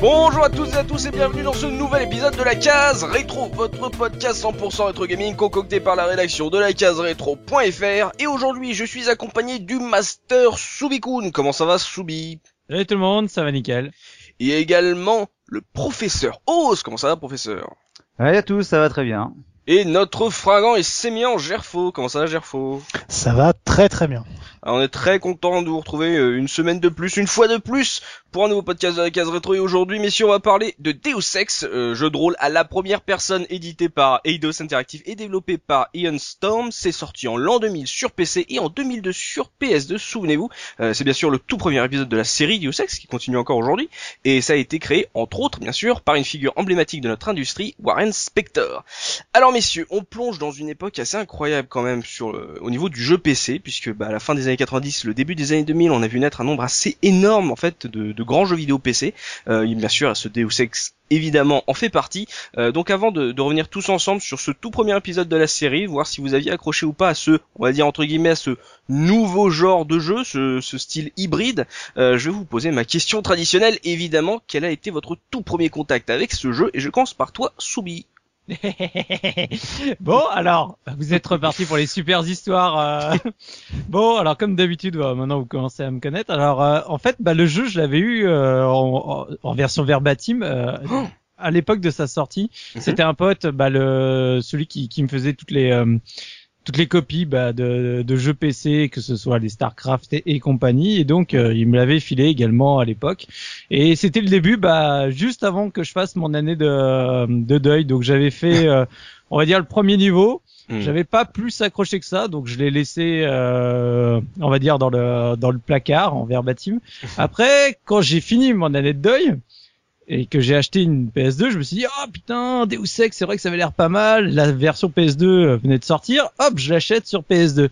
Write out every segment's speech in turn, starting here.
Bonjour à toutes et à tous et bienvenue dans ce nouvel épisode de la case rétro, votre podcast 100% rétro gaming concocté par la rédaction de la case rétro.fr et aujourd'hui je suis accompagné du master Subikun. Comment ça va Subi Salut tout le monde, ça va nickel. Et également le professeur Oz. Comment ça va professeur? Salut à tous, ça va très bien. Et notre fragant et sémillant Gerfo. Comment ça va Gerfo? Ça va très très bien. Alors, on est très content de vous retrouver euh, une semaine de plus, une fois de plus, pour un nouveau podcast de la case rétro. Et aujourd'hui, messieurs, on va parler de Deus Ex, euh, jeu de rôle à la première personne édité par Eidos Interactive et développé par Ian Storm. C'est sorti en l'an 2000 sur PC et en 2002 sur PS2, souvenez-vous. Euh, c'est bien sûr le tout premier épisode de la série Deus Ex qui continue encore aujourd'hui. Et ça a été créé, entre autres, bien sûr, par une figure emblématique de notre industrie, Warren Spector. Alors, messieurs, on plonge dans une époque assez incroyable quand même sur au niveau du jeu PC, puisque bah, à la fin des années 90, le début des années 2000, on a vu naître un nombre assez énorme en fait de, de grands jeux vidéo PC. Euh, bien sûr, ce Deus Ex évidemment en fait partie. Euh, donc avant de, revenir tous ensemble sur ce tout premier épisode de la série, voir si vous aviez accroché ou pas à ce, on va dire entre guillemets, à ce nouveau genre de jeu, ce, ce style hybride, euh, je vais vous poser ma question traditionnelle, évidemment, quel a été votre tout premier contact avec ce jeu? Et je commence par toi, Soubi. bon, alors, vous êtes reparti pour les super histoires. euh. Bon, alors comme d'habitude, bah, maintenant vous commencez à me connaître. Alors, euh, en fait, bah, le jeu, je l'avais eu euh, en, en- version verbatim euh, Oh. à l'époque de sa sortie. Mhm. C'était un pote, bah, le celui qui, qui me faisait toutes les euh, toutes les copies bah, de, de jeux PC, que ce soit les Starcraft et, et compagnie. Et donc, euh, il me l'avait filé également à l'époque. Et c'était le début, bah, juste avant que je fasse mon année de, de deuil. Donc, j'avais fait, euh, on va dire, le premier niveau. Hmm. J'avais pas plus accroché que ça, donc je l'ai laissé, euh, on va dire, dans le dans le placard en verbatim. Après, quand j'ai fini mon année de deuil et que j'ai acheté une PS2, je me suis dit oh putain Deus Ex, c'est vrai que ça avait l'air pas mal. La version PS2 venait de sortir, hop, je l'achète sur PS2.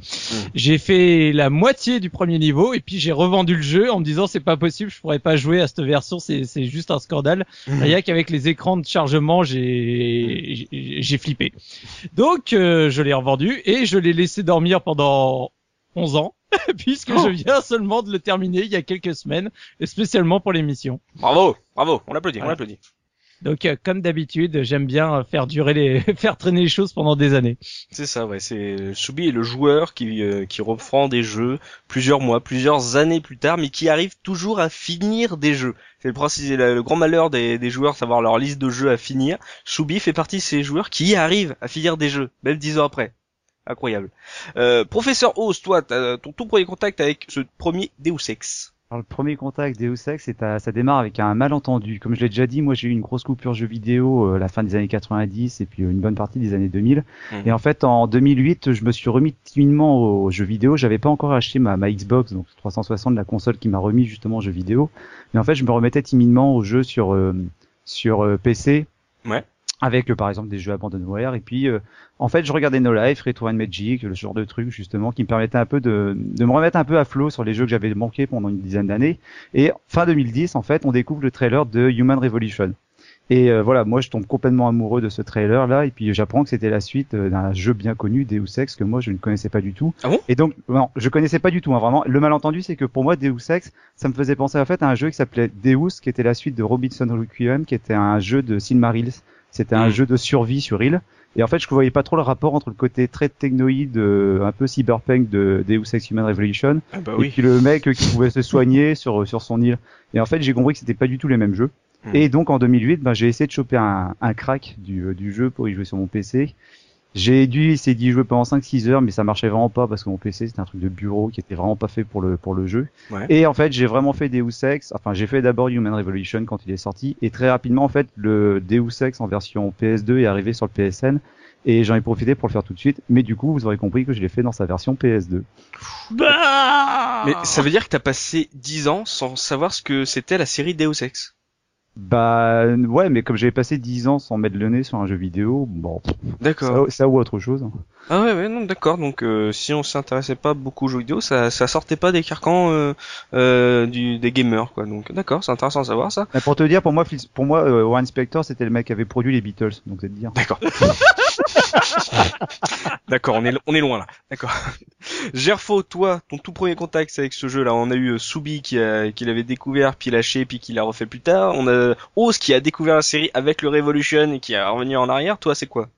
J'ai fait la moitié du premier niveau et puis j'ai revendu le jeu en me disant c'est pas possible, je pourrais pas jouer à cette version, c'est c'est juste un scandale. Rien qu'avec les écrans de chargement, j'ai j'ai- j'ai flippé. Donc euh, je l'ai revendu et je l'ai laissé dormir pendant 11 ans puisque je viens seulement de le terminer il y a quelques semaines, spécialement pour l'émission. Bravo, bravo, on l'applaudit, on l'applaudit. Donc euh, comme d'habitude, j'aime bien faire durer les faire traîner les choses pendant des années. C'est ça, ouais. C'est Soubi est le joueur qui euh, qui reprend des jeux plusieurs mois, plusieurs années plus tard, mais qui arrive toujours à finir des jeux. C'est le principe, c'est le, le grand malheur des, des joueurs, savoir leur liste de jeux à finir. Soubi fait partie de ces joueurs qui arrivent à finir des jeux, même dix ans après. Incroyable. Euh, professeur Oz, toi, ton tout premier contact avec ce premier Deus Ex? Alors, le premier contact Deus Ex, à- ça démarre avec un malentendu. Comme je l'ai déjà dit, moi j'ai eu une grosse coupure jeux vidéo euh, à la fin des années 90 et puis euh, une bonne partie des années 2000. Mhm. Et en fait, en 2008, je me suis remis timidement aux jeux vidéo. J'avais pas encore acheté ma, ma Xbox, donc 360, la console qui m'a remis justement aux jeux vidéo. Mais en fait, je me remettais timidement aux jeux sur euh, sur euh, PC. Ouais. Avec euh, par exemple des jeux Abandonware. Et puis euh, en fait je regardais No Life, Retro and Magic, le genre de trucs justement qui me permettaient un peu de, de me remettre un peu à flot sur les jeux que j'avais manqué pendant une dizaine d'années. Et fin 2010 en fait on découvre le trailer de Human Revolution. Et euh, voilà moi je tombe complètement amoureux de ce trailer là et puis j'apprends que c'était la suite euh, d'un jeu bien connu Deus Ex que moi je ne connaissais pas du tout. Ah bon? Et donc non je connaissais pas du tout hein, vraiment. Le malentendu c'est que pour moi Deus Ex ça me faisait penser en fait à un jeu qui s'appelait Deus qui était la suite de Robinson Requiem qui était un jeu de Silmarils c'était un Mm. jeu de survie sur île. Et en fait, je ne voyais pas trop le rapport entre le côté très technoïde, euh, un peu cyberpunk de Deus Ex Human Revolution, Ah bah et puis le mec euh, qui pouvait se soigner sur sur son île. Et en fait, j'ai compris que c'était pas du tout les mêmes jeux. Mm. Et donc en 2008, ben, j'ai essayé de choper un, un crack du, euh, du jeu pour y jouer sur mon PC. J'ai dû essayer d'y jouer pendant 5-6 heures, mais ça marchait vraiment pas parce que mon PC c'était un truc de bureau qui était vraiment pas fait pour le pour le jeu. Ouais. Et en fait, j'ai vraiment fait Deus Ex. Enfin, j'ai fait d'abord Human Revolution quand il est sorti, et très rapidement, en fait, le Deus Ex en version PS2 est arrivé sur le PSN, et j'en ai profité pour le faire tout de suite. Mais du coup, vous aurez compris que je l'ai fait dans sa version PS2. Bah Mais ça veut dire que t'as passé 10 ans sans savoir ce que c'était la série Deus Ex. Bah ouais, mais comme j'avais passé 10 ans sans mettre le nez sur un jeu vidéo, bon, D'accord. ça, ça ou autre chose. Ah ouais, ouais, non, d'accord. Donc, euh, si on s'intéressait pas beaucoup aux jeux vidéo, ça, ça sortait pas des carcans euh, euh, du, des gamers, quoi. Donc, d'accord, c'est intéressant de savoir ça. Mais pour te dire, pour moi, pour moi, euh, Warren Spector, c'était le mec qui avait produit les Beatles, donc c'est de dire. D'accord. D'accord, on est on est loin là. D'accord. Gerfo, toi, ton tout premier contact avec ce jeu-là, on a eu euh, Soubi qui, a- qui l'avait découvert, puis lâché, puis qui l'a refait plus tard. On a Oz qui a découvert la série avec le Revolution et qui est revenu en arrière. Toi, c'est quoi?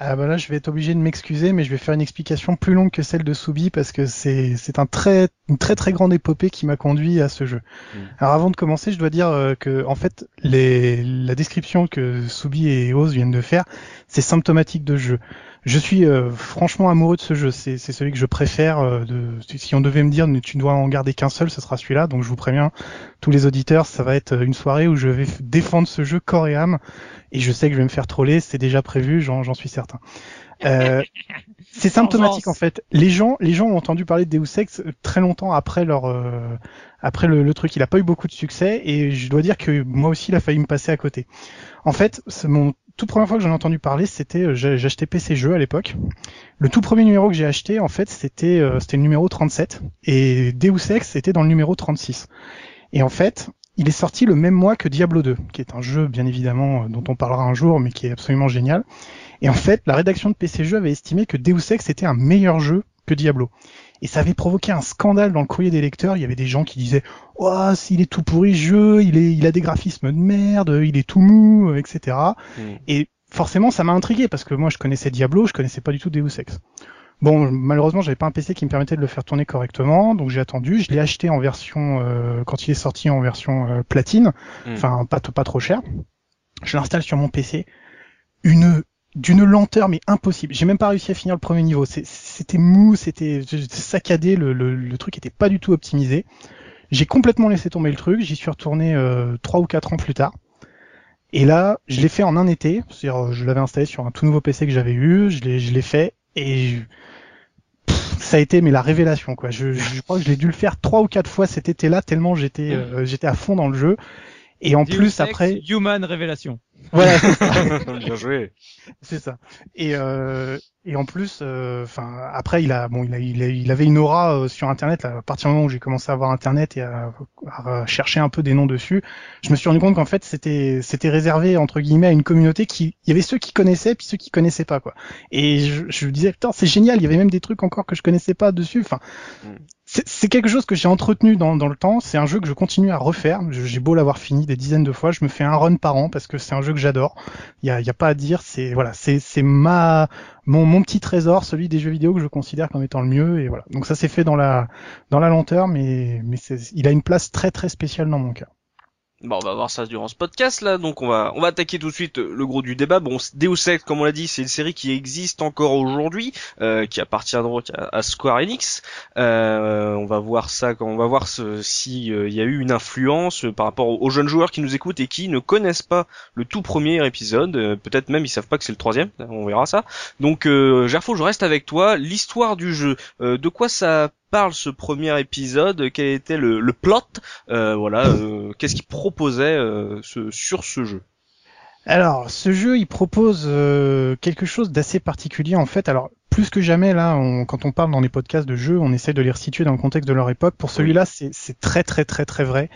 Ah bah là, je vais être obligé de m'excuser, mais je vais faire une explication plus longue que celle de Soubi parce que c'est c'est un très une très très grande épopée qui m'a conduit à ce jeu. Mm. Alors avant de commencer, je dois dire euh, que en fait les la description que Soubi et Oz viennent de faire, c'est symptomatique de jeu. Je suis euh, franchement amoureux de ce jeu. C'est c'est celui que je préfère. euh, de, si on devait me dire tu ne dois en garder qu'un seul, ce sera celui-là. Donc je vous préviens, tous les auditeurs, ça va être une soirée où je vais défendre ce jeu corps et âme. Et je sais que je vais me faire troller, c'est déjà prévu, j'en j'en suis certain. Euh, c'est symptomatique en fait. Les gens, les gens ont entendu parler de Deus Ex euh, très longtemps après leur, euh, après le, le truc. Il a pas eu beaucoup de succès et je dois dire que moi aussi, il a failli me passer à côté. En fait, c'est mon toute première fois que j'en ai entendu parler, c'était euh, acheté PC Jeux à l'époque. Le tout premier numéro que j'ai acheté, en fait, c'était euh, c'était le numéro 37 et Deus Ex était dans le numéro 36. Et en fait, il est sorti le même mois que Diablo 2, qui est un jeu bien évidemment euh, dont on parlera un jour, mais qui est absolument génial. Et en fait, la rédaction de PC Jeux avait estimé que Deus Ex était un meilleur jeu que Diablo. Et ça avait provoqué un scandale dans le courrier des lecteurs. Il y avait des gens qui disaient Oh, s'il est tout pourri ce jeu, il, est, il a des graphismes de merde, il est tout mou, etc. Et forcément, ça m'a intrigué parce que moi, je connaissais Diablo, je connaissais pas du tout Deus Ex. Bon, malheureusement, j'avais pas un PC qui me permettait de le faire tourner correctement, donc j'ai attendu. Je l'ai acheté en version, euh, quand il est sorti en version euh, platine, Mm. enfin pas, pas trop cher. Je l'installe sur mon PC. Une d'une lenteur mais impossible. J'ai même pas réussi à finir le premier niveau. C'était mou, c'était saccadé, le, le, le truc était pas du tout optimisé. J'ai complètement laissé tomber le truc. J'y suis retourné euh, trois ou quatre ans plus tard. Et là, je l'ai fait en un été. C'est-à-dire, euh, je l'avais installé sur un tout nouveau PC que j'avais eu. Je l'ai, je l'ai fait et je- Pff, ça a été mais la révélation quoi. Je, je crois que je l'ai dû le faire trois ou quatre fois cet été-là tellement j'étais, euh, j'étais à fond dans le jeu. Et en Deus plus Ex après, Human Révélation. Voilà, Bien joué. c'est ça. Et euh, et en plus, euh, enfin après il a bon il a, il, a- il avait une aura euh, sur Internet là, à partir du moment où j'ai commencé à avoir Internet et à, à chercher un peu des noms dessus, je me suis rendu compte qu'en fait c'était c'était réservé entre guillemets à une communauté qui il y avait ceux qui connaissaient puis ceux qui connaissaient pas quoi. Et je, je me disais putain c'est génial, il y avait même des trucs encore que je connaissais pas dessus. Enfin Mm. c'est quelque chose que j'ai entretenu dans, dans le temps. C'est un jeu que je continue à refaire. J'ai beau l'avoir fini des dizaines de fois, je me fais un run par an parce que c'est un jeu que j'adore. Il y a, y a pas à dire. C'est voilà, c'est c'est ma mon mon petit trésor, celui des jeux vidéo que je considère comme étant le mieux. Et voilà. Donc ça s'est fait dans la dans la lenteur, mais mais il a une place très très spéciale dans mon cœur. Bon, on va voir ça durant ce podcast là, donc on va on va attaquer tout de suite euh, le gros du débat. Bon, Deus Ex, comme on l'a dit, c'est une série qui existe encore aujourd'hui, euh, qui appartient donc à, Square Enix. Euh, on va voir ça, on va voir euh, y a eu une influence par rapport aux, jeunes joueurs qui nous écoutent et qui ne connaissent pas le tout premier épisode. Peut-être même ils savent pas que c'est le troisième. On verra ça. Donc, euh, Gerfo, je reste avec toi. L'histoire du jeu, de quoi ça parle ce premier épisode Quel était le, le plot euh, voilà, euh, qu'est-ce qu'il proposait euh, ce- sur ce jeu? Alors, ce jeu, il propose euh, quelque chose d'assez particulier en fait. Alors, plus que jamais là, on- quand on parle dans les podcasts de jeux, on essaie de les resituer dans le contexte de leur époque. Pour celui-là, c'est c'est très très très très vrai,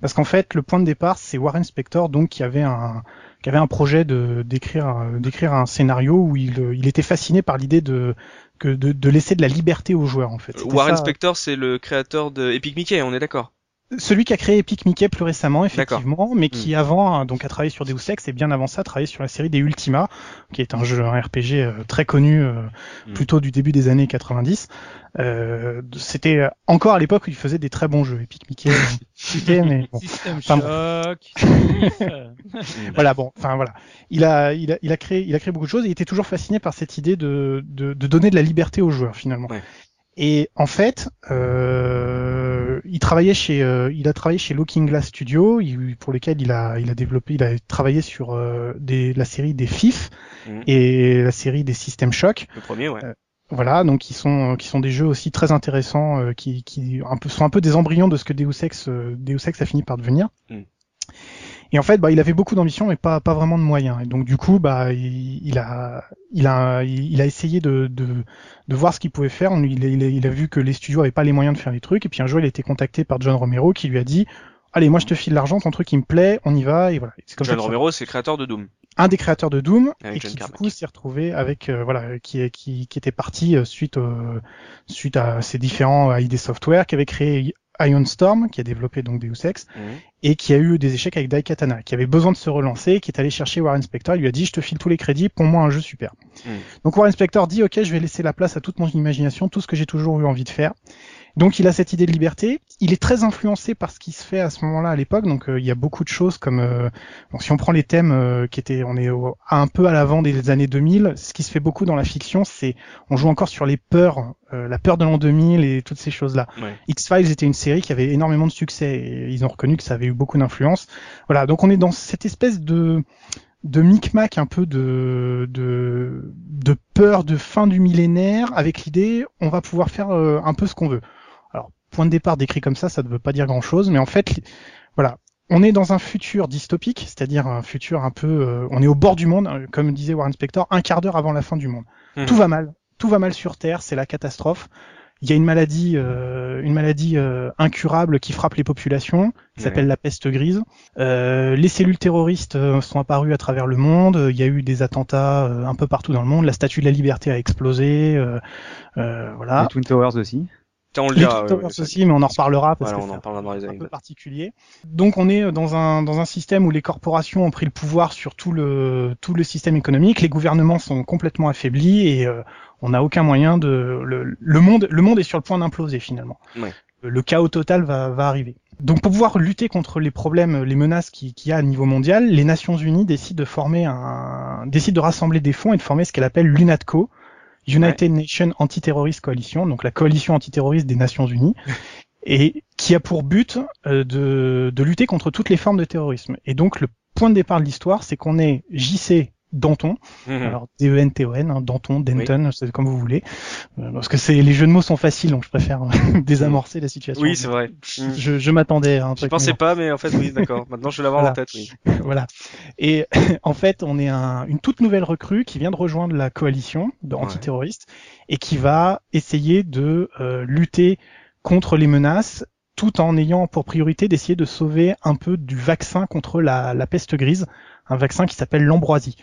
parce qu'en fait, le point de départ, c'est Warren Spector, donc qui avait un qui avait un projet de d'écrire d'écrire un scénario où il il était fasciné par l'idée de que de, de laisser de la liberté aux joueurs en fait. Warren ça, Spector, c'est le créateur de Epic Mickey, on est d'accord celui qui a créé Epic Mickey plus récemment, effectivement, mais qui avant hein, donc a travaillé sur Deus Ex et bien avant ça a travaillé sur la série des Ultima, qui est un jeu un RPG euh, très connu, euh, Mm. plutôt du début des années 90. Euh, C'était euh, encore à l'époque où il faisait des très bons jeux. Epic Mickey, euh, c'était, mais bon. System Enfin, voilà bon enfin voilà il a il a il a créé il a créé beaucoup de choses et il était toujours fasciné par cette idée de de, de donner de la liberté aux joueurs finalement Ouais. et en fait euh, il travaillait chez euh, il a travaillé chez Looking Glass Studio il- pour lesquels il a il a développé il a travaillé sur euh, des la série des FIF Mhm. et la série des System Shock Le premier, ouais. voilà, donc qui sont qui sont des jeux aussi très intéressants, euh, qui qui un peu sont un peu des embryons de ce que Deus Ex euh, Deus Ex a fini par devenir. Mm. Et en fait, bah, il avait beaucoup d'ambition, mais pas pas vraiment de moyens. Et donc du coup, bah, il, il a il a il a essayé de de, de voir ce qu'il pouvait faire. On, il, a, il, a, il a vu que les studios avaient pas les moyens de faire les trucs. Et puis un jour, il a été contacté par John Romero, qui lui a dit Allez, moi je te file l'argent, ton truc il me plaît, on y va. Et voilà. Comme John ça- Romero, c'est le créateur de Doom. un des créateurs de Doom Avec et John qui du coup s'est retrouvé avec euh, voilà qui qui qui était parti euh, suite au- suite à ces différents ID Software qui avait créé Ion Storm qui a développé donc Deus Ex Mhm. et qui a eu des échecs avec Daikatana qui avait besoin de se relancer qui est allé chercher Warren Spector il lui a dit je te file tous les crédits pour moi un jeu super Mhm. donc Warren Spector dit ok je vais laisser la place à toute mon imagination tout ce que j'ai toujours eu envie de faire donc il a cette idée de liberté. Il est très influencé par ce qui se fait à ce moment-là à l'époque. Donc euh, il y a beaucoup de choses comme euh, bon, si on prend les thèmes euh, qui étaient on est au- un peu à l'avant des années 2000. Ce qui se fait beaucoup dans la fiction, c'est on joue encore sur les peurs, euh, la peur de l'an 2000 et toutes ces choses-là. Ouais. X-Files était une série qui avait énormément de succès et ils ont reconnu que ça avait eu beaucoup d'influence. Voilà, donc on est dans cette espèce de de micmac un peu de, de de peur de fin du millénaire avec l'idée on va pouvoir faire euh, un peu ce qu'on veut. Point de départ décrit comme ça, ça ne veut pas dire grand chose, mais en fait voilà. On est dans un futur dystopique, c'est-à-dire un futur un peu, euh, on est au bord du monde, euh, comme disait Warren Spector, un quart d'heure avant la fin du monde. Mhm. Tout va mal, tout va mal sur Terre, c'est la catastrophe. Il y a une maladie, euh, une maladie euh, incurable qui frappe les populations, qui s'appelle la peste grise. Euh, les cellules terroristes euh, sont apparues à travers le monde. Il y a eu des attentats euh, un peu partout dans le monde. La Statue de la Liberté a explosé. euh, euh, voilà. Les Twin Towers aussi. On le dira. Ouais, aussi, mais on en reparlera parce Voilà, que c'est un peu particulier. Donc on est dans un dans un système où les corporations ont pris le pouvoir sur tout le tout le système économique, les gouvernements sont complètement affaiblis et euh, on n'a aucun moyen de le, le monde le monde est sur le point d'imploser finalement. Ouais. Le chaos total va va arriver. Donc pour pouvoir lutter contre les problèmes, les menaces qui- qu'il y a à niveau mondial, les Nations Unies décident de former un décident de rassembler des fonds et de former ce qu'elle appelle l'UNATCO. United Nations Anti-Terrorist Coalition, donc la coalition antiterroriste des Nations Unies, et qui a pour but euh, de, de lutter contre toutes les formes de terrorisme. Et donc le point de départ de l'histoire, c'est qu'on est JC Danton, Mhm. alors D-E-N-T-O-N, hein, Danton, Denton, c'est comme vous voulez, Euh, parce que c'est les jeux de mots sont faciles, donc je préfère euh, désamorcer la situation. Oui, c'est vrai. Mhm. Je, je m'attendais à un Je pensais pas, mais en fait, oui, d'accord. Maintenant, je vais l'avoir Voilà. en tête, oui. voilà. Et en fait, on est un, une toute nouvelle recrue qui vient de rejoindre la coalition de Ouais. et qui va essayer de euh, lutter contre les menaces tout en ayant pour priorité d'essayer de sauver un peu du vaccin contre la, la peste grise, un vaccin qui s'appelle l'ambroisie.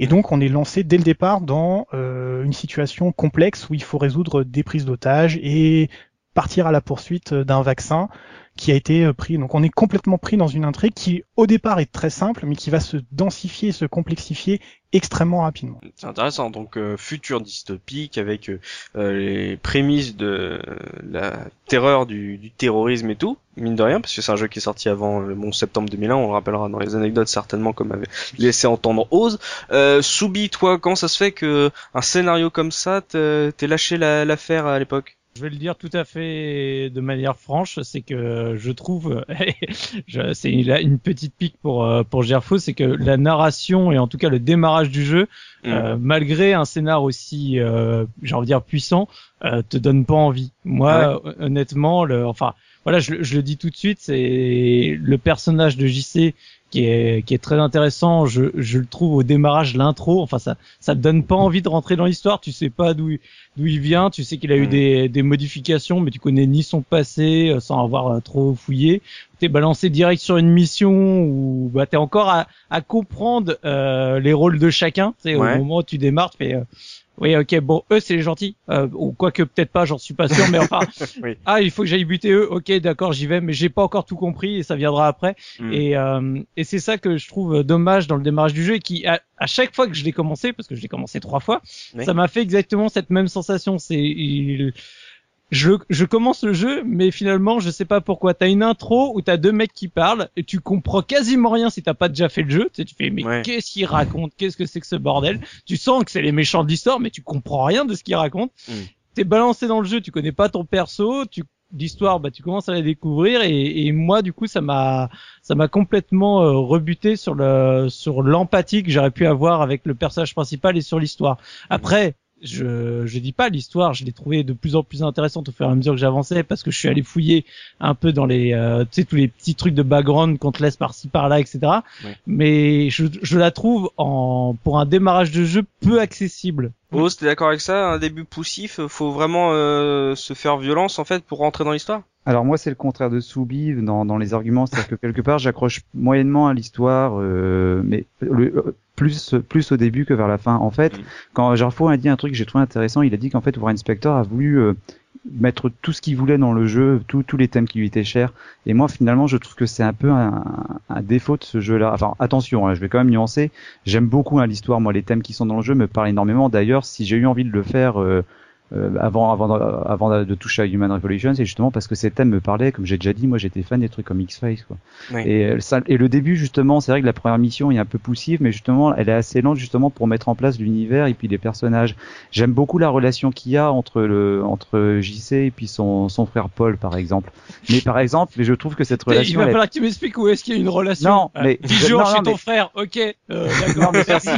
Et donc on est lancé dès le départ dans euh, une situation complexe où il faut résoudre des prises d'otages et partir à la poursuite d'un vaccin qui a été euh, pris. Donc on est complètement pris dans une intrigue qui au départ est très simple mais qui va se densifier, se complexifier extrêmement rapidement. C'est intéressant. Donc, euh, futur dystopique avec euh, euh, les prémices de la terreur du, du terrorisme et tout, mine de rien, parce que c'est un jeu qui est sorti avant le 11 septembre 2001. On le rappellera dans les anecdotes certainement, comme avait laissé entendre Oz. Euh, Soubi, toi, quand ça se fait que un scénario comme ça, t'es lâché la- l'affaire à l'époque? Je vais le dire tout à fait de manière franche, c'est que je trouve, c'est une, petite pique pour euh, pour Gerfo, c'est que la narration et en tout cas le démarrage du jeu, Mm. euh, malgré un scénar aussi, euh, j'ai envie de dire puissant, euh, te donne pas envie. Moi, honnêtement, le, enfin, voilà, je, je le dis tout de suite, c'est le personnage de JC qui est qui est très intéressant. Je, je le trouve au démarrage l'intro. Enfin, ça ça te donne pas envie de rentrer dans l'histoire. Tu sais pas d'où il- d'où il vient. Tu sais qu'il a eu Mm. des des modifications, mais tu connais ni son passé euh, sans avoir euh, trop fouillé. T'es balancé direct sur une mission où bah t'es encore à à comprendre euh, les rôles de chacun. Tu sais, Ouais. au moment où tu démarres, tu fais euh, oui, ok, bon, eux c'est les gentils, euh, ou quoique peut-être pas, j'en suis pas sûr, mais enfin, Oui. ah, il faut que j'aille buter eux, ok, d'accord, j'y vais, mais j'ai pas encore tout compris et ça viendra après. Mm. Et, euh, et c'est ça que je trouve dommage dans le démarrage du jeu et qui, à, à chaque fois que je l'ai commencé, parce que je l'ai commencé trois fois, Oui. ça m'a fait exactement cette même sensation. C'est, il- je, je commence le jeu, mais finalement, je sais pas pourquoi. T'as une intro où t'as deux mecs qui parlent et tu comprends quasiment rien si t'as pas déjà fait le jeu. Tu, sais, tu fais, mais Ouais. qu'est-ce qu'ils racontent Qu'est-ce que c'est que ce bordel? Tu sens que c'est les méchants de l'histoire, mais tu comprends rien de ce qu'ils racontent. Mm. T'es balancé dans le jeu, tu connais pas ton perso, tu l'histoire, bah tu commences à la découvrir et, et moi du coup ça m'a ça m'a complètement euh, rebuté sur le sur l'empathie que j'aurais pu avoir avec le personnage principal et sur l'histoire. Après, je je dis pas l'histoire, je l'ai trouvé de plus en plus intéressante au fur et à mesure que j'avançais parce que je suis allé fouiller un peu dans les euh, tu sais tous les petits trucs de background qu'on te laisse par-ci par-là etc. Ouais. Mais je je la trouve en pour un démarrage de jeu peu accessible. Oz, t'es d'accord avec ça Un début poussif, faut vraiment euh, se faire violence en fait pour rentrer dans l'histoire? Alors moi c'est le contraire de Soubi dans, dans les arguments, c'est-à-dire que quelque part j'accroche moyennement à l'histoire, euh, mais le- plus plus au début que vers la fin. En fait, Mm. quand Jarfo a dit un truc que j'ai trouvé intéressant, il a dit qu'en fait War Inspector a voulu euh, mettre tout ce qu'il voulait dans le jeu, tous tous les thèmes qui lui étaient chers. Et moi, finalement, je trouve que c'est un peu un, un défaut de ce jeu-là. Enfin, attention, hein, je vais quand même nuancer. J'aime beaucoup hein, l'histoire. Moi, les thèmes qui sont dans le jeu me parlent énormément. D'ailleurs, si j'ai eu envie de le faire euh, euh, avant, avant, de, avant de, toucher à Human Revolution, c'est justement parce que ces thèmes me parlaient. Comme j'ai déjà dit, moi, j'étais fan des trucs comme X-Files. Quoi. Oui. Et, euh, ça, et le début, justement, c'est vrai que la première mission est un peu poussive, mais justement, elle est assez lente justement pour mettre en place l'univers et puis les personnages. J'aime beaucoup la relation qu'il y a entre le entre JC et puis son, son frère Paul, par exemple. Mais par exemple, je trouve que cette Il relation, va elle est- falloir que tu m'expliques où est-ce qu'il y a une relation. Non, Euh, mais- Bonjour, non, je suis non, ton mais- frère. Ok. Euh, D'accord. merci.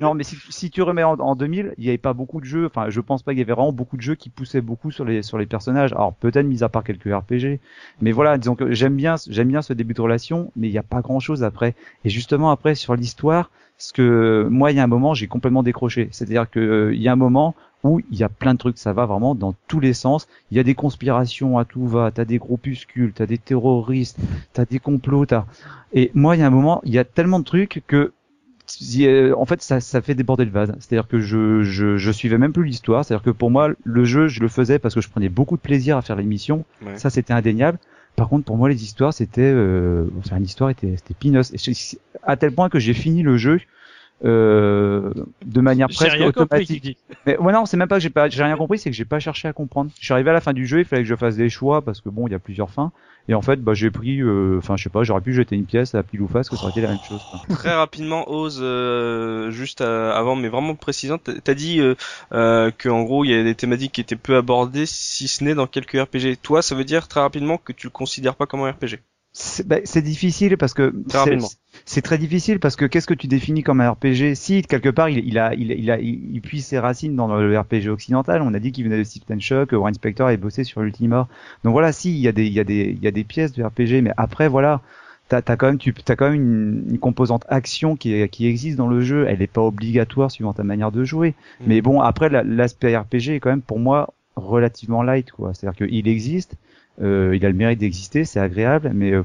Non, mais si, si tu remets en, en 2000, il n'y avait pas beaucoup de jeux. Enfin, je pense pas qu'il y avait vraiment beaucoup de jeux qui poussaient beaucoup sur les sur les personnages. Alors peut-être mis à part quelques RPG, mais voilà, disons que j'aime bien j'aime bien ce début de relation, mais il n'y a pas grand chose après. Et justement après sur l'histoire, ce que moi il y a un moment j'ai complètement décroché. C'est-à-dire que euh, il y a un moment où il y a plein de trucs, ça va vraiment dans tous les sens. Il y a des conspirations à tout va, t'as des groupuscules, t'as des terroristes, t'as des complots, t'as. Et moi il y a un moment, il y a tellement de trucs que en fait, ça, ça fait déborder le vase. C'est-à-dire que je, je, je suivais même plus l'histoire. C'est-à-dire que pour moi, le jeu, je le faisais parce que je prenais beaucoup de plaisir à faire l'émission. Ouais. Ça, c'était indéniable. Par contre, pour moi, les histoires, c'était, euh, enfin, l'histoire était, c'était. Et je- à tel point que j'ai fini le jeu euh, de manière presque rien compris. automatique. Mais ouais, non, c'est même pas que j'ai pas, j'ai rien compris, c'est que j'ai pas cherché à comprendre. Je suis arrivé à la fin du jeu, il fallait que je fasse des choix parce que bon, il y a plusieurs fins. Et en fait, bah, j'ai pris, euh, enfin, je sais pas, j'aurais pu jeter une pièce à pile ou face que ça aurait été la même chose. quoi. Très rapidement, Ose, euh, juste euh, avant, mais vraiment précisant, t'as t'as dit euh, euh, que en gros il y a des thématiques qui étaient peu abordées, si ce n'est dans quelques RPG. Toi, ça veut dire très rapidement que tu le considères pas comme un RPG. C'est bah, c'est difficile parce que c'est- très difficile parce que qu'est-ce que tu définis comme un RPG Si quelque part il, il a il, il a il, puise ses racines dans le RPG occidental, on a dit qu'il venait de System Shock, War Inspector et bossé sur Ultima. Donc voilà, si il y a des il y a des il y a des pièces de RPG, mais après voilà. T'as as quand même tu as quand même une, une composante action qui qui existe dans le jeu. Elle n'est pas obligatoire suivant ta manière de jouer. Mm. Mais bon, après la- l'aspect RPG est quand même pour moi relativement light quoi. C'est-à-dire qu'il existe, euh, il a le mérite d'exister, c'est agréable, mais euh,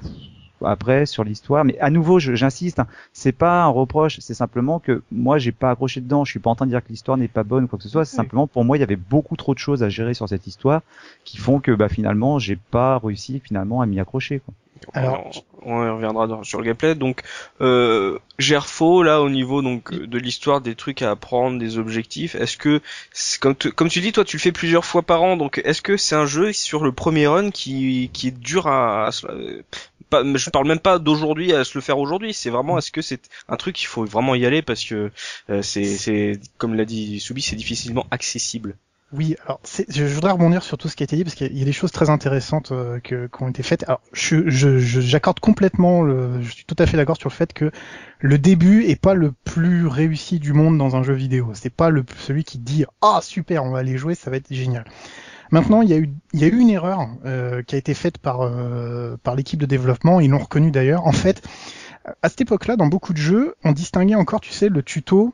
après sur l'histoire. Mais à nouveau, j'insiste, hein, c'est pas un reproche, c'est simplement que moi j'ai pas accroché dedans. Je suis pas en train de dire que l'histoire n'est pas bonne ou quoi que ce soit. C'est Oui. simplement pour moi il y avait beaucoup trop de choses à gérer sur cette histoire qui font que bah finalement j'ai pas réussi finalement à m'y accrocher. Quoi. Alors, on, reviendra dans- sur le gameplay. Donc, euh, Gerfo, là, au niveau donc de l'histoire, des trucs à apprendre, des objectifs, est-ce que, comme, tu- comme tu dis, toi, tu le fais plusieurs fois par an, donc est-ce que c'est un jeu sur le premier run qui, qui est dur à, à se- euh, pas, je parle même pas d'aujourd'hui à se le faire aujourd'hui. C'est vraiment, est-ce que c'est un truc qu'il faut vraiment y aller parce que euh, c'est, c'est, comme l'a dit Soubi, c'est difficilement accessible? Oui, alors je je voudrais rebondir sur tout ce qui a été dit parce qu'il y a des choses très intéressantes euh, que, qui ont été faites. Alors, je, je, je- j'accorde complètement, le, je suis tout à fait d'accord sur le fait que le début est pas le plus réussi du monde dans un jeu vidéo. C'est pas le celui qui dit ah super, on va aller jouer, ça va être génial. Maintenant, il y a eu, il y a eu une erreur euh, qui a été faite par euh, par l'équipe de développement. Ils l'ont reconnu d'ailleurs. En fait, à cette époque-là, dans beaucoup de jeux, on distinguait encore, tu sais, le tuto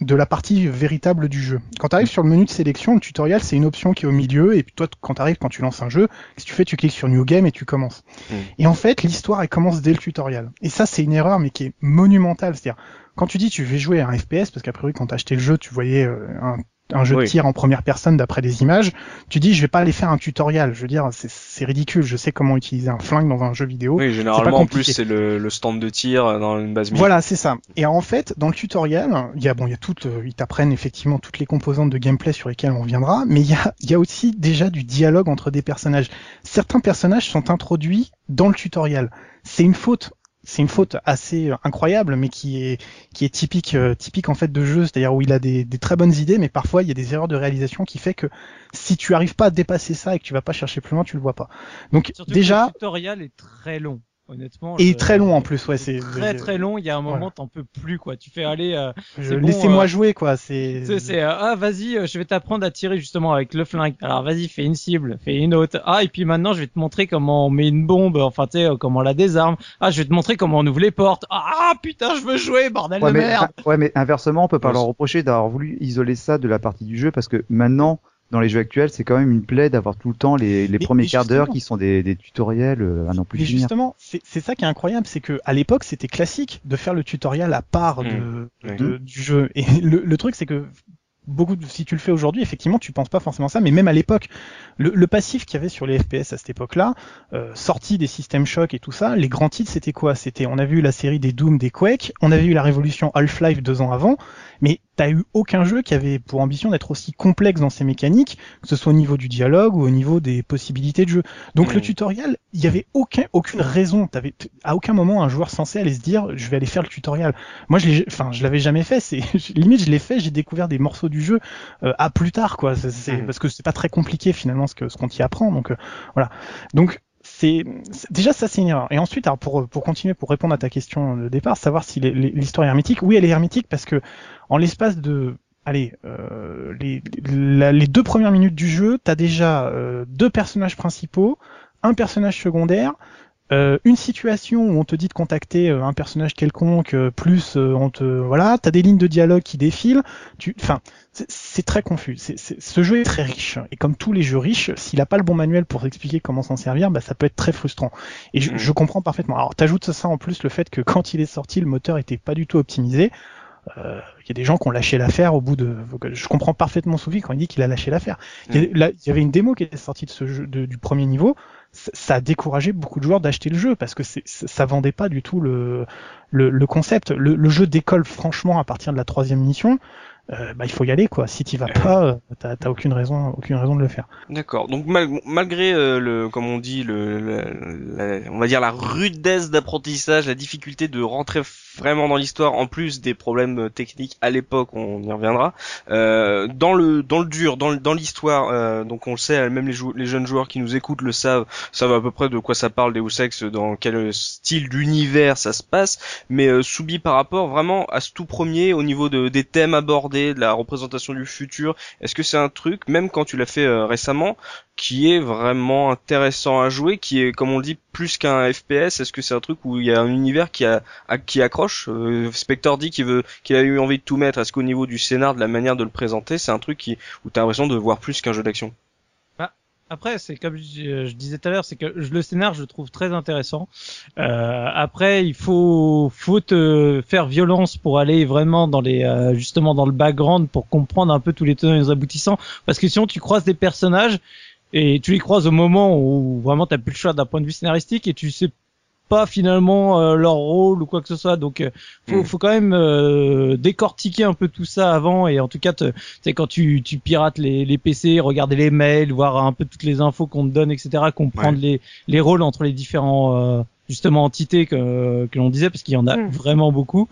de la partie véritable du jeu. Quand tu arrives sur le menu de sélection, le tutoriel, c'est une option qui est au milieu, et puis toi, quand tu arrives, quand tu lances un jeu, ce que tu fais, tu cliques sur New Game et tu commences. Mm. Et en fait, l'histoire, elle commence dès le tutoriel. Et ça, c'est une erreur, mais qui est monumentale. C'est-à-dire, quand tu dis tu veux jouer à un FPS, parce qu'a priori, quand t'as acheté le jeu, tu voyais euh, un, un jeu Oui. de tir en première personne d'après des images, tu dis je vais pas aller faire un tutoriel. Je veux dire, c'est- c'est ridicule. Je sais comment utiliser un flingue dans un jeu vidéo. Oui, généralement en plus c'est le, le stand de tir dans une base militaire. Voilà, c'est ça. Et en fait, dans le tutoriel, il y a bon, il y a toutes, euh, ils t'apprennent effectivement toutes les composantes de gameplay sur lesquelles on reviendra, mais il y a, il y a aussi déjà du dialogue entre des personnages. Certains personnages sont introduits dans le tutoriel. C'est une faute. C'est une faute assez incroyable, mais qui est qui est typique euh, typique en fait de jeu, c'est-à-dire où il a des, des très bonnes idées, mais parfois il y a des erreurs de réalisation qui fait que si tu arrives pas à dépasser ça et que tu vas pas chercher plus loin, tu le vois pas. Donc Surtout que déjà le tutoriel est très long. Honnêtement. et je- très long en plus, ouais, c'est Très très long. Il y a un moment, Voilà. t'en peux plus quoi. Tu fais aller. euh, bon, Laissez-moi euh, jouer quoi. C'est c'est euh, ah vas-y, euh, je vais t'apprendre à tirer justement avec le flingue. Alors vas-y, fais une cible, fais une autre. Ah et puis maintenant je vais te montrer comment on met une bombe. Enfin tu sais euh, comment on la désarme. Ah je vais te montrer comment on ouvre les portes. Ah putain je veux jouer bordel Ouais de mais, merde. ouais, mais inversement, on peut pas Ouais, leur reprocher d'avoir voulu isoler ça de la partie du jeu parce que maintenant, dans les jeux actuels, c'est quand même une plaie d'avoir tout le temps les, les Mais- premiers mais quarts d'heure qui sont des, des tutoriels euh, à n'en plus Mais finir. justement, c'est c'est ça qui est incroyable, c'est que à l'époque c'était classique de faire le tutoriel à part de, Mmh. de- du jeu. Et le, le truc c'est que beaucoup, de- si tu le fais aujourd'hui, effectivement, tu penses pas forcément ça. Mais même à l'époque, le, le passif qu'il y avait sur les FPS à cette époque-là, euh, sorti des systèmes choc et tout ça, les grands titres c'était quoi? C'était, on a vu la série des Doom, des Quake, on avait eu la révolution Half-Life deux ans avant, mais t'as eu aucun jeu qui avait pour ambition d'être aussi complexe dans ses mécaniques, que ce soit au niveau du dialogue ou au niveau des possibilités de jeu. Donc le tutoriel, il y avait aucun, aucune raison. T'avais, à aucun moment un joueur censé aller se dire, je vais aller faire le tutoriel. Moi, je l'ai, enfin, je l'avais jamais fait. C'est limite, je l'ai fait, j'ai découvert des morceaux du jeu euh, à plus tard, quoi. C'est, c'est- Mhm. parce que c'est pas très compliqué finalement ce que ce qu'on t'y apprend. Donc euh, voilà. Donc c'est déjà ça c'est une erreur. Et ensuite, alors pour pour continuer pour répondre à ta question de départ, savoir si l'histoire est hermétique. Oui, elle est hermétique parce que en l'espace de Allez, euh, les, les deux premières minutes du jeu, t'as déjà euh, deux personnages principaux, un personnage secondaire, euh, une situation où on te dit de contacter euh, un personnage quelconque, euh, plus euh, on te voilà, t'as des lignes de dialogue qui défilent. Tu, enfin, c'est- c'est très confus. C'est- c'est- ce jeu est très riche et comme tous les jeux riches, s'il a pas le bon manuel pour expliquer comment s'en servir, bah ça peut être très frustrant. Et je, Mm. je comprends parfaitement. Alors t'ajoutes ça en plus le fait que quand il est sorti, le moteur était pas du tout optimisé. Euh, Il y a des gens qui ont lâché l'affaire au bout de. Je comprends parfaitement Soufi quand il dit qu'il a lâché l'affaire. Il, y y avait une démo qui était sortie de ce jeu, de- du premier niveau. Ça, a découragé beaucoup de joueurs d'acheter le jeu parce que ça ça vendait pas du tout le, le, le concept. Le, le jeu décolle franchement à partir de la troisième mission. Euh, bah, il faut y aller quoi. Si t'y vas pas, euh, t'as, t'as aucune raison, aucune raison de le faire. D'accord. Donc mal- malgré euh, le, comme on dit, le, le- la- on va dire la rudesse d'apprentissage, la difficulté de rentrer vraiment dans l'histoire, en plus des problèmes euh, techniques à l'époque, on y reviendra. Euh, dans le dans le dur, dans le- dans l'histoire, euh, donc on le sait, même les, jou- les jeunes joueurs qui nous écoutent le savent, savent à peu près de quoi ça parle Deus Ex, dans quel style d'univers ça se passe. Mais euh, Soubi par rapport vraiment à ce tout premier, au niveau de, des thèmes abordés, de la représentation du futur, est-ce que c'est un truc, même quand tu l'as fait euh, récemment, qui est vraiment intéressant à jouer, qui est, comme on le dit, plus qu'un FPS Est-ce que c'est un truc où il y a un univers qui, a, qui accroche? Euh, Spector dit qu'il veut, qu'il a eu envie de tout mettre. Est-ce qu'au niveau du scénar, de la manière de le présenter, c'est un truc qui, où t'as l'impression de voir plus qu'un jeu d'action? Après, c'est comme je, disais tout à l'heure, c'est que je- le scénar, je le trouve très intéressant. Euh, après, il faut, faut te faire violence pour aller vraiment dans les, euh, justement dans le background pour comprendre un peu tous les tenants et les aboutissants, parce que sinon tu croises des personnages et tu les croises au moment où vraiment t'as plus le choix d'un point de vue scénaristique et tu sais pas finalement euh, leur rôle ou quoi que ce soit. Donc, euh, faut, Mm. faut quand même euh, décortiquer un peu tout ça avant et en tout cas, sais quand tu, tu pirates les, les PC, regarder les mails, voir un peu toutes les infos qu'on te donne, etc. Comprendre les, les rôles entre les différents euh, justement entités que, que l'on disait parce qu'il y en a Mm. vraiment beaucoup.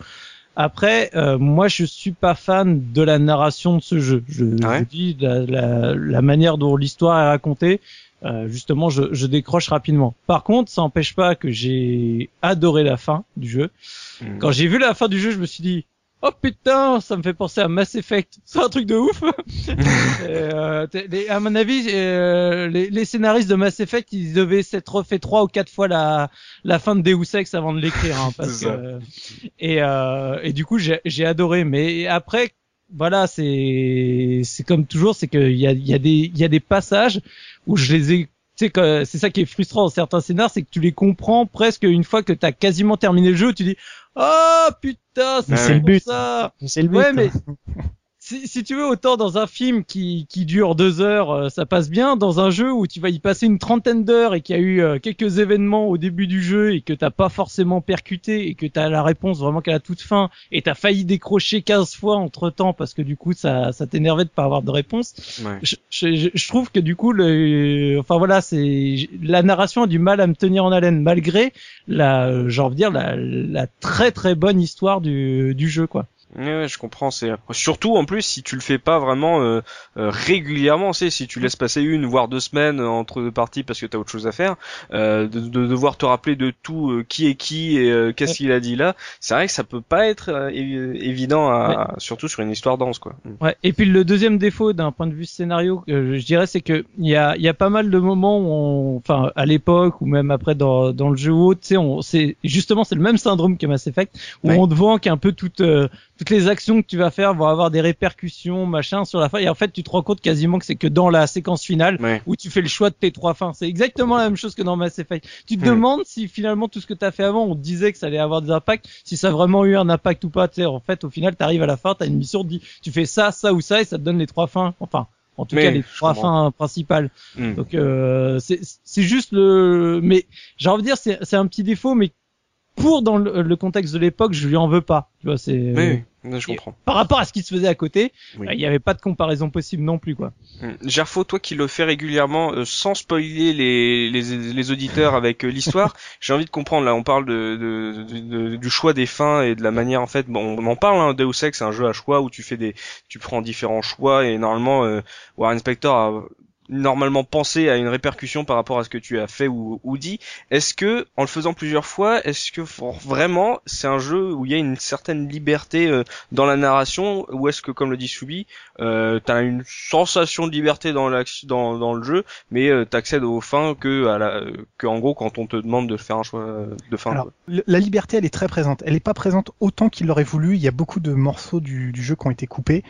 Après, euh, moi, je suis pas fan de la narration de ce jeu. Je, Ah ouais je dis la, la, la manière dont l'histoire est racontée. Euh, justement, je, je décroche rapidement. Par contre, ça n'empêche pas que j'ai adoré la fin du jeu. Mm. Quand j'ai vu la fin du jeu, je me suis dit, oh putain, ça me fait penser à Mass Effect. C'est un truc de ouf. Et, euh, les- à mon avis, euh, les, les scénaristes de Mass Effect, ils devaient s'être refait trois ou quatre fois la, la fin de Deus Ex avant de l'écrire. Hein, parce que, euh, et, euh, et du coup, j'ai adoré. Mais après, voilà, c'est c'est comme toujours, c'est qu'il y a, il y, a des, il y a des passages où je les ai tu sais que c'est ça qui est frustrant dans certains scénars, c'est que tu les comprends presque une fois que t'as quasiment terminé le jeu, tu dis oh putain Mais c'est le but. ça. C'est le but. Ouais mais si, si tu veux autant dans un film qui, qui dure deux heures, euh, ça passe bien. Dans un jeu où tu vas y passer une trentaine d'heures et qu'il y a eu euh, quelques événements au début du jeu et que t'as pas forcément percuté et que t'as la réponse vraiment qu'à la toute fin et t'as failli décrocher 15 fois entre temps parce que du coup ça, ça t'énervait de pas avoir de réponse Ouais. je, je, je trouve que du coup le enfin voilà c'est la narration a du mal à me tenir en haleine malgré la j'ai envie de dire la, la très très bonne histoire du, du jeu quoi Ouais, ouais, je comprends. C'est surtout en plus si tu le fais pas vraiment euh, euh, régulièrement, c'est si tu laisses passer une voire deux semaines entre deux parties parce que t'as autre chose à faire, euh, de, de devoir te rappeler de tout euh, qui est qui et euh, qu'est-ce qu'il a dit là. C'est vrai que ça peut pas être euh, évi- évident, à, surtout sur une histoire dense quoi. Mm. ouais et puis le deuxième défaut d'un point de vue scénario euh, je dirais c'est que il y a il y a pas mal de moments où on, enfin à l'époque ou même après dans dans le jeu ou autre tu sais on c'est justement c'est le même syndrome que Mass Effect où Ouais. on te vend qu'un peu toute euh, toute toutes les actions que tu vas faire vont avoir des répercussions, machin, sur la fin. Et en fait, tu te rends compte quasiment que c'est que dans la séquence finale Ouais. où tu fais le choix de tes trois fins. C'est exactement la même chose que dans Mass Effect. Tu te Hmm. demandes si finalement tout ce que tu as fait avant, on te disait que ça allait avoir des impacts, si ça a vraiment eu un impact ou pas. Tu sais, en fait, au final, tu arrives à la fin, tu as une mission, tu dis, tu fais ça, ça ou ça, et ça te donne les trois fins. Enfin, en tout Mais, cas, les trois fins principales. Hmm. Donc, euh, c'est juste le... Mais j'ai envie de dire, c'est c'est un petit défaut, mais pour dans le, le contexte de l'époque, je lui en veux pas. Tu vois, c'est... Oui, oui, je comprends. Par rapport à ce qui se faisait à côté, Oui. euh, il n'y avait pas de comparaison possible non plus, quoi. Hmm. Gerfo, toi qui le fais régulièrement, euh, sans spoiler les, les, les auditeurs avec euh, l'histoire, j'ai envie de comprendre. Là, on parle de, de, de- de- du choix des fins et de la manière en fait. Bon, on en parle. Hein, Deus Ex, c'est un jeu à choix où tu fais des, tu prends différents choix et normalement, euh, Warren Spector a normalement pensé à une répercussion par rapport à ce que tu as fait ou, ou dit. Est-ce que, en le faisant plusieurs fois, est-ce que vraiment c'est un jeu où il y a une certaine liberté euh, dans la narration, ou est-ce que, comme le dit Soubi, euh, t'as une sensation de liberté dans, dans, dans le jeu, mais euh, t'accèdes aux fins que, à la, que en gros quand on te demande de faire un choix de fin. Alors, la liberté, elle est très présente. Elle n'est pas présente autant qu'il l'aurait voulu. Il y a beaucoup de morceaux du, du jeu qui ont été coupés.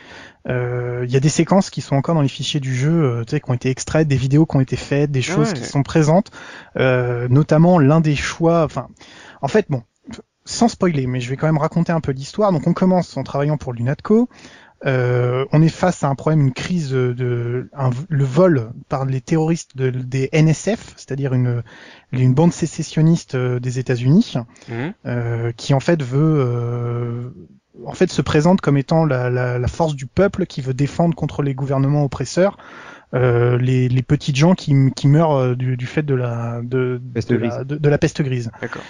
Euh, il y a des séquences qui sont encore dans les fichiers du jeu, euh, tu sais, qui ont été extraites, des vidéos qui ont été faites, des choses ouais. qui sont présentes. Euh, notamment l'un des choix. Enfin, en fait, bon, sans spoiler, mais je vais quand même raconter un peu l'histoire. Donc, on commence en travaillant pour l'UNATCO. Euh, on est face à un problème, une crise de, un- le vol par les terroristes de- des NSF, c'est-à-dire une, une bande sécessionniste euh, des États-Unis Mhm. euh, qui en fait veut euh, en fait se présente comme étant la, la, la force du peuple qui veut défendre contre les gouvernements oppresseurs euh, les, les petites gens qui, qui meurent euh, du, du fait de la de, Peste de, grise. la, de- de la peste grise. D'accord.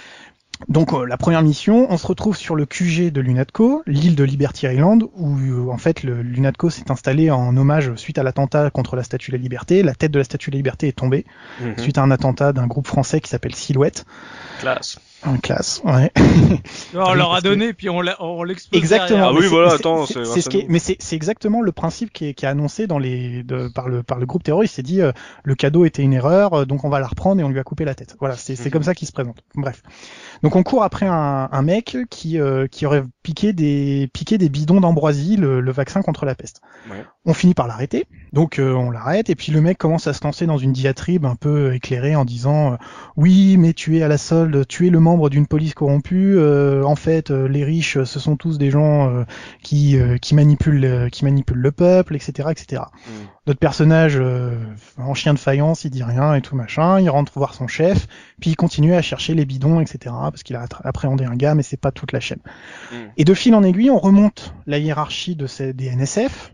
Donc euh, la première mission, on se retrouve sur le QG de l'UNATCO, l'île de Liberty Island, où euh, en fait le- l'UNATCO s'est installé en hommage suite à l'attentat contre la Statue de la Liberté. La tête de la Statue de la Liberté est tombée Mhm. suite à un attentat d'un groupe français qui s'appelle Silhouette. Classe. En classe, ouais. on Oui, leur a parce que- donné, puis on l'a- on l'expose Exactement. Ah mais oui, c'est- voilà, attends, c'est- ce qui est- mais c'est c'est exactement le principe qui est, qui est annoncé dans les de, par le par le groupe terroriste. Il s'est dit euh, le cadeau était une erreur, euh, donc on va la reprendre et on lui a coupé la tête. Voilà, c'est c'est Mhm. comme ça qu'il se présente. Bref. Donc on court après un, un mec qui euh, qui aurait piqué des piqué des bidons d'ambroisie, le, le vaccin contre la peste. Ouais. On finit par l'arrêter. Donc euh, on l'arrête et puis le mec commence à se lancer dans une diatribe un peu éclairée en disant euh, oui mais tu es à la solde, tu es le membre d'une police corrompue. euh, en fait euh, les riches ce sont tous des gens euh, qui euh, qui manipulent euh, qui manipulent le peuple etc etc. Mhm. Notre personnage euh, en chien de faïence il dit rien et tout machin. Il rentre voir son chef puis il continue à chercher les bidons etc parce qu'il a appréhendé un gars mais c'est pas toute la chaîne. Mhm. Et de fil en aiguille, on remonte la hiérarchie de ces, des NSF.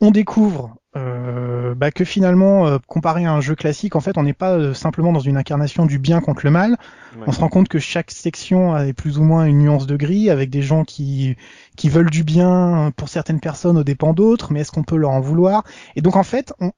On découvre euh, bah, que finalement, euh, comparé à un jeu classique, en fait, on n'est pas euh, simplement dans une incarnation du bien contre le mal. Ouais. On se rend compte que chaque section a plus ou moins une nuance de gris, avec des gens qui qui veulent du bien pour certaines personnes aux dépens d'autres, mais est-ce qu'on peut leur en vouloir? Et donc en fait, on,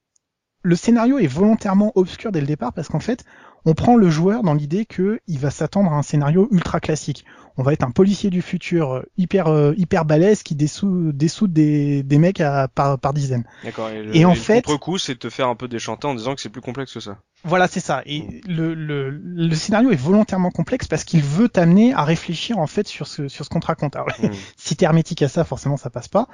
le scénario est volontairement obscur dès le départ parce qu'en fait, on prend le joueur dans l'idée que il va s'attendre à un scénario ultra classique. On va être un policier du futur euh, hyper euh, hyper balèze qui dessout des, des mecs à, par par dizaines. D'accord. Et, le- Et en le fait- contre-coup, c'est de te faire un peu déchanter en disant que c'est plus complexe que ça. Voilà, c'est ça. Et le, le, le scénario est volontairement complexe parce qu'il veut t'amener à réfléchir en fait sur ce sur ce qu'on te raconte. Alors, Mhm. si t'es hermétique à ça, forcément ça passe pas.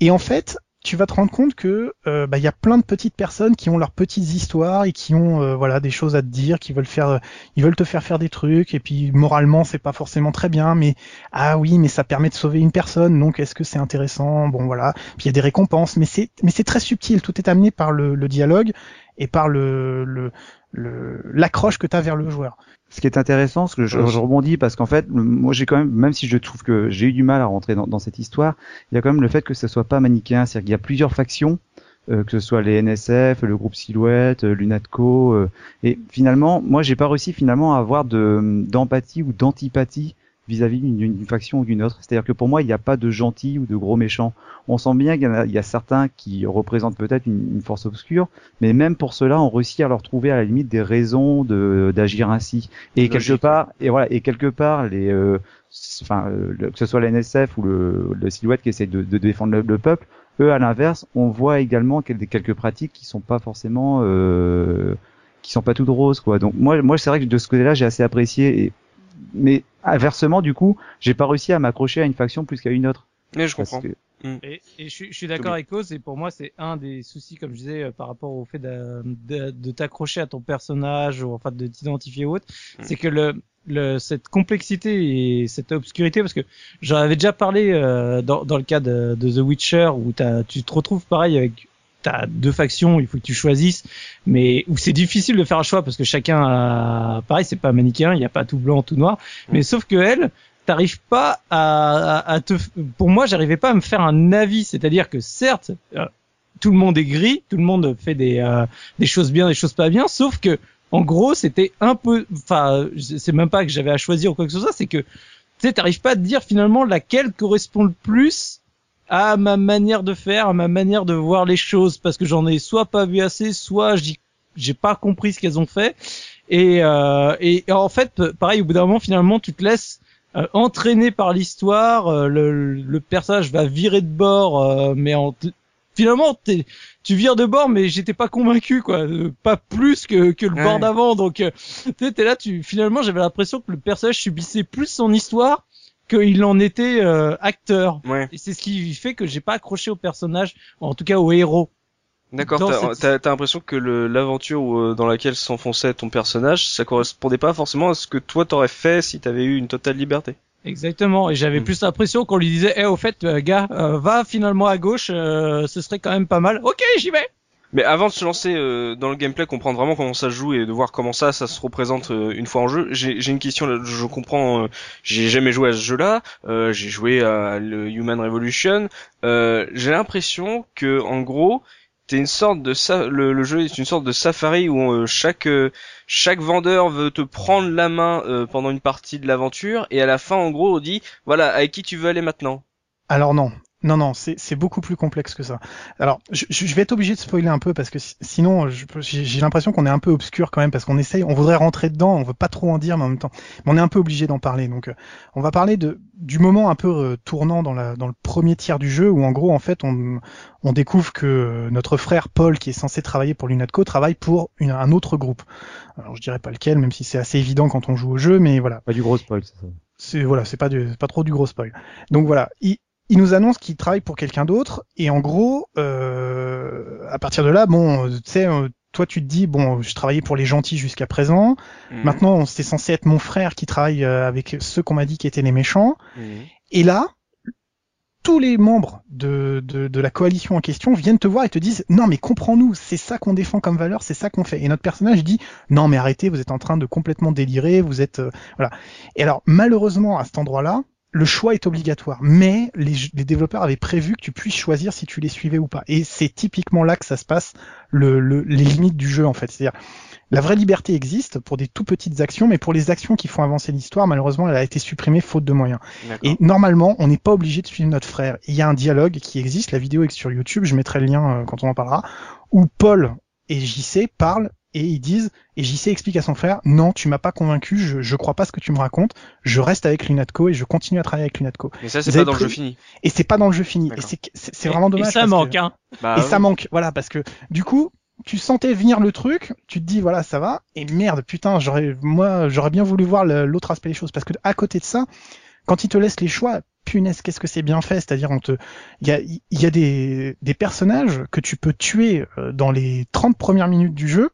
Et en fait, tu vas te rendre compte que euh, bah, il y a plein de petites personnes qui ont leurs petites histoires et qui ont euh, voilà des choses à te dire, qui veulent faire, ils veulent te faire faire des trucs et puis moralement c'est pas forcément très bien, mais ah oui, mais ça permet de sauver une personne, donc est-ce que c'est intéressant? Bon voilà. Puis il y a des récompenses, mais c'est mais c'est très subtil. Tout est amené par le, dialogue et par le le le- l'accroche que tu as vers le joueur. Ce qui est intéressant, ce que je, rebondis parce qu'en fait, moi j'ai quand même, même si je trouve que j'ai eu du mal à rentrer dans, dans cette histoire, il y a quand même le fait que ce soit pas manichéen, c'est-à-dire qu'il y a plusieurs factions, euh, que ce soit les NSF, le groupe Silhouette, euh, l'UNATCO, euh, et finalement, moi j'ai pas réussi finalement à avoir de d'empathie ou d'antipathie vis-à-vis d'une faction ou d'une autre. C'est-à-dire que pour moi, il n'y a pas de gentils ou de gros méchants. On sent bien qu'il y, y a certains qui représentent peut-être une, une force obscure, mais même pour cela, on réussit à leur trouver à la limite des raisons de d'agir ainsi. Et quelque part, et voilà, et quelque part, les, euh, enfin, euh, le- que ce soit la NSF ou le, le silhouette qui essaie de, de défendre le, le peuple, eux à l'inverse, on voit également quel- quelques pratiques qui sont pas forcément, euh, qui sont pas toutes roses, quoi. Donc moi, moi, c'est vrai que de ce côté-là, j'ai assez apprécié. Et, mais inversement, du coup, j'ai pas réussi à m'accrocher à une faction plus qu'à une autre. Mais je Parce comprends. que- Et, et je, suis- je suis d'accord avec Oz, et pour moi, c'est un des soucis, comme je disais, euh, par rapport au fait de, de, de t'accrocher à ton personnage, ou enfin de t'identifier ou autre, Mm. c'est que le, le, cette complexité et cette obscurité, parce que j'en avais déjà parlé euh, dans, dans le cas de, de The Witcher, où tu te retrouves pareil avec t'as deux factions, il faut que tu choisisses, mais où c'est difficile de faire un choix parce que chacun a, pareil, c'est pas manichéen, il n'y a pas tout blanc, tout noir, mais sauf que elle, t'arrives pas à, à, à te, pour moi, j'arrivais pas à me faire un avis, c'est-à-dire que certes, euh, tout le monde est gris, tout le monde fait des, euh, des choses bien, des choses pas bien, sauf que, en gros, c'était un peu, enfin, c'est même pas que j'avais à choisir ou quoi que ce soit, c'est que, tu sais, t'arrives pas à te dire finalement laquelle correspond le plus à ma manière de faire, à ma manière de voir les choses, parce que j'en ai soit pas vu assez, soit j'ai pas compris ce qu'elles ont fait. Et, euh, et en fait, pareil, au bout d'un moment, finalement, tu te laisses euh, entraîné par l'histoire, euh, le, le personnage va virer de bord, euh, mais en finalement tu vires de bord, mais j'étais pas convaincu quoi, euh, pas plus que, que le Ouais. bord d'avant, donc euh, tu sais, t'es là, tu finalement j'avais l'impression que le personnage subissait plus son histoire qu'il en était euh, acteur. Ouais. Et c'est ce qui fait que j'ai pas accroché au personnage, en tout cas au héros. D'accord, t'as cette- t'as- t'as l'impression que le- l'aventure où, euh, dans laquelle s'enfonçait ton personnage, ça correspondait pas forcément à ce que toi t'aurais fait si t'avais eu une totale liberté. Exactement. Et j'avais Mm. plus l'impression qu'on lui disait, eh, au fait, euh, gars, euh, va finalement à gauche, euh, ce serait quand même pas mal. Ok, j'y vais. Mais avant de se lancer euh, dans le gameplay, comprendre vraiment comment ça se joue et de voir comment ça, ça se représente euh, une fois en jeu, j'ai une question. Je comprends. euh, j'ai jamais joué à ce jeu-là. euh, j'ai joué à le Human Revolution. Euh, j'ai l'impression que, en gros, t'es une sorte de le, le jeu est une sorte de safari où euh, chaque chaque vendeur veut te prendre la main pendant une partie de l'aventure et à la fin, en gros, on dit voilà avec qui tu veux aller maintenant? Alors non. Non, non, c'est c'est beaucoup plus complexe que ça. Alors, je, je vais être obligé de spoiler un peu parce que si- sinon, j'ai l'impression qu'on est un peu obscur quand même parce qu'on essaye, on voudrait rentrer dedans, on veut pas trop en dire, mais en même temps, mais on est un peu obligé d'en parler. Donc, euh, on va parler de du moment un peu euh, tournant dans la dans le premier tiers du jeu où en gros, en fait, on on découvre que euh, notre frère Paul, qui est censé travailler pour l'UNATCO, travaille pour une- un autre groupe. Alors, je dirais pas lequel, même si c'est assez évident quand on joue au jeu, mais voilà Pas du gros spoil, c'est ça. c'est voilà, c'est pas du, pas trop du gros spoil. Donc voilà, il, il nous annonce qu'il travaille pour quelqu'un d'autre et en gros, euh, à partir de là, bon, tu sais, euh, toi tu te dis bon, je travaillais pour les gentils jusqu'à présent. Mhm. Maintenant, c'est censé être mon frère qui travaille euh, avec ceux qu'on m'a dit qui étaient les méchants. Mhm. Et là, tous les membres de, de, de la coalition en question viennent te voir et te disent non mais comprends-nous, c'est ça qu'on défend comme valeur, c'est ça qu'on fait. Et notre personnage dit non mais arrêtez, vous êtes en train de complètement délirer, vous êtes euh, voilà. Et alors malheureusement à cet endroit-là, le choix est obligatoire, mais les, les développeurs avaient prévu que tu puisses choisir si tu les suivais ou pas. Et c'est typiquement là que ça se passe, le, le- les limites du jeu en fait. C'est-à-dire la vraie liberté existe pour des tout petites actions, mais pour les actions qui font avancer l'histoire, malheureusement, elle a été supprimée faute de moyens. Et normalement, on n'est pas obligé de suivre notre frère. Il y a un dialogue qui existe, la vidéo est sur YouTube, je mettrai le lien euh, quand on en parlera, où Paul et JC parlent et ils disent, et JC explique à son frère, non, tu m'as pas convaincu, je, je crois pas ce que tu me racontes, je reste avec Lunatco et je continue à travailler avec Lunatco. Mais ça, c'est pas dans le jeu fini. Et c'est pas dans le jeu fini. Et c'est vraiment dommage. Et ça parce que- manque, hein. Bah, et ouais. ça manque, voilà, parce que du coup, tu sentais venir le truc, tu te dis voilà, ça va, et merde, putain, j'aurais, moi, j'aurais bien voulu voir l'autre aspect des choses, parce que à côté de ça, quand ils te laissent les choix, punaise, qu'est-ce que c'est bien fait, c'est-à-dire on te, il y a, il y a des, des personnages que tu peux tuer euh, dans les 30 premières minutes du jeu,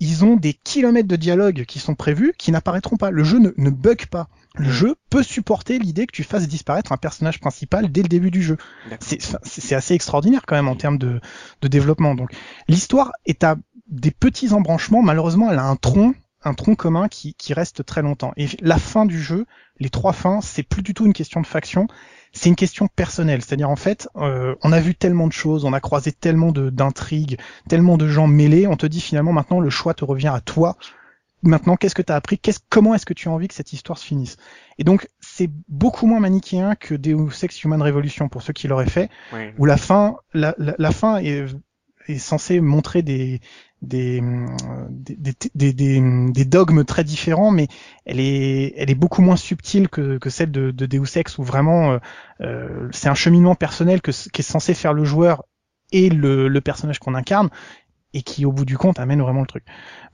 ils ont des kilomètres de dialogue qui sont prévus, qui n'apparaîtront pas. Le jeu ne, ne bug pas. Le jeu peut supporter l'idée que tu fasses disparaître un personnage principal dès le début du jeu. C'est assez extraordinaire quand même en termes de, de développement. Donc l'histoire est à des petits embranchements. Malheureusement, elle a un tronc, un tronc commun qui, qui reste très longtemps. Et la fin du jeu, les trois fins, c'est plus du tout une question de faction. C'est une question personnelle. C'est-à-dire en fait, euh, on a vu tellement de choses, on a croisé tellement de d'intrigues, tellement de gens mêlés. On te dit finalement maintenant le choix te revient à toi. Maintenant, qu'est-ce que tu as appris? Qu'est-ce, Comment est-ce que tu as envie que cette histoire se finisse? Et donc, c'est beaucoup moins manichéen que Deus Ex Human Revolution pour ceux qui l'auraient fait où la fin, la, la, la fin est, est censée montrer des des, des, des, des, des- dogmes très différents, mais elle est, elle est beaucoup moins subtile que, que celle de, de Deus Ex, où vraiment euh, euh, c'est un cheminement personnel que, qui est censé faire le joueur et le personnage qu'on incarne. Et qui au bout du compte amène vraiment le truc.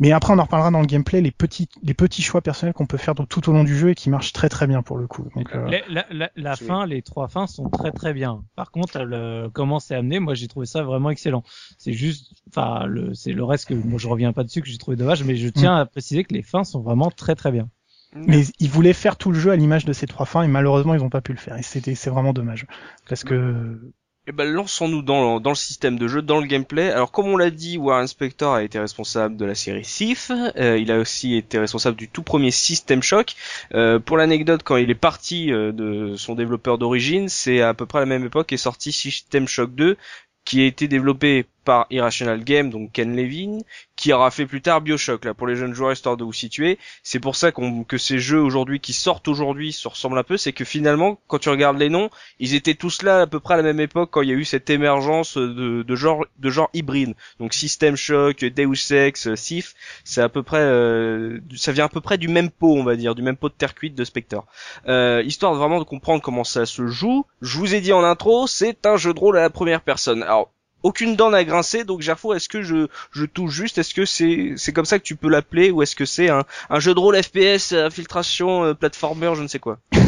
Mais après on en reparlera dans le gameplay les petits les petits choix personnels qu'on peut faire tout au long du jeu et qui marchent très très bien pour le coup. Donc, euh... la, la, la fin, les trois fins sont très très bien. Par contre, le, comment c'est amené, moi j'ai trouvé ça vraiment excellent. C'est juste, enfin le c'est le reste que moi je reviens pas dessus que j'ai trouvé dommage, mais je tiens mm. à préciser que les fins sont vraiment très très bien. Mais ils voulaient faire tout le jeu à l'image de ces trois fins et malheureusement ils n'ont pas pu le faire. Et c'était c'est vraiment dommage parce que eh ben, lançons-nous dans, dans, le système de jeu, dans le gameplay. Alors, comme on l'a dit, Warren Spector a été responsable de la série Sif. Euh, il a aussi été responsable du tout premier System Shock. Euh, pour l'anecdote, quand il est parti euh, de son développeur d'origine, c'est à peu près à la même époque qu'est sorti System Shock 2, qui a été développé par Irrational Game, donc Ken Levine, qui aura fait plus tard Bioshock, là, pour les jeunes joueurs, histoire de vous situer. C'est pour ça que ces jeux aujourd'hui, qui sortent aujourd'hui, se ressemblent un peu, c'est que finalement, quand tu regardes les noms, ils étaient tous là à peu près à la même époque quand il y a eu cette émergence de, de genre, de genre hybride. Donc System Shock, Deus Ex, Sif, c'est à peu près, euh, ça vient à peu près du même pot, on va dire, du même pot de terre cuite de Spectre. Euh, histoire vraiment de comprendre comment ça se joue, je vous ai dit en intro, c'est un jeu de rôle à la première personne. Alors, aucune dent n'a grincé, donc Gerfo, est-ce que je, je touche juste? Est-ce que c'est c'est comme ça que tu peux l'appeler ou est-ce que c'est un, un jeu de rôle FPS, infiltration, euh, platformer, je ne sais quoi?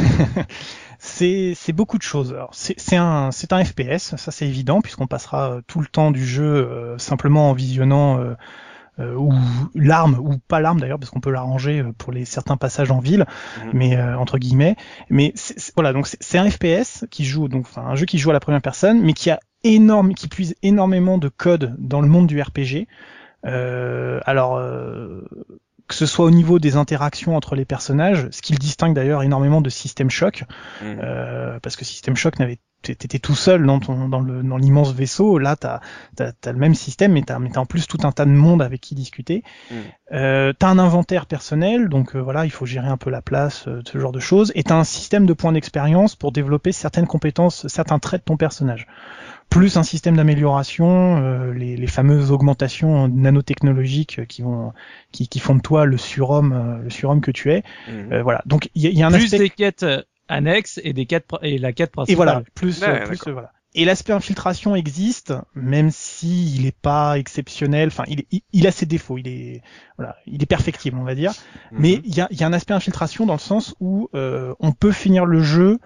C'est c'est beaucoup de choses. C'est un c'est un FPS, ça c'est évident puisqu'on passera tout le temps du jeu euh, simplement en visionnant euh, euh, ou l'arme ou pas l'arme d'ailleurs parce qu'on peut l'arranger pour les certains passages en ville mhm. mais entre guillemets mais voilà donc c'est un FPS qui joue donc enfin un jeu qui joue à la première personne mais qui a énorme, qui puise énormément de code dans le monde du RPG. Euh, alors, euh, que ce soit au niveau des interactions entre les personnages, ce qui le distingue d'ailleurs énormément de System Shock, mmh. euh, parce que System Shock n'avait t'étais tout seul dans ton dans le dans l'immense vaisseau là t'as as, le même système mais t'as mais as en plus tout un tas de monde avec qui discuter mmh. euh, t'as un inventaire personnel donc euh, voilà il faut gérer un peu la place euh, ce genre de choses et t'as un système de points d'expérience pour développer certaines compétences certains traits de ton personnage plus un système d'amélioration, euh, les, les, fameuses augmentations nanotechnologiques qui vont, qui, qui font de toi le surhomme, euh, le surhomme que tu es. Mhm. Euh, voilà. Donc il y, y, a un plus aspect... des quêtes annexes et des quêtes et la quête principale. Et voilà, plus, plus voilà. Et l'aspect infiltration existe, même si il est pas exceptionnel. Enfin, il, il, a ses défauts. Il est, voilà, il est perfectible, on va dire. Mhm. Mais il y a, y a, un aspect infiltration dans le sens où on peut finir le jeu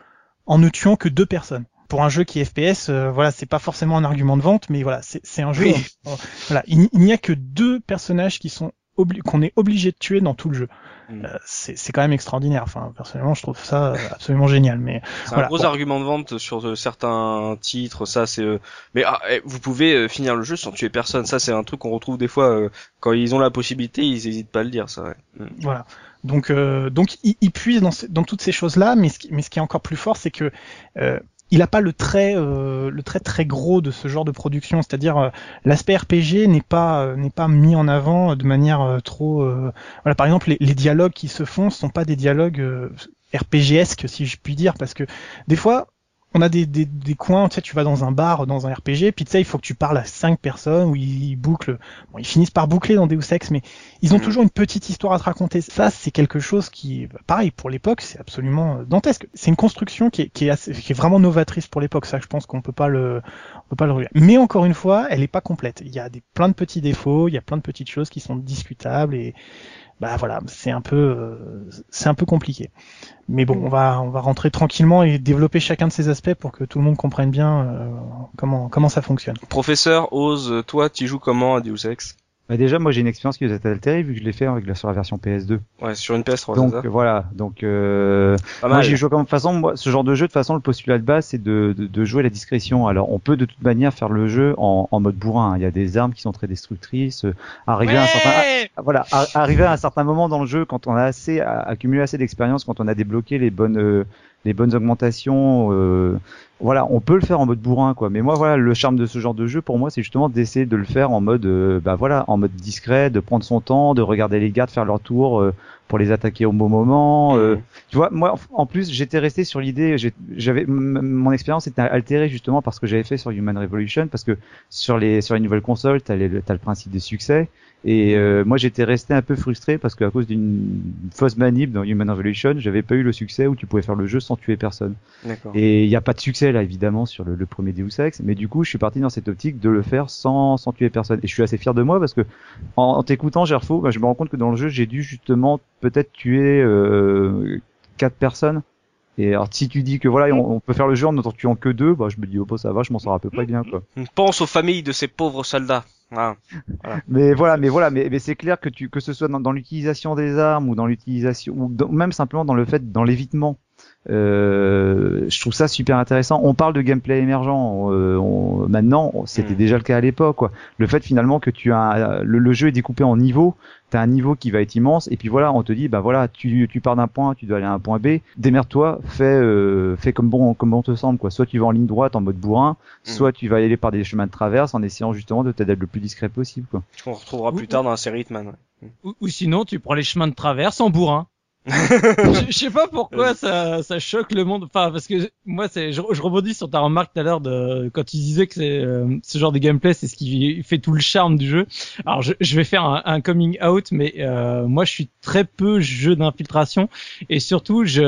en ne tuant que deux personnes pour un jeu qui est FPS, euh, voilà, c'est pas forcément un argument de vente, mais voilà, c'est un jeu. voilà, il, n'y a que deux personnages qui sont qu'on est obligé de tuer dans tout le jeu. Mm. Euh, c'est quand même extraordinaire. Enfin, personnellement, je trouve ça euh, absolument génial. Mais c'est un gros argument de vente sur certains titres. Ça, c'est. Mais ah, eh, vous pouvez finir le jeu sans tuer personne. Ça, c'est un truc qu'on retrouve des fois quand ils ont la possibilité, ils hésitent pas à le dire. Ça. Ouais. Mm. Voilà. Donc, donc, ils, ils puisent dans, dans toutes ces choses-là, mais, mais ce qui est encore plus fort, c'est que il n'a pas le trait euh, le trait très gros de ce genre de production. C'est-à-dire euh, l'aspect RPG n'est pas euh, n'est pas mis en avant de manière trop voilà par exemple les, dialogues qui se font sont pas des dialogues RPGesques si je puis dire parce que des fois on a des, des, des, coins, tu sais, tu vas dans un bar, dans un RPG, puis tu sais, il faut que tu parles à cinq personnes, où ils, bouclent, bon, ils finissent par boucler dans Deus Ex, mais ils ont mm. toujours une petite histoire à te raconter. Ça, c'est quelque chose qui, pareil, pour l'époque, c'est absolument dantesque. C'est une construction qui est, qui est, assez, qui est vraiment novatrice pour l'époque. Ça, je pense qu'on peut pas le, on peut pas le regarder. Mais encore une fois, elle est pas complète. Il y a des, plein de petits défauts, il y a plein de petites choses qui sont discutables et, bah voilà, c'est un peu, euh, c'est un peu compliqué. Mais bon, on va, on va rentrer tranquillement et développer chacun de ces aspects pour que tout le monde comprenne bien euh, comment, comment ça fonctionne. Professeur, ose, toi, tu joues comment à Deus Ex? Bah déjà, moi j'ai une expérience qui vous a altérée vu que je l'ai fait avec la, sur la version PS2. Ouais, sur une PS3. Donc voilà, donc euh, moi j'ai joué comme façon, moi, ce genre de jeu de façon le postulat de base c'est de, de, de, jouer à la discrétion. Alors on peut de toute manière faire le jeu en, en mode bourrin. Il y a des armes qui sont très destructrices. Euh, arriver à un certain, ah, voilà, arriver à un certain moment dans le jeu quand on a assez accumulé assez d'expérience, quand on a débloqué les bonnes euh, les bonnes augmentations. Euh, voilà, on peut le faire en mode bourrin, quoi. Mais moi, voilà, le charme de ce genre de jeu, pour moi, c'est justement d'essayer de le faire en mode, euh, bah voilà, en mode discret, de prendre son temps, de regarder les gars faire leur tour, euh, pour les attaquer au bon moment. euh, Mhm. tu vois, moi, en- plus, j'étais resté sur l'idée, j'avais, mon expérience était altérée justement parce que j'avais fait sur Human Revolution, parce que sur les, sur les nouvelles consoles, t'as les- t'as le principe des succès. Et euh, moi, j'étais resté un peu frustré parce qu'à cause d'une fausse manip dans Human Revolution, j'avais pas eu le succès où tu pouvais faire le jeu sans tuer personne. Et il n'y a pas de succès là évidemment sur le, le premier Deus Ex, mais du coup je suis parti dans cette optique de le faire sans, sans tuer personne. Et je suis assez fier de moi parce que en, en t'écoutant Gerfo, bah, je me rends compte que dans le jeu j'ai dû justement peut-être tuer euh, quatre personnes. Et alors si tu dis que voilà on, on peut faire le jeu en n'en tuant que deux, bah je me dis oh bah, ça va, je m'en sors à peu près bien quoi. Pense aux familles de ces pauvres soldats. Ah. Mais voilà, mais voilà, mais, mais c'est clair que tu que ce soit dans, l'utilisation des armes ou dans l'utilisation ou même simplement dans le fait dans l'évitement. Euh, je trouve ça super intéressant. On parle de gameplay émergent. euh, on- maintenant, c'était Mm. déjà le cas à l'époque. Quoi. Le fait finalement que tu as le, le jeu est découpé en niveaux. T'as un niveau qui va être immense et puis voilà, on te dit bah voilà, tu, tu pars d'un point, tu dois aller à un point B. Démerde-toi, fais euh, fais comme bon comme bon te semble quoi. Soit tu vas en ligne droite en mode bourrin, Mm. soit tu vas y aller par des chemins de traverse en essayant justement de t'être le plus discret possible quoi. Qu'on retrouvera Ou- plus tard dans la série Hitman. ouais. Ou, ou sinon, tu prends les chemins de traverse en bourrin. Je, je sais pas pourquoi ça, ça choque le monde. Enfin, parce que moi, c'est, je, je rebondis sur ta remarque tout à l'heure de quand tu disais que c'est euh, ce genre de gameplay, c'est ce qui fait tout le charme du jeu. Alors, je, je vais faire un, un coming out, mais euh, moi, je suis très peu jeu d'infiltration et surtout, je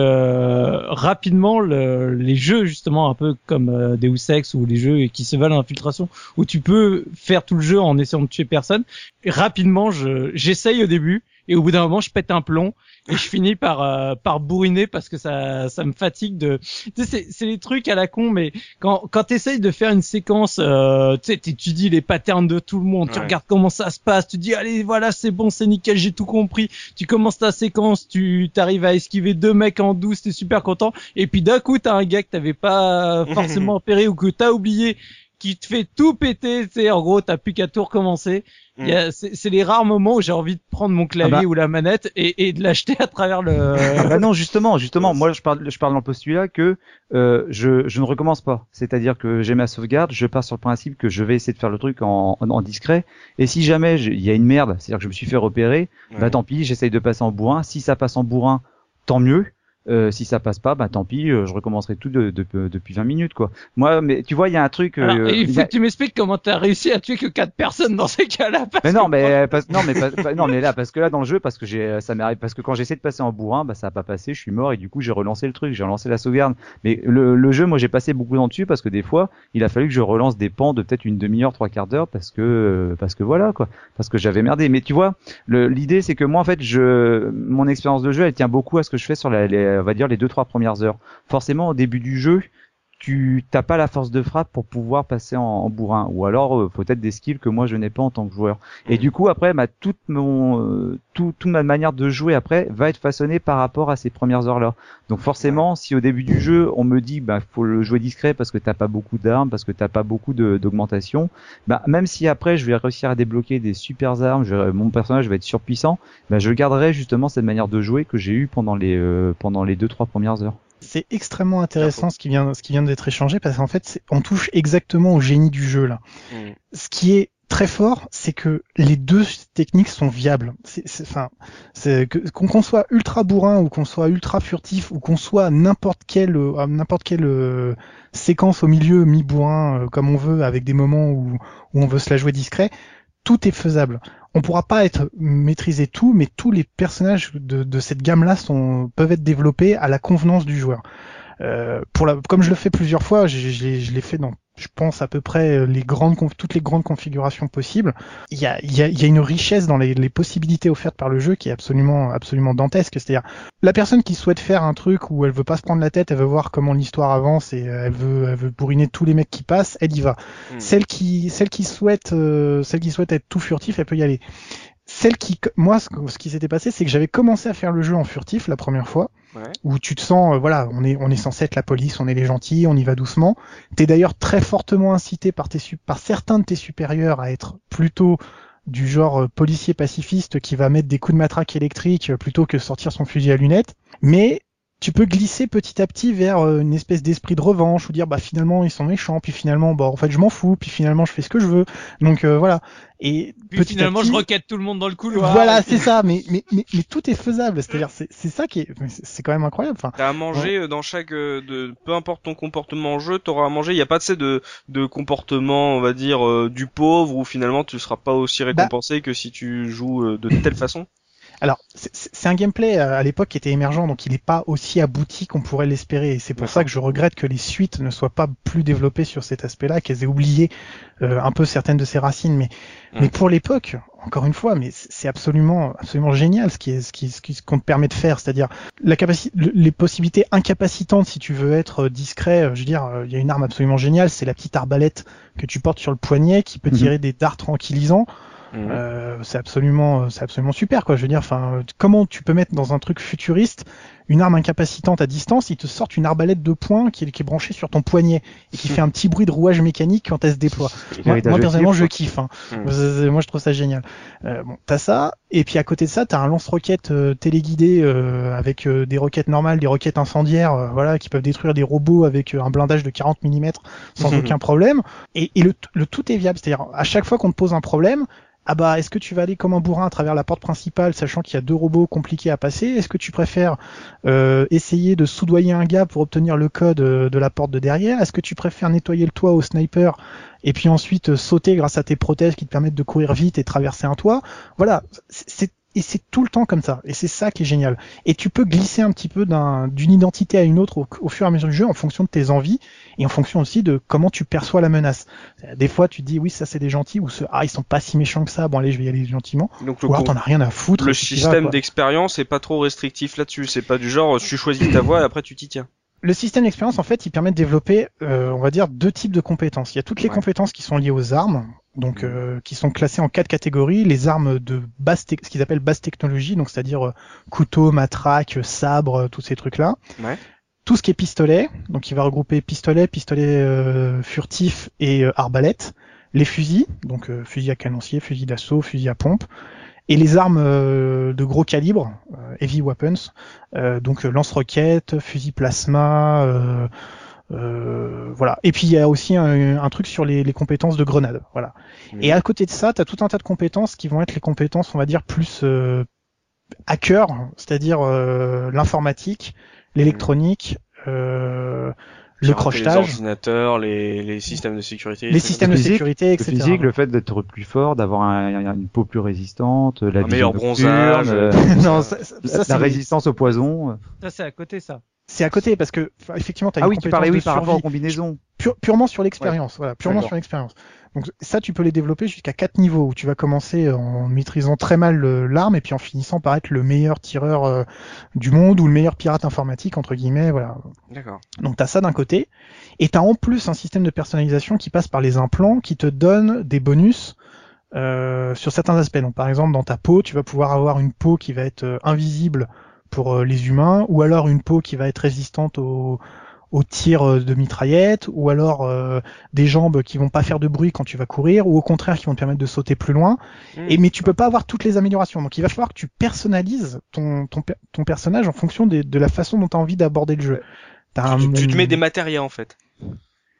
rapidement le, les jeux justement un peu comme euh, Deus Ex ou les jeux qui se valent l'infiltration où tu peux faire tout le jeu en essayant de tuer personne. Et rapidement, je j'essaye au début et au bout d'un moment, je pète un plomb et je finis par euh, par bourriner parce que ça ça me fatigue de tu sais c'est c'est les trucs à la con mais quand quand t'essayes de faire une séquence euh, tu sais t'étudies les patterns de tout le monde tu regardes comment ça se passe tu dis allez voilà c'est bon c'est nickel j'ai tout compris. Tu commences ta séquence tu t'arrives à esquiver deux mecs en douce t'es super content. Et puis d'un coup t'as un gars que t'avais pas forcément repéré ou que t'as oublié qui te fait tout péter, tu sais, en gros, t'as plus qu'à tout recommencer. Mm. Il y a- C'est c'est les rares moments où j'ai envie de prendre mon clavier Ah bah. ou la manette et, et de l'acheter à travers le. Ah bah non, justement, justement, moi je parle, je parle dans le postulat que euh, je, je ne recommence pas. C'est-à-dire que j'ai ma sauvegarde, je pars sur le principe que je vais essayer de faire le truc en, en, en discret. Et si jamais il y a une merde, c'est-à-dire que je me suis fait repérer, Ouais. bah tant pis, j'essaye de passer en bourrin. Si ça passe en bourrin, tant mieux. Euh, si ça passe pas, bah tant pis, euh, je recommencerai tout de, de- depuis 20 minutes quoi. Moi, mais tu vois, il y a un truc. Alors, euh, il faut a- que tu m'expliques comment t'as réussi à tuer que quatre personnes dans ces cas-là. Mais non, mais non, mais pas- non, mais là, parce que là dans le jeu, parce que j'ai, ça m'arrive, parce que quand j'essaie de passer en bourrin, bah ça a pas passé, je suis mort et du coup j'ai relancé le truc, j'ai relancé la sauvegarde. Mais le, le jeu, moi j'ai passé beaucoup de temps dessus parce que des fois, il a fallu que je relance des pans de peut-être une demi-heure, trois quarts d'heure parce que, euh, parce que voilà quoi, parce que j'avais merdé. Mais tu vois, l'idée c'est que moi en fait, je, mon expérience de jeu, elle tient beaucoup à ce que je fais sur la, les, on va dire les deux trois premières heures. Forcément, au début du jeu, tu t'as pas la force de frappe pour pouvoir passer en, en bourrin. Ou alors euh, peut-être des skills que moi je n'ai pas en tant que joueur. Et Mhm. du coup après bah, toute mon euh, tout, toute ma manière de jouer après va être façonnée par rapport à ces premières heures là donc forcément si au début du jeu on me dit bah faut le jouer discret parce que t'as pas beaucoup d'armes parce que t'as pas beaucoup d'augmentation bah même si après je vais réussir à débloquer des super armes je mon personnage va être surpuissant bah je garderai justement cette manière de jouer que j'ai eu pendant les euh, pendant les deux trois premières heures C'est extrêmement intéressant ce qui vient, ce qui vient d'être échangé parce qu'en fait, on touche exactement au génie du jeu là. Mm. Ce qui est très fort, c'est que les deux techniques sont viables. C'est, enfin, qu'on soit ultra bourrin ou qu'on soit ultra furtif ou qu'on soit n'importe quelle, euh, n'importe quelle euh, séquence au milieu mi-bourrin euh, comme on veut avec des moments où, où on veut se la jouer discret, tout est faisable. On pourra pas être maîtriser tout, mais tous les personnages de, cette gamme-là peuvent être développés à la convenance du joueur. Euh, comme je le fais plusieurs fois, je, je l'ai fait dans, je pense à peu près les grandes, toutes les grandes configurations possibles. Il y a, il y a, il y a une richesse dans les, les possibilités offertes par le jeu qui est absolument, absolument dantesque. C'est-à-dire, la personne qui souhaite faire un truc où elle veut pas se prendre la tête, elle veut voir comment l'histoire avance et euh, elle veut, elle veut bourriner tous les mecs qui passent, elle y va. Mm. Celle qui, celle qui souhaite, euh, celle qui souhaite être tout furtif, elle peut y aller. Celle qui, moi, ce, ce qui s'était passé, c'est que j'avais commencé à faire le jeu en furtif la première fois, Ouais. où tu te sens, euh, voilà, on est, on est censé être la police, on est les gentils, on y va doucement. T'es d'ailleurs très fortement incité par tes, par certains de tes supérieurs à être plutôt du genre euh, policier pacifiste qui va mettre des coups de matraque électrique euh, plutôt que sortir son fusil à lunettes. Mais tu peux glisser petit à petit vers euh, une espèce d'esprit de revanche ou dire bah finalement ils sont méchants puis finalement bah en fait je m'en fous puis finalement je fais ce que je veux donc euh, voilà et Puis petit à finalement, petit- je requête tout le monde dans le couloir. voilà c'est ça mais, mais mais mais tout est faisable c'est-à-dire c'est c'est ça qui est c'est quand même incroyable enfin T'as à manger euh, dans chaque euh, de peu importe ton comportement en jeu, t'auras à manger. Il y a pas de de de comportement, on va dire euh, du pauvre où finalement tu seras pas aussi Bah. récompensé que si tu joues euh, de telle façon. Alors, c'est- un gameplay euh, à l'époque qui était émergent, donc il n'est pas aussi abouti qu'on pourrait l'espérer. Et c'est pour ça que je regrette que les suites ne soient pas plus développées sur cet aspect-là, qu'elles aient oublié euh, un peu certaines de ses racines. Mais, Mm. mais pour l'époque, encore une fois, mais c'est absolument, absolument génial ce qui est, ce qui, ce qui- ce qu'on te permet de faire, c'est-à-dire la capacité, le- les possibilités incapacitantes si tu veux être euh, discret. Je veux dire, il y a une arme absolument géniale, c'est la petite arbalète que tu portes sur le poignet qui peut Mhm. tirer des dards tranquillisants. Mhm. Euh, c'est absolument, c'est absolument super quoi. Je veux dire, enfin, euh, comment tu peux mettre dans un truc futuriste une arme incapacitante à distance, ils te sortent une arbalète de poing qui est, qui est branchée sur ton poignet et qui fait un petit bruit de rouage mécanique quand elle se déploie. Moi, personnellement, je kiffe. Hein. Mm. Moi, je trouve ça génial. Euh, bon, t'as ça, et puis à côté de ça, t'as un lance-roquette euh, téléguidé euh, avec euh, des roquettes normales, des roquettes incendiaires, euh, voilà, qui peuvent détruire des robots avec euh, un blindage de 40 mm sans aucun problème. Et, et le, le tout est viable, c'est-à-dire à chaque fois qu'on te pose un problème, ah bah est-ce que tu vas aller comme un bourrin à travers la porte principale, sachant qu'il y a deux robots compliqués à passer? Est-ce que tu préfères euh, essayer de soudoyer un gars pour obtenir le code euh, de la porte de derrière? Est-ce que tu préfères nettoyer le toit au sniper et puis ensuite euh, sauter grâce à tes prothèses qui te permettent de courir vite et traverser un toit? Voilà, c'est et c'est tout le temps comme ça, et c'est ça qui est génial. Et tu peux glisser un petit peu d'un- d'une identité à une autre au, au fur et à mesure du jeu en fonction de tes envies et en fonction aussi de comment tu perçois la menace. Des fois, tu te dis oui, ça c'est des gentils ou ce ah ils sont pas si méchants que ça. Bon allez, je vais y aller gentiment. Donc le, Ou alors t'en as rien à foutre. le système d'expérience est pas trop restrictif là-dessus. C'est pas du genre tu choisis ta voie et après tu t'y tiens. Le système d'expérience, en fait, il permet de développer, euh, on va dire, deux types de compétences. Il y a toutes les Ouais. compétences qui sont liées aux armes, donc Mhm. euh, qui sont classées en quatre catégories. Les armes de basse, ce qu'ils appellent basse technologie, donc c'est-à-dire euh, couteau, matraque, sabre, euh, tous ces trucs-là. Ouais. Tout ce qui est pistolet, donc il va regrouper pistolet, pistolet euh, furtif et euh, arbalète. Les fusils, donc euh, fusil à canoncier, fusil d'assaut, fusil à pompe. Et les armes euh, de gros calibre, euh, heavy weapons, euh, donc lance-roquettes, fusil plasma, euh, voilà. Et puis il y a aussi un, un truc sur les, les compétences de grenade, voilà. Et à côté de ça, tu as tout un tas de compétences qui vont être les compétences, on va dire plus euh, hacker, c'est-à-dire euh, l'informatique, l'électronique, euh, le Les crochetage, ordinateurs, les, les systèmes de sécurité. les systèmes de physique, sécurité, Le etc. physique, le fait d'être plus fort, d'avoir un- un- une peau plus résistante, la Un meilleur bronzage, euh, non, ça, ça, la, ça, la c'est résistance au poison. Ça, c'est à côté, ça. C'est à côté parce que effectivement, tu as Ah une oui, tu parlais de oui par rapport aux combinaisons. Pure- purement sur l'expérience, voilà, purement sur l'expérience. Donc ça, tu peux les développer jusqu'à quatre niveaux où tu vas commencer en maîtrisant très mal le- l'arme et puis en finissant par être le meilleur tireur euh, du monde ou le meilleur pirate informatique entre guillemets, voilà. D'accord. Donc t'as ça d'un côté et t'as en plus un système de personnalisation qui passe par les implants qui te donne des bonus euh, sur certains aspects. Donc par exemple dans ta peau, tu vas pouvoir avoir une peau qui va être euh, invisible pour euh, les humains ou alors une peau qui va être résistante aux aux tirs euh, de mitraillette ou alors euh, des jambes qui vont pas faire de bruit quand tu vas courir ou au contraire qui vont te permettre de sauter plus loin Hmm. et mais tu peux pas avoir toutes les améliorations donc il va falloir que tu personnalises ton ton, ton personnage en fonction des- de la façon dont tu as envie d'aborder le jeu tu, un- tu te mets des matérias en fait.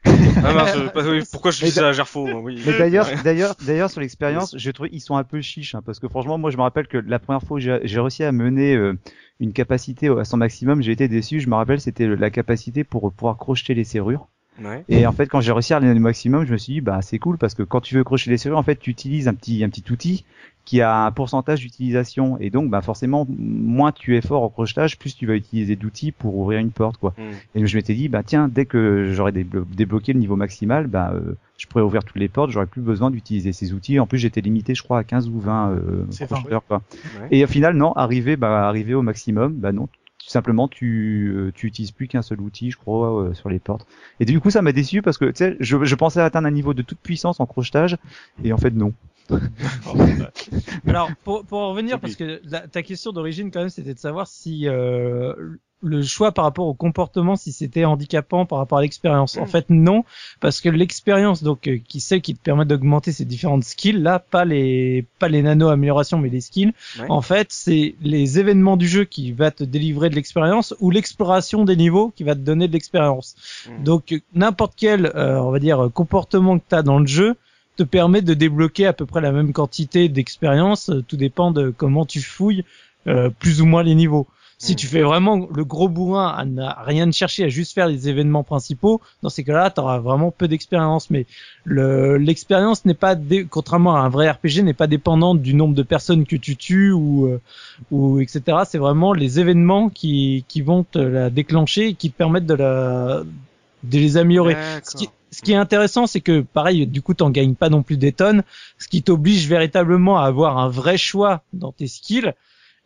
Ah mince, euh, pas- oui, pourquoi je dis ça à Gerfo oui. Mais d'ailleurs, d'ailleurs, d'ailleurs, sur l'expérience, je trouve ils sont un peu chiches, hein, parce que franchement, moi, je me rappelle que la première fois où j'ai j'ai réussi à mener euh, une capacité à son maximum, j'ai été déçu. Je me rappelle, c'était la capacité pour pouvoir crocheter les serrures. Ouais. Et en fait, quand j'ai réussi à aller au maximum, je me suis dit, bah, c'est cool, parce que quand tu veux crocheter les serrures, en fait, tu utilises un petit, un petit outil qui a un pourcentage d'utilisation. Et donc, bah, forcément, moins tu es fort au crochetage, plus tu vas utiliser d'outils pour ouvrir une porte, quoi. Hmm. Et je m'étais dit, bah tiens, dès que j'aurais déblo- débloqué le niveau maximal, bah euh, je pourrais ouvrir toutes les portes, j'aurais plus besoin d'utiliser ces outils. En plus, j'étais limité, je crois, à 15 ou 20 euh, crocheteurs, quoi. Ouais. Et au final, non, arrivé, bah arrivé au maximum, bah non, tout simplement tu euh, tu utilises plus qu'un seul outil, je crois, euh, sur les portes. Et du coup, ça m'a déçu parce que tu sais, je, je pensais atteindre un niveau de toute puissance en crochetage, et en fait non. Alors, pour, pour en revenir, parce que la- ta question d'origine, quand même, c'était de savoir si euh, le choix par rapport au comportement, si c'était handicapant par rapport à l'expérience. En fait, non, parce que l'expérience, donc, euh, qui celle qui te permet d'augmenter ces différentes skills, là, pas les pas les nano-améliorations, mais les skills. Ouais. En fait, c'est les événements du jeu qui va te délivrer de l'expérience ou l'exploration des niveaux qui va te donner de l'expérience. Mm. Donc, euh, n'importe quel, euh, on va dire, comportement que tu as dans le jeu te permet de débloquer à peu près la même quantité d'expérience. Euh, Tout dépend de comment tu fouilles euh, plus ou moins les niveaux. Si Mm. tu fais vraiment le gros bourrin à ne rien de chercher, à juste faire les événements principaux, dans ces cas-là, tu auras vraiment peu d'expérience. Mais le- l'expérience n'est pas, dé- contrairement à un vrai RPG, n'est pas dépendante du nombre de personnes que tu tues ou, euh, ou etc. C'est vraiment les événements qui, qui vont te la déclencher et qui te permettent de la de les améliorer. Ce qui, ce qui est intéressant, c'est que pareil, du coup, t'en gagnes pas non plus des tonnes, ce qui t'oblige véritablement à avoir un vrai choix dans tes skills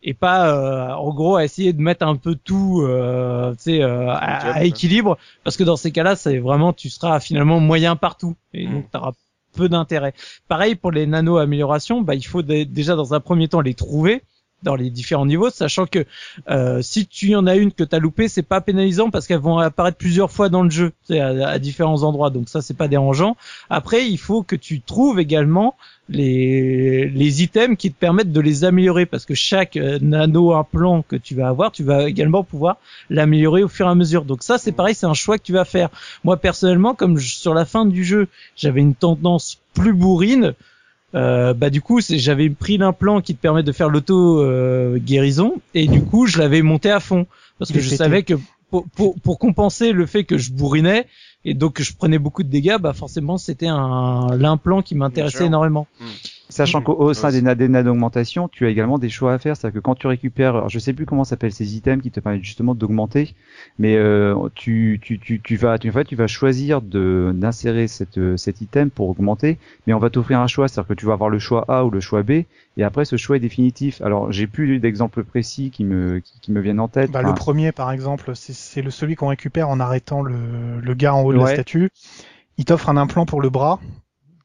et pas, euh, en gros, à essayer de mettre un peu tout, euh, tu sais, euh, à, équilibre, parce que dans ces cas-là, c'est vraiment, tu seras finalement moyen partout, et Mm. donc t'auras peu d'intérêt. Pareil pour les nano-améliorations, bah, il faut dé- déjà dans un premier temps les trouver dans les différents niveaux, sachant que euh, si tu en as une que t'as loupée, c'est pas pénalisant parce qu'elles vont apparaître plusieurs fois dans le jeu, à, à différents endroits, donc ça c'est pas dérangeant. Après, il faut que tu trouves également les les items qui te permettent de les améliorer parce que chaque euh, nano implant que tu vas avoir, tu vas également pouvoir l'améliorer au fur et à mesure. Donc ça c'est pareil, c'est un choix que tu vas faire. Moi personnellement, comme je- sur la fin du jeu, j'avais une tendance plus bourrine, euh, bah du coup c'est- j'avais pris l'implant qui te permet de faire l'auto euh, guérison et du coup je l'avais monté à fond parce que je pété. savais que pour, pour, pour compenser le fait que je bourrinais et donc que je prenais beaucoup de dégâts, bah forcément c'était un l'implant qui m'intéressait énormément. Sachant Mhm. qu'au au sein des, des nains d'augmentation, tu as également des choix à faire. C'est-à-dire que quand tu récupères, alors je sais plus comment s'appellent ces items qui te permettent justement d'augmenter, mais euh, tu, tu, tu, tu vas, tu, en fait, tu vas choisir de d'insérer cette, euh, cet item pour augmenter, mais on va t'offrir un choix, c'est-à-dire que tu vas avoir le choix A ou le choix B, et après ce choix est définitif. Alors j'ai plus d'exemples précis qui me qui, qui me viennent en tête. Bah, Enfin, le premier, par exemple, c'est- le celui qu'on récupère en arrêtant le, le gars en haut de la statue. Il t'offre un implant pour le bras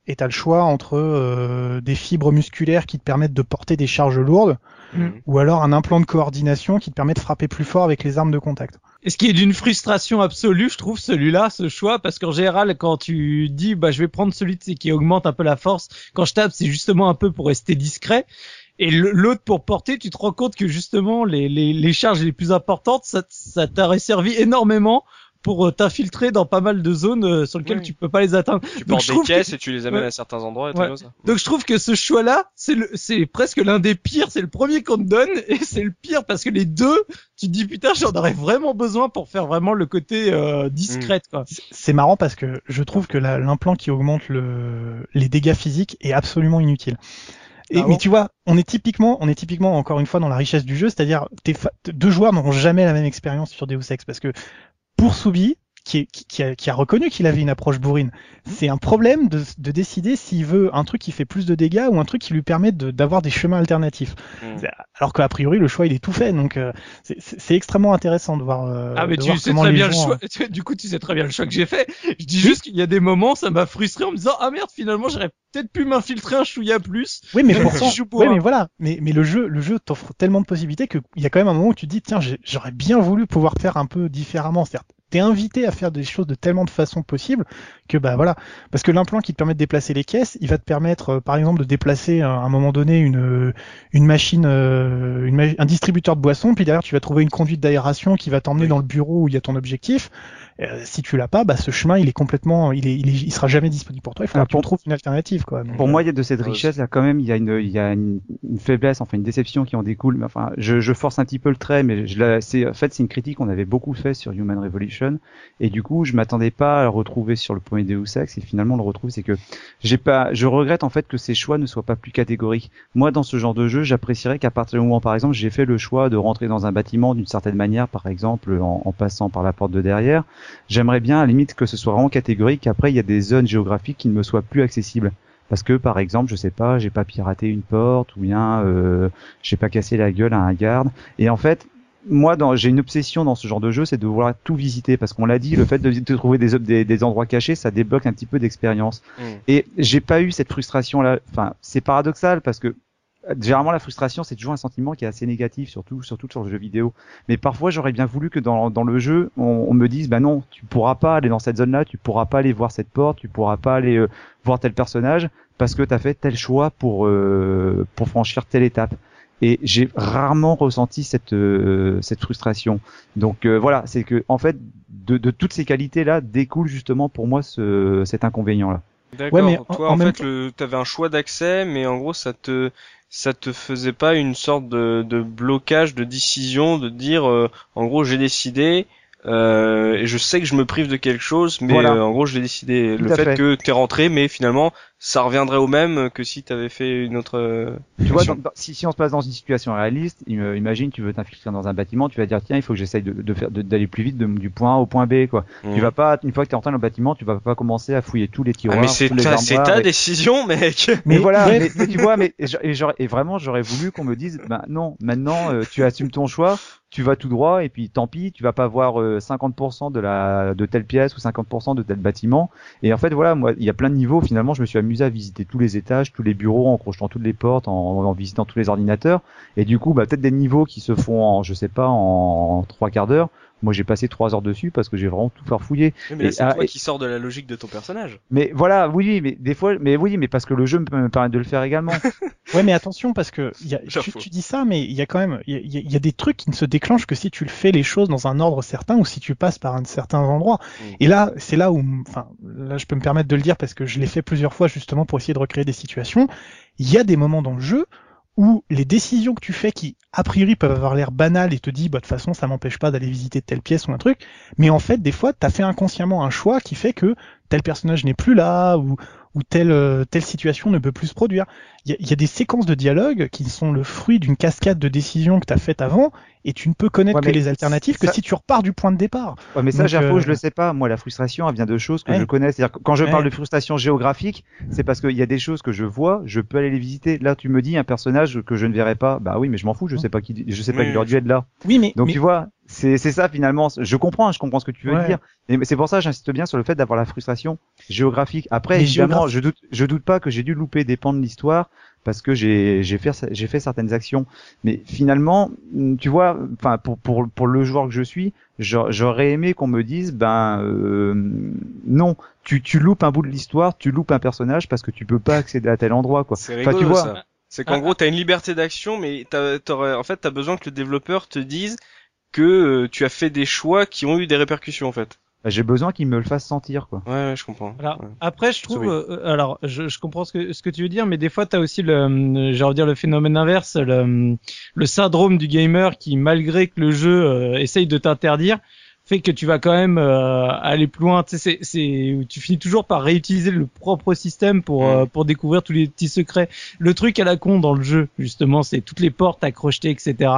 et t'as le choix entre euh, des fibres musculaires qui te permettent de porter des charges lourdes Mm. ou alors un implant de coordination qui te permet de frapper plus fort avec les armes de contact. Et ce qui est d'une frustration absolue, je trouve celui-là, ce choix, parce qu'en général, quand tu dis, bah, je vais prendre celui tu qui augmente un peu la force, quand je tape, c'est justement un peu pour rester discret. Et l'autre pour porter, tu te rends compte que justement, les, les, les charges les plus importantes, ça, ça t'aurait servi énormément pour euh, t'infiltrer dans pas mal de zones euh, sur lesquelles Oui. tu peux pas les atteindre. Tu Donc, je des que- caisses et tu les amènes Ouais. à certains endroits et Ouais. tout ça. Donc je trouve que ce choix-là, c'est le, c'est presque l'un des pires. C'est le premier qu'on te donne et c'est le pire parce que les deux, tu te dis putain, j'en aurais vraiment besoin pour faire vraiment le côté euh, discrète quoi. C'est- marrant parce que je trouve que la- l'implant qui augmente le, les dégâts physiques est absolument inutile. Et, Ah bon mais tu vois, on est typiquement, on est typiquement encore une fois dans la richesse du jeu, c'est-à-dire deux joueurs n'auront jamais la même expérience sur Deus Ex parce que pour Soubi, qui, qui, qui a, qui a reconnu qu'il avait une approche bourrine, c'est un problème de, de décider s'il veut un truc qui fait plus de dégâts ou un truc qui lui permet de- d'avoir des chemins alternatifs. Mm. Alors qu'a priori le choix il est tout fait, donc euh, c'est- extrêmement intéressant de voir. euh, Ah mais de tu sais très bien le choix. Du coup, tu sais très bien le choix que j'ai fait. Je dis juste qu'il y a des moments, ça m'a frustré en me disant ah merde, finalement j'aurais peut-être pu m'infiltrer un chouïa plus. Oui, mais pourtant, un. mais voilà, mais, mais le jeu, le jeu t'offre tellement de possibilités qu'il y a quand même un moment où tu te dis, tiens, j'aurais bien voulu pouvoir faire un peu différemment. C'est-à-dire, t'es invité à faire des choses de tellement de façons possibles que bah voilà, parce que l'implant qui te permet de déplacer les caisses, il va te permettre, euh, par exemple, de déplacer euh, à un moment donné une une machine, euh, une ma- un distributeur de boissons, puis derrière tu vas trouver une conduite d'aération qui va t'emmener Oui. dans le bureau où il y a ton objectif. Euh, si tu l'as pas, bah ce chemin il est complètement, il est, il, est- il sera jamais disponible pour toi. Il faudra Ah, que tu trouves une alternative quoi. Donc, Pour euh, moi, il y a de cette Ouais, richesse là quand même, il y a une, il y a une, une faiblesse, enfin une déception qui en découle. Mais enfin, je, je force un petit peu le trait, mais je c'est en fait c'est une critique qu'on avait beaucoup fait sur Human Revolution, et du coup, je m'attendais pas à le retrouver sur le premier Deus Ex, et finalement on le retrouve, c'est que j'ai pas, je regrette en fait que ces choix ne soient pas plus catégoriques. Moi, dans ce genre de jeu, j'apprécierais qu'à partir du moment, par exemple, j'ai fait le choix de rentrer dans un bâtiment d'une certaine manière, par exemple en, en passant par la porte de derrière, j'aimerais bien à la limite que ce soit vraiment catégorique. Après, il y a des zones géographiques qui ne me soient plus accessibles. Parce que par exemple, je sais pas, j'ai pas piraté une porte ou bien euh, j'ai pas cassé la gueule à un garde. Et en fait, moi, j'ai une obsession dans ce genre de jeu, c'est de vouloir tout visiter, parce qu'on l'a dit, le fait de, de trouver des, des, des, endroits cachés, ça débloque un petit peu d'expérience. Mm. Et j'ai pas eu cette frustration là. Enfin, c'est paradoxal parce que généralement la frustration c'est toujours un sentiment qui est assez négatif, surtout surtout sur le jeu vidéo. Mais parfois j'aurais bien voulu que dans, dans le jeu on, on, me dise bah non, tu pourras pas aller dans cette zone-là, tu pourras pas aller voir cette porte, tu pourras pas aller euh, voir tel personnage parce que tu as fait tel choix pour euh, pour franchir telle étape et j'ai rarement ressenti cette euh, cette frustration. Donc euh, voilà, c'est que en fait de, de toutes ces qualités là découle justement pour moi ce, cet inconvénient là. D'accord. Ouais, mais Toi, en, en fait, le, t'avais un choix d'accès, mais en gros, ça te, ça te faisait pas une sorte de, de blocage, de décision, de dire, euh, en gros, j'ai décidé, euh, et je sais que je me prive de quelque chose, mais Voilà. euh, en gros, je l'ai décidé. Tout le fait. que t'es rentré, mais finalement, ça reviendrait au même que si t'avais fait une autre. euh, Tu vois, action. dans- dans- si, si on se place dans une situation réaliste, im- imagine tu veux t'infiltrer dans un bâtiment, tu vas dire tiens il faut que j'essaye de, de faire de- d'aller plus vite de- du point A au point B quoi. Mhm. Tu vas pas une fois que tu es rentré dans le bâtiment, tu vas pas commencer à fouiller tous les Ah, tiroirs, mais c'est tous les ta, ta décision, mec. Mais, Mais- voilà, mais, mais tu vois, mais et et, j'aurais- et vraiment j'aurais voulu qu'on me dise, ben non, maintenant euh, tu assumes ton choix, tu vas tout droit et puis tant pis, tu vas pas voir euh, 50% de la de telle pièce ou 50% de tel bâtiment. Et en fait voilà, moi il y a plein de niveaux. Finalement, je me suis amusé à visiter tous les étages, tous les bureaux, en crochetant toutes les portes, en, en visitant tous les ordinateurs. Et du coup, bah peut-être des niveaux qui se font en, je sais pas, en trois quarts d'heure. Moi, j'ai passé trois heures dessus parce que j'ai vraiment tout farfouillé. Mais là, Et- c'est ah, toi et- qui sors de la logique de ton personnage. Mais voilà, oui, mais des fois, mais oui, mais parce que le jeu me, me permet de le faire également. Ouais, mais attention parce que y a, tu, dis ça, mais il y a quand même, il y a, y y des trucs qui ne se déclenchent que si tu le fais les choses dans un ordre certain ou si tu passes par un certain endroit. Mm. Et là, c'est là où, enfin, là, je peux me permettre de le dire parce que je l'ai fait plusieurs fois justement pour essayer de recréer des situations. Il y a des moments dans le jeu où les décisions que tu fais qui a priori peuvent avoir l'air banales et te dit bah de toute façon ça m'empêche pas d'aller visiter telle pièce ou un truc. Mais en fait des fois t'as fait inconsciemment un choix qui fait que tel personnage n'est plus là ou ou telle euh, telle situation ne peut plus se produire il y y a des séquences de dialogue qui sont le fruit d'une cascade de décisions que t'as faites avant et tu ne peux connaître Ouais, que les alternatives que si tu repars du point de départ Ouais, mais ça, Donc, Gerfo, euh, je le sais pas. Moi, la frustration, elle vient de choses que Ouais. je connais. C'est-à-dire que quand je parle de frustration géographique, c'est parce qu'il y a des choses que je vois, je peux aller les visiter. Là, tu me dis un personnage que je ne verrai pas. Bah oui, mais je m'en fous. Je sais pas qui, je sais pas qui aurait dû être là. oui mais, Donc mais- tu vois, c'est c'est ça finalement. Je comprends, hein, je comprends ce que tu veux Ouais. dire. Et c'est pour ça que j'insiste bien sur le fait d'avoir la frustration géographique. Après, Mais évidemment, géographique- je doute, je doute pas que j'ai dû louper des pans de l'histoire parce que j'ai j'ai fait j'ai fait certaines actions. Mais finalement, tu vois, enfin pour pour pour le joueur que je suis, j'a- j'aurais aimé qu'on me dise ben euh, non, tu tu loupes un bout de l'histoire, tu loupes un personnage parce que tu peux pas accéder à tel endroit quoi. Enfin, tu vois. ça. C'est qu'en Ah. gros, t'as une liberté d'action, mais en fait, t'as besoin que le développeur te dise que euh, tu as fait des choix qui ont eu des répercussions, en fait. Bah, J'ai besoin qu'il me le fasse sentir quoi. Ouais, ouais, je comprends. Alors, Ouais. après, je trouve, euh, alors, je, je comprends ce que, ce que tu veux dire, mais des fois, tu as aussi le, euh, j'ai envie de dire le phénomène inverse, le, le syndrome du gamer qui, malgré que le jeu euh, essaye de t'interdire, fait que tu vas quand même euh, aller plus loin. Tu sais, c'est, tu finis toujours par réutiliser le propre système pour, euh, pour découvrir tous les petits secrets. Le truc à la con dans le jeu, justement, c'est toutes les portes à crocheter, etc.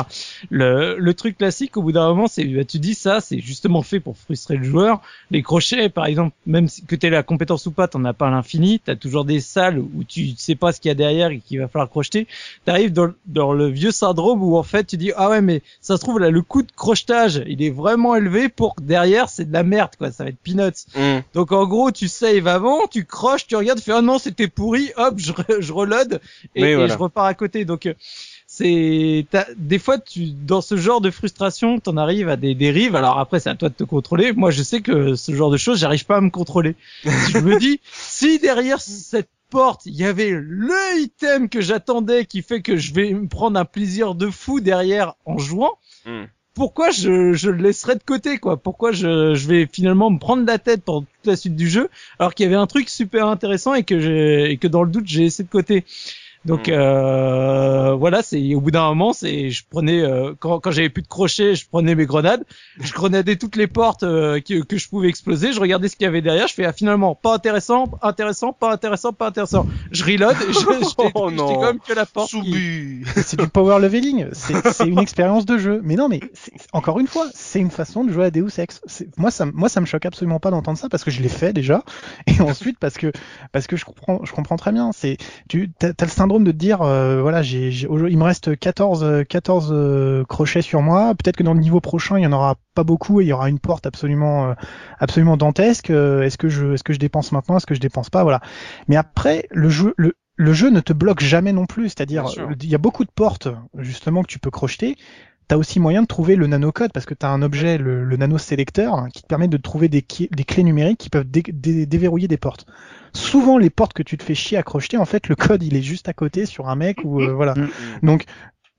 Le, le truc classique, au bout d'un moment, c'est, bah, tu dis ça, c'est justement fait pour frustrer le joueur. Les crochets, par exemple, même si- que tu la compétence ou pas, t'en as pas à l'infini. T'as toujours des salles où tu sais pas ce qu'il y a derrière et qu'il va falloir crocheter. T'arrives dans, dans le vieux syndrome où en fait tu dis ah ouais mais ça se trouve là le coût de crochetage il est vraiment élevé pour que derrière c'est de la merde quoi, ça va être peanuts. Hum. Donc en gros tu save avant, tu croches, tu regardes, tu fais ah non c'était pourri, hop je, re- je reload et, Oui, et voilà. je repars à côté. Donc euh, c'est des fois tu dans ce genre de frustration t'en arrives à des dérives alors après c'est à toi de te contrôler moi je sais que ce genre de choses j'arrive pas à me contrôler je me dis si derrière cette porte il y avait le item que j'attendais qui fait que je vais me prendre un plaisir de fou derrière en jouant Hum. Pourquoi je, le laisserais de côté quoi? Pourquoi je, vais finalement me prendre la tête pendant toute la suite du jeu alors qu'il y avait un truc super intéressant et que et que dans le doute j'ai laissé de côté? Donc Mm. euh, voilà, c'est au bout d'un moment, c'est je prenais euh, quand quand j'avais plus de crochets, je prenais mes grenades, je grenadais toutes les portes euh, que, que je pouvais exploser, je regardais ce qu'il y avait derrière, je fais ah, finalement pas intéressant, intéressant, pas intéressant, pas intéressant. Je reload, et je j'étais Oh non. quand même que la porte. qui- c'est du power leveling, c'est c'est une expérience de jeu. Mais non, mais encore une fois, c'est une façon de jouer à Deus Ex. Moi, ça, me- moi, ça me choque absolument pas d'entendre ça parce que je l'ai fait déjà, et ensuite parce que parce que je comprends, je comprends très bien. C'est tu as, le syndrome syndrome de te dire, euh, voilà, j'ai, j'ai- il me reste 14, euh, 14 euh, crochets sur moi. Peut-être que dans le niveau prochain, il y en aura pas beaucoup et il y aura une porte absolument, euh, absolument dantesque. Euh, est-ce que je, est-ce que je dépense maintenant, est-ce que je dépense pas, voilà. Mais après, le jeu, le, le jeu ne te bloque jamais non plus. C'est-à-dire, il y a beaucoup de portes justement que tu peux crocheter. T'as aussi moyen de trouver le nanocode parce que t'as un objet, le, le nano sélecteur, hein, qui te permet de trouver des, des clés numériques qui peuvent dé- dé- déverrouiller des portes. Souvent, les portes que tu te fais chier à crocheter, en fait, le code il est juste à côté sur un mec ou euh, voilà. Mm. Donc,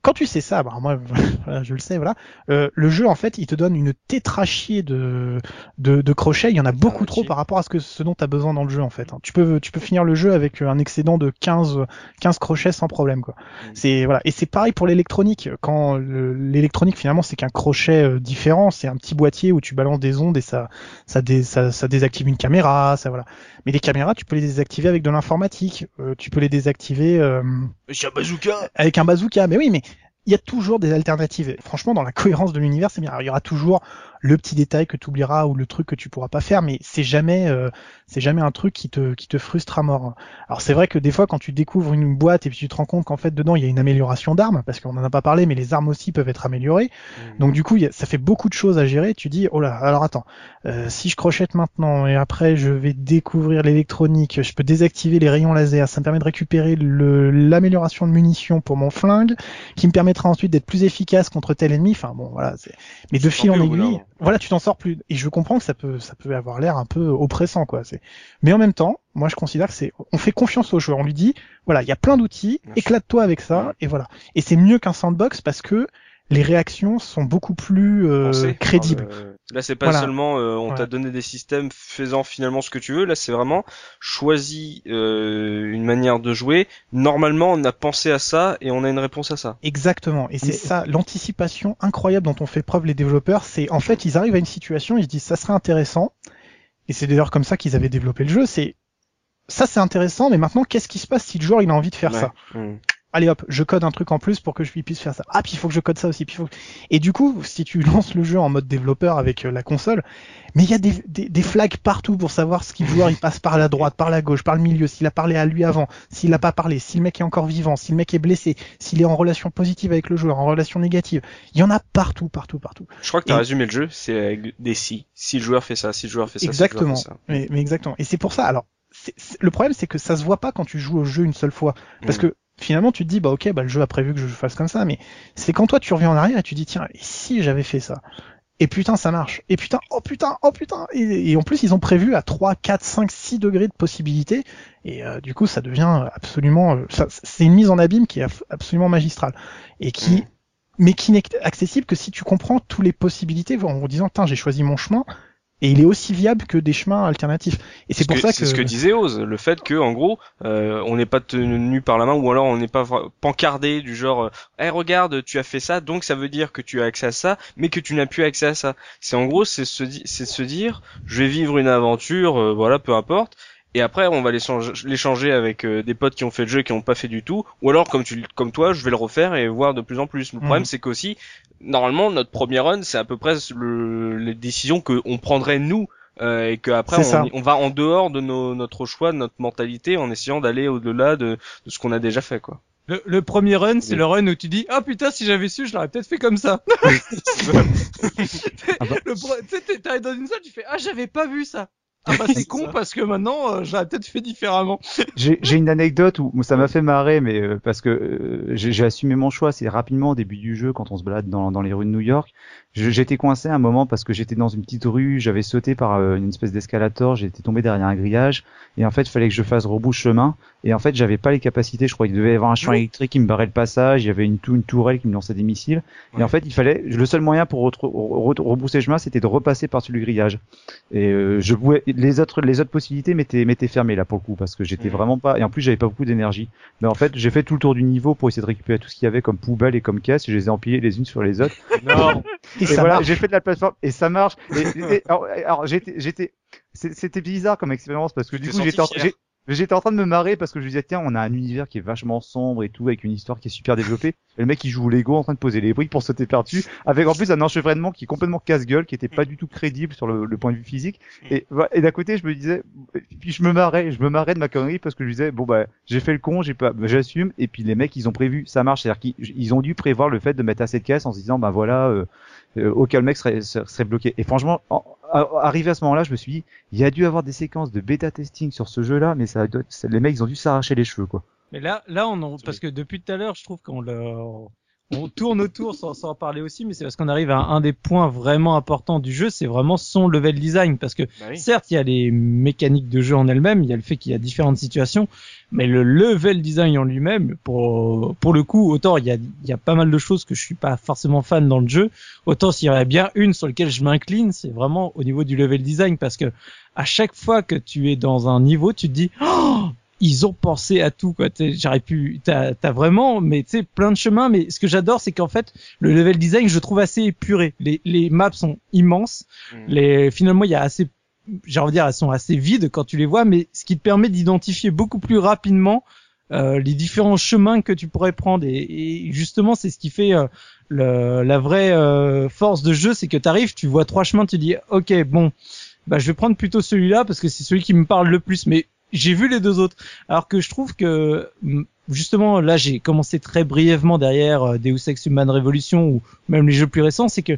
quand tu sais ça, bah moi, voilà, je le sais, voilà. euh, le jeu, en fait, il te donne une tétrachier de de, de crochets. Il y en a beaucoup trop par rapport à ce que ce dont tu as besoin dans le jeu, en fait. hein. Tu peux tu peux finir le jeu avec un excédent de 15 15 crochets sans problème, quoi. Mm. C'est voilà. Et c'est pareil pour l'électronique. Quand le- l'électronique finalement c'est qu'un crochet euh, différent, c'est un petit boîtier où tu balances des ondes et ça ça, dé- ça ça désactive une caméra, ça voilà. Mais les caméras, tu peux les désactiver avec de l'informatique. Euh, tu peux les désactiver. euh, Monsieur Bazooka avec un bazooka. Mais oui, mais il y a toujours des alternatives. Franchement, dans la cohérence de l'univers, c'est bien. Alors, il y aura toujours le petit détail que tu oublieras ou le truc que tu pourras pas faire, mais c'est jamais, euh, c'est jamais un truc qui te, qui te frustre à mort. Alors, c'est vrai que des fois, quand tu découvres une boîte et puis tu te rends compte qu'en fait, dedans, il y a une amélioration d'armes, parce qu'on en a pas parlé, mais les armes aussi peuvent être améliorées. Donc, du coup, y a- ça fait beaucoup de choses à gérer. Tu dis, oh là, alors attends, euh, si je crochette maintenant et après je vais découvrir l'électronique, je peux désactiver les rayons laser, ça me permet de récupérer l'amélioration de munitions pour mon flingue, qui me permettra ensuite d'être plus efficace contre tel ennemi. Enfin bon, voilà. Mais de fil en aiguille, voilà, tu t'en sors plus. Et je comprends que ça peut, ça peut avoir l'air un peu oppressant, quoi. C'est. Mais en même temps, moi je considère que c'est, on fait confiance au joueur. On lui dit, voilà, il y a plein d'outils, éclate-toi avec ça, et voilà. Et c'est mieux qu'un sandbox parce que les réactions sont beaucoup plus euh, crédibles. Euh, là, c'est pas Voilà. seulement euh, on Ouais. t'a donné des systèmes faisant finalement ce que tu veux. Là, c'est vraiment choisi euh, une manière de jouer. Normalement, on a pensé à ça et on a une réponse à ça. Exactement. Et c'est Mais- ça, l'anticipation incroyable dont ont fait preuve les développeurs, c'est en fait, ils arrivent à une situation, ils se disent ça serait intéressant. Et c'est d'ailleurs comme ça qu'ils avaient développé le jeu, c'est ça c'est intéressant, mais maintenant qu'est-ce qui se passe si le joueur il a envie de faire Ouais. ça? Mm. Allez hop, je code un truc en plus pour que je puisse faire ça. Ah puis il faut que je code ça aussi. Puis. Et du coup, si tu lances le jeu en mode développeur avec euh, la console, mais il y a des, des, des flags partout pour savoir si le joueur il passe par la droite, par la gauche, par le milieu, s'il a parlé à lui avant, s'il n'a pas parlé, si le mec est encore vivant, si le mec est blessé, s'il est en relation positive avec le joueur, en relation négative. Il y en a partout, partout, partout. Je crois que t'as Et- résumé le jeu. C'est des si. Si le joueur fait ça, si le joueur fait ça, exactement. si le joueur fait Mais, mais exactement. Et c'est pour ça. Alors, le problème c'est que ça se voit pas quand tu joues au jeu une seule fois. Parce Mm. que finalement, tu te dis, bah ok, bah le jeu a prévu que je fasse comme ça, mais c'est quand toi tu reviens en arrière et tu dis, tiens, et si j'avais fait ça? Et putain, ça marche. Et putain, oh putain, oh putain. Et, et en plus, ils ont prévu à 3, 4, 5, 6 degrés de possibilité. Et euh, du coup, ça devient absolument... euh, c'est une mise en abîme qui est ab- absolument magistrale. Et qui... Mm. Mais qui n'est accessible que si tu comprends toutes les possibilités en vous disant, tiens, j'ai choisi mon chemin. Et il est aussi viable que des chemins alternatifs. Et c'est Ce pour que- ça que... c'est ce que disait Oz, le fait que en gros euh, on n'est pas tenu par la main ou alors on n'est pas pancardé du genre eh regarde tu as fait ça donc ça veut dire que tu as accès à ça mais que tu n'as plus accès à ça. C'est en gros c'est se c'est se dire je vais vivre une aventure euh, voilà peu importe et après on va l'échanger avec euh, des potes qui ont fait le jeu et qui n'ont pas fait du tout ou alors comme tu comme toi je vais le refaire et voir de plus en plus. Le Mhm. problème c'est qu'aussi normalement notre premier run c'est à peu près le, les décisions que on prendrait nous euh, et qu'après on, on va en dehors de nos, notre choix, de notre mentalité, en essayant d'aller au-delà de, de ce qu'on a déjà fait, quoi. Le, le premier run, c'est Oui. le run où tu dis ah putain si j'avais su, je l'aurais peut-être fait comme ça. Ah bah. le pro- tu sais, t'arrives dans une salle, tu fais ah j'avais pas vu ça. Ah bah c'est con parce que maintenant euh, j'aurais peut-être fait différemment. J'ai une anecdote où ça m'a fait marrer, mais euh, parce que euh, j'ai assumé mon choix. C'est rapidement au début du jeu, quand on se balade dans, dans les rues de New York. J'étais coincé à un moment parce que j'étais dans une petite rue, j'avais sauté par euh, une espèce d'escalator, j'étais tombé derrière un grillage, et en fait, il fallait que je fasse rebouche chemin. Et en fait, j'avais pas les capacités. Je crois qu'il devait y avoir un champ électrique qui me barrait le passage. Il y avait une, tou- une tourelle qui me lançait des missiles. Et en fait, il fallait. Le seul moyen pour retro- re- rebrousser chemin, c'était de repasser par-dessus le grillage. Et euh, je pouvais. Les autres, les autres possibilités m'étaient m'étaient fermées là pour le coup parce que j'étais Mhm. vraiment pas. Et en plus, j'avais pas beaucoup d'énergie. Mais en fait, j'ai fait tout le tour du niveau pour essayer de récupérer tout ce qu'il y avait comme poubelle et comme caisse. Et je les ai empilées les unes sur les autres. Non. Et voilà, j'ai fait de la plateforme et ça marche. Et, et- alors, alors, j'étais, j'étais, c'était bizarre comme expérience parce que du coup j'étais, en- fier. j'ai- J'étais en train de me marrer parce que je disais tiens on a un univers qui est vachement sombre et tout avec une histoire qui est super développée. Le mec il joue au Lego en train de poser les briques pour sauter par-dessus avec en plus un enchevêtrement qui est complètement casse-gueule qui était pas du tout crédible sur le, point de vue physique. Et, et d'un côté je me disais puis je me marrais, je me marrais de ma connerie parce que je disais bon bah j'ai fait le con, j'ai pas bah, j'assume et puis les mecs ils ont prévu ça marche c'est-à-dire qu'ils ils ont dû prévoir le fait de mettre assez de caisses en se disant bah voilà euh, auquel le mec serait, serait bloqué. Et franchement, en, arrivé à ce moment-là, je me suis dit, il y a dû avoir des séquences de bêta testing sur ce jeu-là, mais ça, doit, les mecs, ils ont dû s'arracher les cheveux, quoi. Mais là, là, on en, parce que depuis tout à l'heure, je trouve qu'on le, on tourne autour sans, sans en parler aussi, mais c'est parce qu'on arrive à un, des points vraiment importants du jeu, c'est vraiment son level design. Parce que Bah oui. certes, il y a les mécaniques de jeu en elles-mêmes, il y a le fait qu'il y a différentes situations, mais le level design en lui-même, pour pour le coup, autant il y a, il y a pas mal de choses que je suis pas forcément fan dans le jeu, autant s'il y en a bien une sur laquelle je m'incline, c'est vraiment au niveau du level design, parce que à chaque fois que tu es dans un niveau, tu te dis oh ils ont pensé à tout quoi. J'aurais pu, t'as as vraiment, mais tu sais, plein de chemins. Mais ce que j'adore, c'est qu'en fait, le level design, je trouve assez épuré. Les, les maps sont immenses. Mm. Les, finalement, il y a assez, j'ai envie de dire, elles sont assez vides quand tu les vois, mais ce qui te permet d'identifier beaucoup plus rapidement euh, les différents chemins que tu pourrais prendre. Et, et justement, c'est ce qui fait euh, le, la vraie euh, force de jeu, c'est que tu arrives, tu vois trois chemins, tu dis, ok, bon, bah je vais prendre plutôt celui-là parce que c'est celui qui me parle le plus. Mais j'ai vu les deux autres. Alors que je trouve que justement là j'ai commencé très brièvement derrière euh, Deus Ex Human Revolution ou même les jeux plus récents, c'est que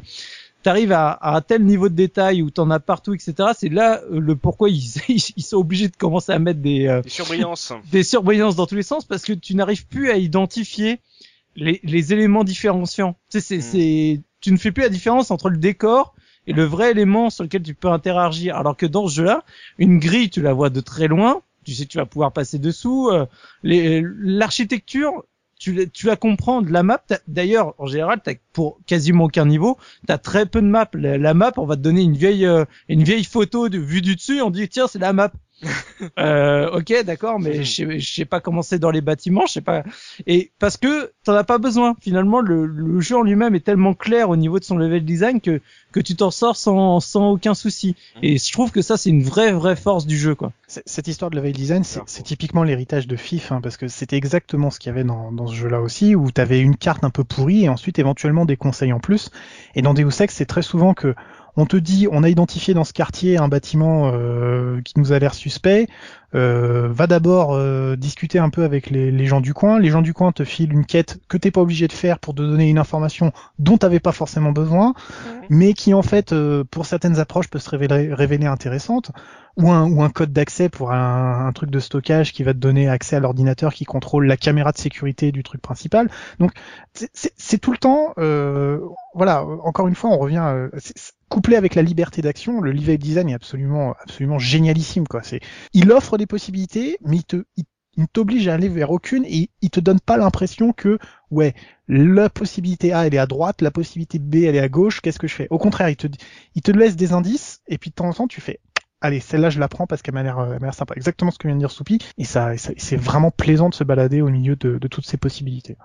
t'arrives à, à un tel niveau de détail où t'en as partout, etc. C'est là euh, le pourquoi ils, ils sont obligés de commencer à mettre des euh, Des surbrillances. des surbrillances dans tous les sens parce que tu n'arrives plus à identifier les, les éléments différenciants. Tu sais, c'est, Mm. c'est, tu ne fais plus la différence entre le décor et le vrai élément sur lequel tu peux interagir. Alors que dans ce jeu-là, une grille, tu la vois de très loin. Tu sais, tu vas pouvoir passer dessous. euh, L'architecture, tu, tu la comprends de la map. D'ailleurs, en général, pour quasiment aucun niveau, t'as très peu de maps. La, la map, on va te donner une vieille, euh, une vieille photo de vue du dessus. On dit tiens, c'est la map. euh, ok, d'accord, mais je sais, pas comment c'est dans les bâtiments, je sais pas. Et parce que t'en as pas besoin. Finalement, le, le jeu en lui-même est tellement clair au niveau de son level design que que tu t'en sors sans sans aucun souci. Et je trouve que ça c'est une vraie vraie force du jeu, quoi. Cette histoire de level design, c'est typiquement l'héritage de FIF, hein, parce que c'était exactement ce qu'il y avait dans, dans ce jeu-là aussi, où tu avais une carte un peu pourrie et ensuite éventuellement des conseils en plus. Et dans Deus Ex, c'est très souvent que on te dit, on a identifié dans ce quartier un bâtiment euh, qui nous a l'air suspect. euh, va d'abord euh, discuter un peu avec les, les gens du coin. Les gens du coin te filent une quête que t'es pas obligé de faire pour te donner une information dont t'avais pas forcément besoin, mais qui en fait, euh, pour certaines approches, peut se révéler, révéler intéressante ou un, ou un code d'accès pour un, un truc de stockage qui va te donner accès à l'ordinateur qui contrôle la caméra de sécurité du truc principal. Donc c'est- tout le temps, euh, voilà. Encore une fois, on revient euh, couplé avec la liberté d'action. Le level design est absolument, absolument génialissime quoi. C'est, il offre des possibilités, mais il te, il, ne t'oblige à aller vers aucune et il te donne pas l'impression que ouais la possibilité A elle est à droite, la possibilité B elle est à gauche. Qu'est-ce que je fais? Au contraire, il te, il te laisse des indices et puis de temps en temps tu fais allez, celle-là, je la prends parce qu'elle m'a l'air, euh, sympa. Exactement ce que vient de dire Soupi. Et ça, ça- c'est vraiment plaisant de se balader au milieu de toutes ces possibilités.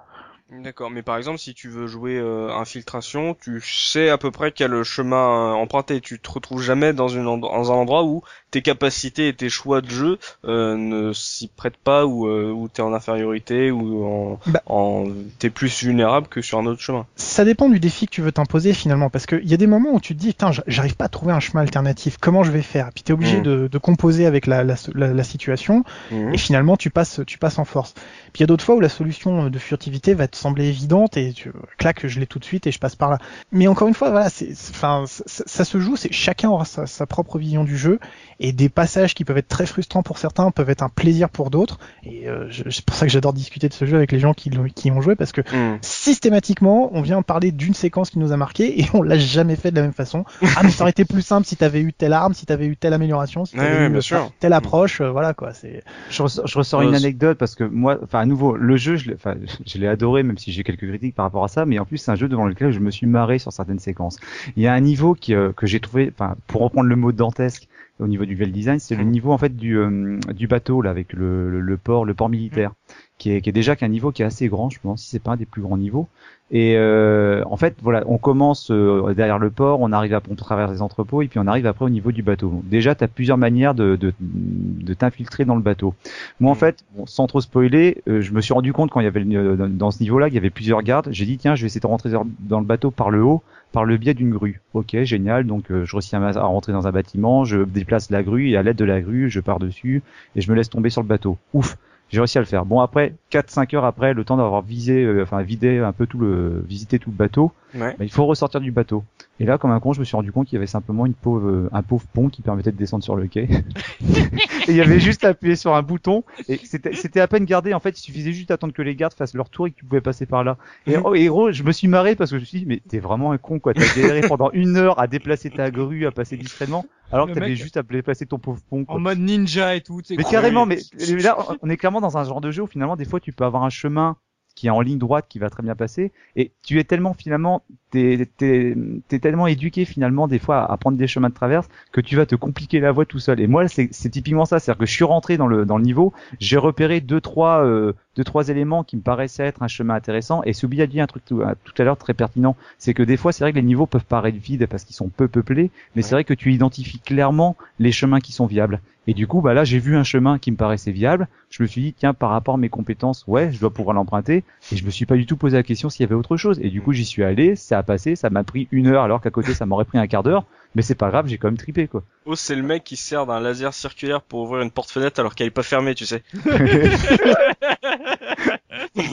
D'accord, mais par exemple, si tu veux jouer euh, infiltration, tu sais à peu près quel chemin euh, emprunter. Tu te retrouves jamais dans, une dans un endroit où tes capacités et tes choix de jeu euh, ne s'y prêtent pas, ou euh, où t'es en infériorité, ou en, Bah. en t'es plus vulnérable que sur un autre chemin. Ça dépend du défi que tu veux t'imposer finalement, parce qu'il y a des moments où tu te dis, putain, j'arrive pas à trouver un chemin alternatif. Comment je vais faire? Et Puis t'es obligé Mm. de, de composer avec la, la, la- la situation, Mhm. et finalement tu passes, tu passes en force. Puis il y a d'autres fois où la solution de furtivité va te sembler évidente et tu claques, je l'ai tout de suite et je passe par là. Mais encore une fois, voilà, c'est, enfin, ça, se joue. C'est chacun aura sa, sa propre vision du jeu et des passages qui peuvent être très frustrants pour certains peuvent être un plaisir pour d'autres. Et euh, c'est pour ça que j'adore discuter de ce jeu avec les gens qui, l'ont- qui y ont joué parce que Mhm. systématiquement, on vient parler d'une séquence qui nous a marqué et on l'a jamais fait de la même façon. Ah, mais ça aurait été plus simple si t'avais eu telle arme, si t'avais eu telle amélioration, si t'avais ouais, eu bien euh, sûr. telle approche, euh, voilà quoi. C'est Je ressors, je ressors une anecdote parce que moi, enfin à nouveau, le jeu, je l'ai, enfin, je l'ai adoré, même si j'ai quelques critiques par rapport à ça, mais en plus c'est un jeu devant lequel je me suis marré sur certaines séquences. Il y a un niveau qui, euh, que j'ai trouvé, enfin pour reprendre le mot dantesque au niveau du level design, c'est le Mm. niveau en fait du, euh, du bateau là avec le, le, le port, le port militaire, qui est, qui est déjà qu'un niveau qui est assez grand, je pense, si c'est pas un des plus grands niveaux. Et euh, en fait, voilà, on commence euh, derrière le port, on arrive à on traverse les entrepôts et puis on arrive après au niveau du bateau. Donc, déjà, tu as plusieurs manières de, de, de t'infiltrer dans le bateau. Moi, en Mm. fait, bon, sans trop spoiler, euh, je me suis rendu compte quand il y avait dans- ce niveau-là, qu'il y avait plusieurs gardes. J'ai dit tiens, je vais essayer de rentrer dans- le bateau par le haut, par le biais d'une grue. Ok, génial. Donc, euh, je réussis à, à rentrer dans un bâtiment, je déplace la grue et à l'aide de la grue, je pars dessus et je me laisse tomber sur le bateau. Ouf. J'ai réussi à le faire. Bon après 4-5 heures après, le temps d'avoir visé, euh, enfin vidé un peu tout le, visité tout le bateau, Ouais. bah, il faut ressortir du bateau. Et là, comme un con, je me suis rendu compte qu'il y avait simplement une pauvre, euh, un pauvre pont qui permettait de descendre sur le quai. et il y avait juste à appuyer sur un bouton et c'était à peine gardé. En fait, il suffisait juste d'attendre que les gardes fassent leur tour et que tu pouvais passer par là. Et, Mhm. oh, et gros, je me suis marré parce que je me suis dit, mais t'es vraiment un con quoi. T'as galéré pendant une heure à déplacer ta grue, à passer discrètement, alors que t'avais juste à déplacer ton pauvre pont. Quoi. En mode ninja et tout. Mais quoi. carrément, mais là, on est clairement dans un genre de jeu où finalement, des fois, tu peux avoir un chemin qui est en ligne droite qui va très bien passer et tu es tellement finalement t'es t'es tellement éduqué finalement des fois à prendre des chemins de traverse que tu vas te compliquer la voie tout seul. Et moi c'est typiquement ça. C'est à dire que je suis rentré dans le dans le niveau j'ai repéré deux trois euh, deux trois éléments qui me paraissaient être un chemin intéressant. Et Soubi a dit un truc tout, euh, tout à l'heure très pertinent. C'est que des fois c'est vrai que les niveaux peuvent paraître vides parce qu'ils sont peu peuplés mais c'est vrai que tu identifies clairement les chemins qui sont viables. Et du coup, bah là, j'ai vu un chemin qui me paraissait viable. Je me suis dit, tiens, par rapport à mes compétences, ouais, je dois pouvoir l'emprunter. Et je me suis pas du tout posé la question s'il y avait autre chose. Et du coup, j'y suis allé, ça passé, ça m'a pris une heure, alors qu'à côté, ça m'aurait pris un quart d'heure. Mais c'est pas grave, j'ai quand même tripé, quoi. Oh, c'est le mec qui se sert d'un laser circulaire pour ouvrir une porte-fenêtre alors qu'elle est pas fermée, tu sais.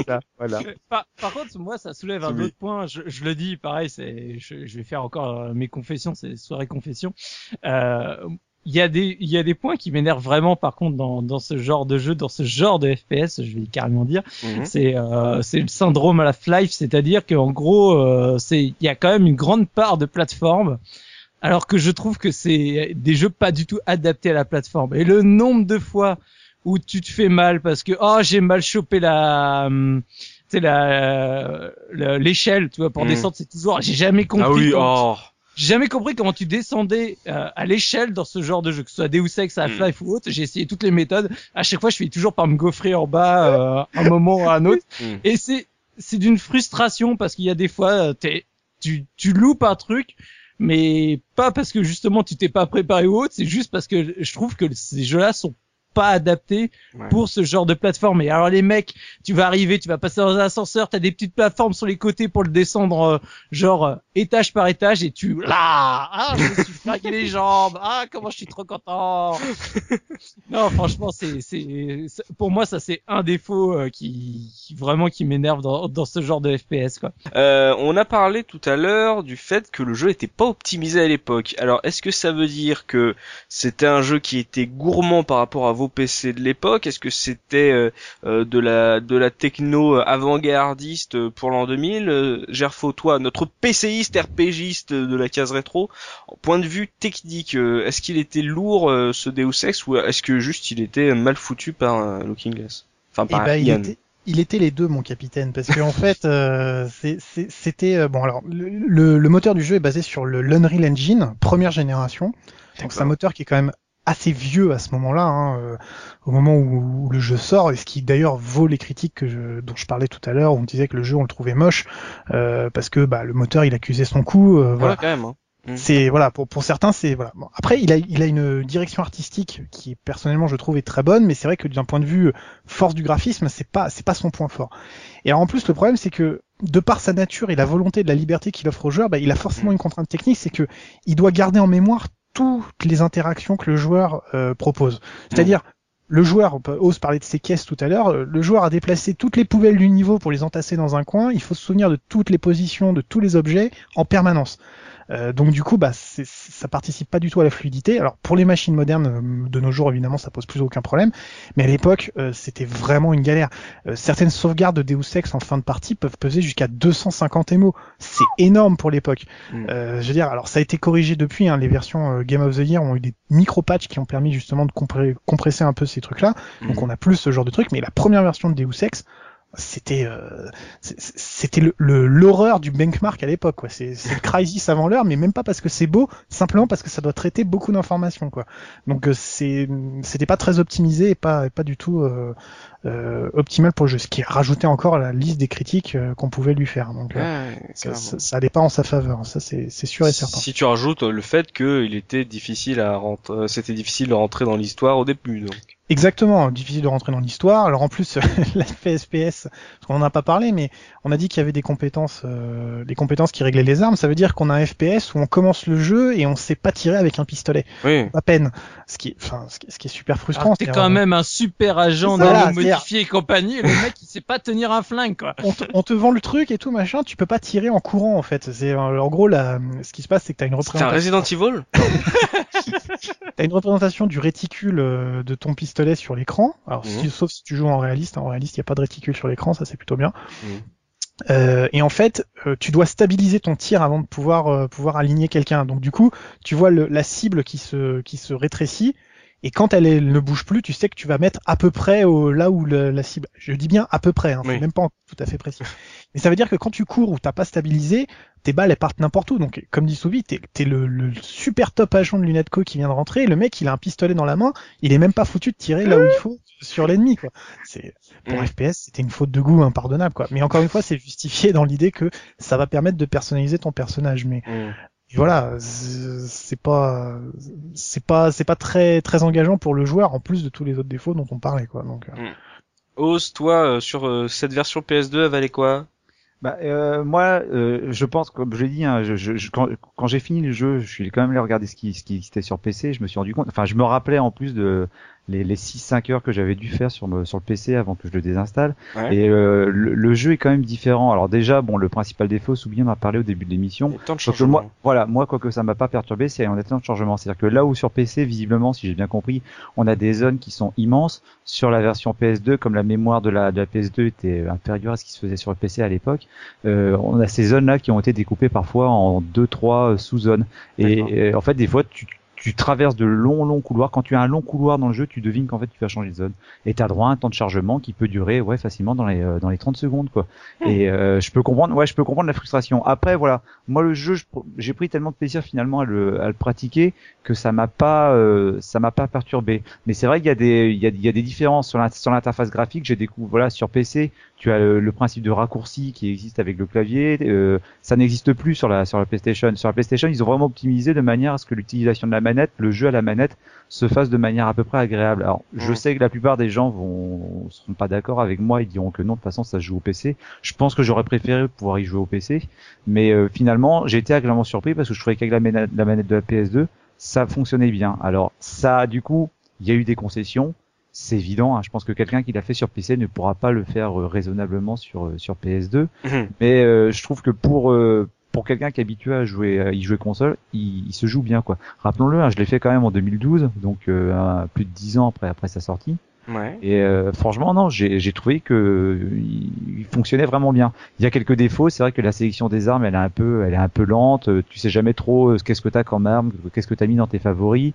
Ça, voilà. Par, par contre, moi, ça soulève un Oui. autre point. Je, je le dis, pareil, c'est, je, je vais faire encore euh, mes confessions, c'est soirée confession. Euh, Il y a des, il y a des points qui m'énervent vraiment, par contre, dans, dans ce genre de jeu, dans ce genre de FPS, je vais carrément dire. Mhm. C'est, euh, c'est le syndrome Half-Life, c'est-à-dire qu'en gros, euh, c'est, il y a quand même une grande part de plateforme. Alors que je trouve que c'est des jeux pas du tout adaptés à la plateforme. Et le nombre de fois où tu te fais mal parce que oh j'ai mal chopé la tu sais la la- l'échelle tu vois pour Mhm. descendre c'est toujours j'ai jamais compris Ah oui, oh. J'ai jamais compris comment tu descendais euh, à l'échelle dans ce genre de jeu que ce soit Deus Ex Half-Life ou autre. J'ai essayé toutes les méthodes. À chaque fois je finis toujours par me gaufrer en bas euh, un moment ou un autre. Mhm. et c'est c'est d'une frustration parce qu'il y a des fois euh, t'es tu tu loupes un truc mais pas parce que justement tu t'es pas préparé ou autre, c'est juste parce que je trouve que ces jeux-là sont pas adaptés Ouais. pour ce genre de plateforme. Et alors les mecs, tu vas arriver, tu vas passer dans un ascenseur, t'as des petites plateformes sur les côtés pour le descendre, euh, genre euh, étage par étage, et tu là, ah, je me suis fragué les jambes, ah, comment je suis trop content. non, franchement, c'est, c'est, pour moi, ça c'est un défaut euh, qui, qui vraiment qui m'énerve dans, dans ce genre de FPS, quoi. Euh, on a parlé tout à l'heure du fait que le jeu n'était pas optimisé à l'époque. Alors, est-ce que ça veut dire que c'était un jeu qui était gourmand par rapport à vos PC de l'époque Est-ce que c'était euh, euh, de la de la techno euh, avant-gardiste pour l'an 2000 euh, Gerfo, toi, notre PCiste RPGiste de la case rétro, point de vue technique, est-ce qu'il était lourd ce Deus Ex ou est-ce que juste il était mal foutu par Looking Glass? Enfin, Eh par ben, il Ian. était, il était les deux, mon capitaine, parce que en fait, euh, c'était euh, bon. Alors, le, le- le moteur du jeu est basé sur le l'Unreal Engine première génération. Donc c'est un moteur qui est quand même assez vieux à ce moment-là, hein, euh, au moment où, où le jeu sort, et ce qui d'ailleurs vaut les critiques que je, dont je parlais tout à l'heure, où on disait que le jeu on le trouvait moche euh, parce que bah, le moteur il accusait son coup. euh, voilà. Ouais, quand même. hein. C'est voilà pour pour certains c'est voilà. Bon, après il a il a une direction artistique qui personnellement je trouve est très bonne, mais c'est vrai que d'un point de vue force du graphisme c'est pas c'est pas son point fort. Et alors en plus le problème c'est que de par sa nature et la volonté de la liberté qu'il offre au joueur, bah, il a forcément une contrainte technique, c'est que il doit garder en mémoire toutes les interactions que le joueur euh, propose. C'est-à-dire le joueur, on ose parler de ses caisses tout à l'heure, euh, le joueur a déplacé toutes les poubelles du niveau pour les entasser dans un coin, il faut se souvenir de toutes les positions, de tous les objets en permanence. Euh, donc du coup, bah, ça participe pas du tout à la fluidité. Alors pour les machines modernes euh, de nos jours, évidemment, ça pose plus aucun problème. Mais à l'époque, euh, c'était vraiment une galère. Euh, certaines sauvegardes de Deus Ex en fin de partie peuvent peser jusqu'à 250 MO. C'est énorme pour l'époque. Mm. Euh, je veux dire, alors ça a été corrigé depuis. Hein, les versions Game of the Year ont eu des micro-patchs qui ont permis justement de compré- compresser un peu ces trucs-là. Donc Mhm. on a plus ce genre de truc. Mais la première version de Deus Ex, c'était euh, c'était le- le- l'horreur du benchmark à l'époque quoi. C'est c'est le Crysis avant l'heure mais même pas parce que c'est beau simplement parce que ça doit traiter beaucoup d'informations quoi. Donc euh, c'est c'était pas très optimisé et pas et pas du tout euh, euh, optimal pour le jeu. Ce qui rajoutait encore à la liste des critiques euh, qu'on pouvait lui faire. Donc euh, Ouais, ça, ça, ça allait pas en sa faveur ça c'est c'est sûr et certain. Si tu rajoutes le fait qu'il était difficile à rentrer, euh, c'était difficile de rentrer dans l'histoire au début, donc. Exactement, difficile de rentrer dans l'histoire. Alors en plus, la FPS, parce qu'on en a pas parlé, mais on a dit qu'il y avait des compétences, euh, des compétences qui réglaient les armes. Ça veut dire qu'on a un FPS où on commence le jeu et on sait pas tirer avec un pistolet, Oui. à peine. Ce qui, est- enfin, ce qui, est super frustrant. Alors, T'es quand même un super agent c'est-à-dire- modifié et compagnie, et le mec il sait pas tenir un flingue quoi. on te, on te vend le truc et tout machin, tu peux pas tirer en courant en fait. C'est euh, en gros la, ce qui se passe, c'est que t'as une C'est un représentation. Resident Evil? T'as une représentation du réticule euh, de ton pistolet sur l'écran. Alors, Mhm. si- sauf si tu joues en réaliste. En réaliste, il n'y a pas de réticule sur l'écran, ça c'est plutôt bien. Mhm. Euh, et en fait, euh, tu dois stabiliser ton tir avant de pouvoir euh, pouvoir aligner quelqu'un. Donc du coup, tu vois le, la cible qui se qui se rétrécit. Et quand elle, ne bouge plus, tu sais que tu vas mettre à peu près au, là où le- la cible. Je dis bien à peu près, hein, c'est Oui. même pas tout à fait précis. Mais ça veut dire que quand tu cours ou t'as pas stabilisé, tes balles elles partent n'importe où. Donc comme dit Soubi, t'es es le, le super top agent de Lunetco qui vient de rentrer. Le mec, il a un pistolet dans la main, il est même pas foutu de tirer là où il faut sur l'ennemi. quoi. C'est pour Mm. FPS, c'était une faute de goût impardonnable. quoi. Mais encore une fois, c'est justifié dans l'idée que ça va permettre de personnaliser ton personnage. Mais Mm. et voilà, c'est pas, c'est pas, c'est pas très très engageant pour le joueur en plus de tous les autres défauts dont on parlait quoi. Donc euh, Ose, toi, euh, sur euh, cette version PS2, elle valait quoi? Bah, euh, moi, euh, je pense, comme je l'ai dit, hein, je, je, quand j'ai fini le jeu, je suis quand même allé regarder ce qui, ce qui existait sur PC. Je me suis rendu compte, enfin, je me rappelais en plus de les, les 6-5 heures que j'avais dû faire sur, me, sur le PC avant que je le désinstalle. Ouais. Et euh, le, le jeu est quand même différent. Alors déjà, bon, le principal défaut, Soubi en a parlé au début de l'émission. Et moi, voilà, moi, quoi que ça m'a pas perturbé, c'est en étant de changement. C'est-à-dire que là où sur PC, visiblement, si j'ai bien compris, on a des zones qui sont immenses. Sur la version PS2, comme la mémoire de la, de la PS2 était inférieure à ce qui se faisait sur le PC à l'époque, euh, on a ces zones-là qui ont été découpées parfois en deux, trois euh, sous-zones. Et euh, en fait, des fois, tu, tu traverses de longs, longs couloirs. Quand tu as un long couloir dans le jeu, tu devines qu'en fait, tu vas changer de zone. Et tu as droit à un temps de chargement qui peut durer, ouais, facilement dans les, euh, dans les 30 secondes, quoi. Et euh, je peux comprendre, ouais, je peux comprendre la frustration. Après, voilà, moi le jeu, je- j'ai pris tellement de plaisir finalement à le, à le pratiquer que ça m'a pas, euh, ça m'a pas perturbé. Mais c'est vrai qu'il y a des, il y a, il y a des différences sur l'interface graphique. J'ai découvert, voilà, sur PC, tu as le, le principe de raccourci qui existe avec le clavier. euh, ça n'existe plus sur la, sur la PlayStation. Sur la PlayStation, ils ont vraiment optimisé de manière à ce que l'utilisation de la manette, le jeu à la manette, se fasse de manière à peu près agréable. Alors, je Mm. sais que la plupart des gens vont seront pas d'accord avec moi, ils diront que non, de toute façon, ça se joue au PC. Je pense que j'aurais préféré pouvoir y jouer au PC, mais euh, finalement, j'ai été agréablement surpris parce que je trouvais qu'avec la manette, la manette de la PS2, ça fonctionnait bien. Alors, ça, du coup, il y a eu des concessions. C'est évident, hein. je pense que quelqu'un qui l'a fait sur PC ne pourra pas le faire euh, raisonnablement sur euh, sur PS2. Mhm. Mais euh, je trouve que pour euh, pour quelqu'un qui est habitué à jouer à y jouer console, il, se joue bien quoi. Rappelons-le, hein, je l'ai fait quand même en 2012, donc euh, plus de 10 ans après après sa sortie. Ouais. Et euh, franchement, non, j'ai trouvé que il, il fonctionnait vraiment bien. Il y a quelques défauts, c'est vrai que la sélection des armes, elle est un peu, elle est un peu lente. euh, Tu sais jamais trop euh, qu'est-ce que t'as comme arme, qu'est-ce que t'as mis dans tes favoris.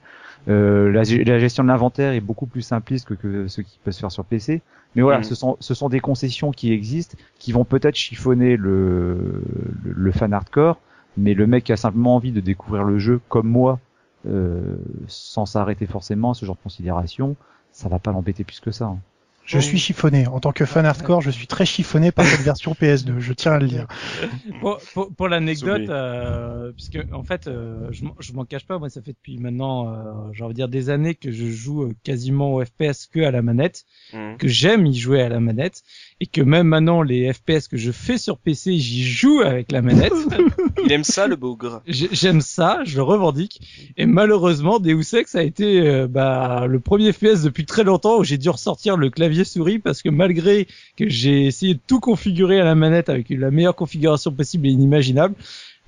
Euh, la, la gestion de l'inventaire est beaucoup plus simpliste que, que ce qui peut se faire sur PC. Mais voilà, Mhm. ce sont ce sont des concessions qui existent, qui vont peut-être chiffonner le, le le fan hardcore, mais le mec qui a simplement envie de découvrir le jeu comme moi, euh, sans s'arrêter forcément à ce genre de considération, ça va pas l'embêter plus que ça. hein. Je suis chiffonné en tant que fan hardcore, je suis très chiffonné par cette version PS2. Je tiens à le dire. pour, pour, pour l'anecdote, euh, puisque en fait, euh, je, m'en- je m'en cache pas, moi ça fait depuis maintenant, euh, j'ai envie de dire des années que je joue euh, quasiment au FPS que à la manette, Mhm. que j'aime y jouer à la manette, et que même maintenant les FPS que je fais sur PC, j'y joue avec la manette. Il aime ça, le bougre. J'ai- J'aime ça, je le revendique. Et malheureusement, Deus Ex a été euh, bah, le premier FPS depuis très longtemps où j'ai dû ressortir le clavier souris parce que malgré que j'ai essayé de tout configurer à la manette avec la meilleure configuration possible et inimaginable,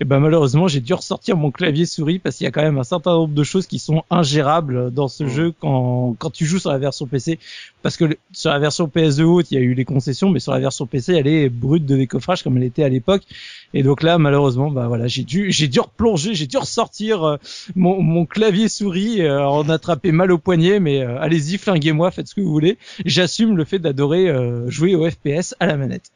et ben malheureusement j'ai dû ressortir mon clavier souris parce qu'il y a quand même un certain nombre de choses qui sont ingérables dans ce Mhm. jeu quand quand tu joues sur la version PC parce que le- sur la version PS2 haute il y a eu les concessions mais sur la version PC elle est brute de décoffrage comme elle était à l'époque Et donc là, malheureusement, bah voilà, j'ai dû, j'ai dû replonger, j'ai dû ressortir euh, mon, clavier souris, euh, en attraper mal au poignet, mais euh, allez-y, flinguez-moi, faites ce que vous voulez. J'assume le fait d'adorer jouer au FPS à la manette.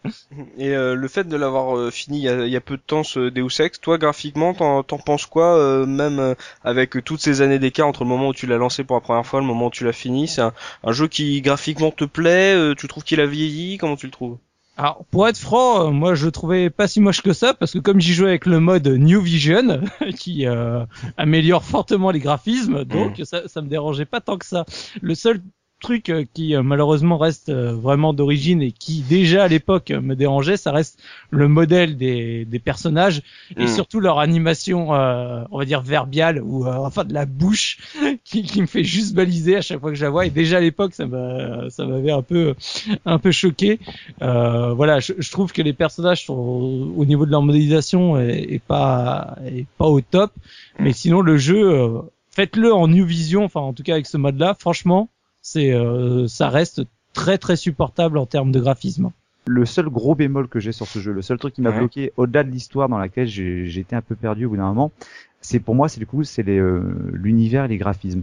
Et le fait de l'avoir fini il y, a, peu de temps ce Deus Ex, toi graphiquement, t'en, penses quoi, même avec toutes ces années d'écart entre le moment où tu l'as lancé pour la première fois, le moment où tu l'as fini, c'est un, un, jeu qui graphiquement te plaît, tu trouves qu'il a vieilli, comment tu le trouves? Alors pour être franc, euh, moi je le trouvais pas si moche que ça parce que comme j'y jouais avec le mode New Vision qui euh, améliore fortement les graphismes, donc mm. ça, ça me dérangeait pas tant que ça. Le seul truc euh, qui euh, malheureusement reste euh, vraiment d'origine et qui déjà à l'époque me dérangeait, ça reste le modèle des, des personnages et hmm. surtout leur animation, on va dire verbiale ou enfin de la bouche qui, qui, me fait juste baliser à chaque fois que je la vois. Et déjà à l'époque, ça m'a ça m'avait un peu un peu choqué. voilà, je, je, trouve que les personnages sont au niveau de leur modélisation et, pas et pas au top, mais sinon le jeu faites-le en New Vision, enfin en tout cas avec ce mode-là, franchement, c'est euh, ça reste très très supportable en termes de graphisme. Le seul gros bémol que j'ai sur ce jeu, le seul truc qui m'a bloqué au-delà de l'histoire dans laquelle j'ai été un peu perdu au bout d'un moment, c'est pour moi c'est du coup c'est euh, l'univers et les graphismes.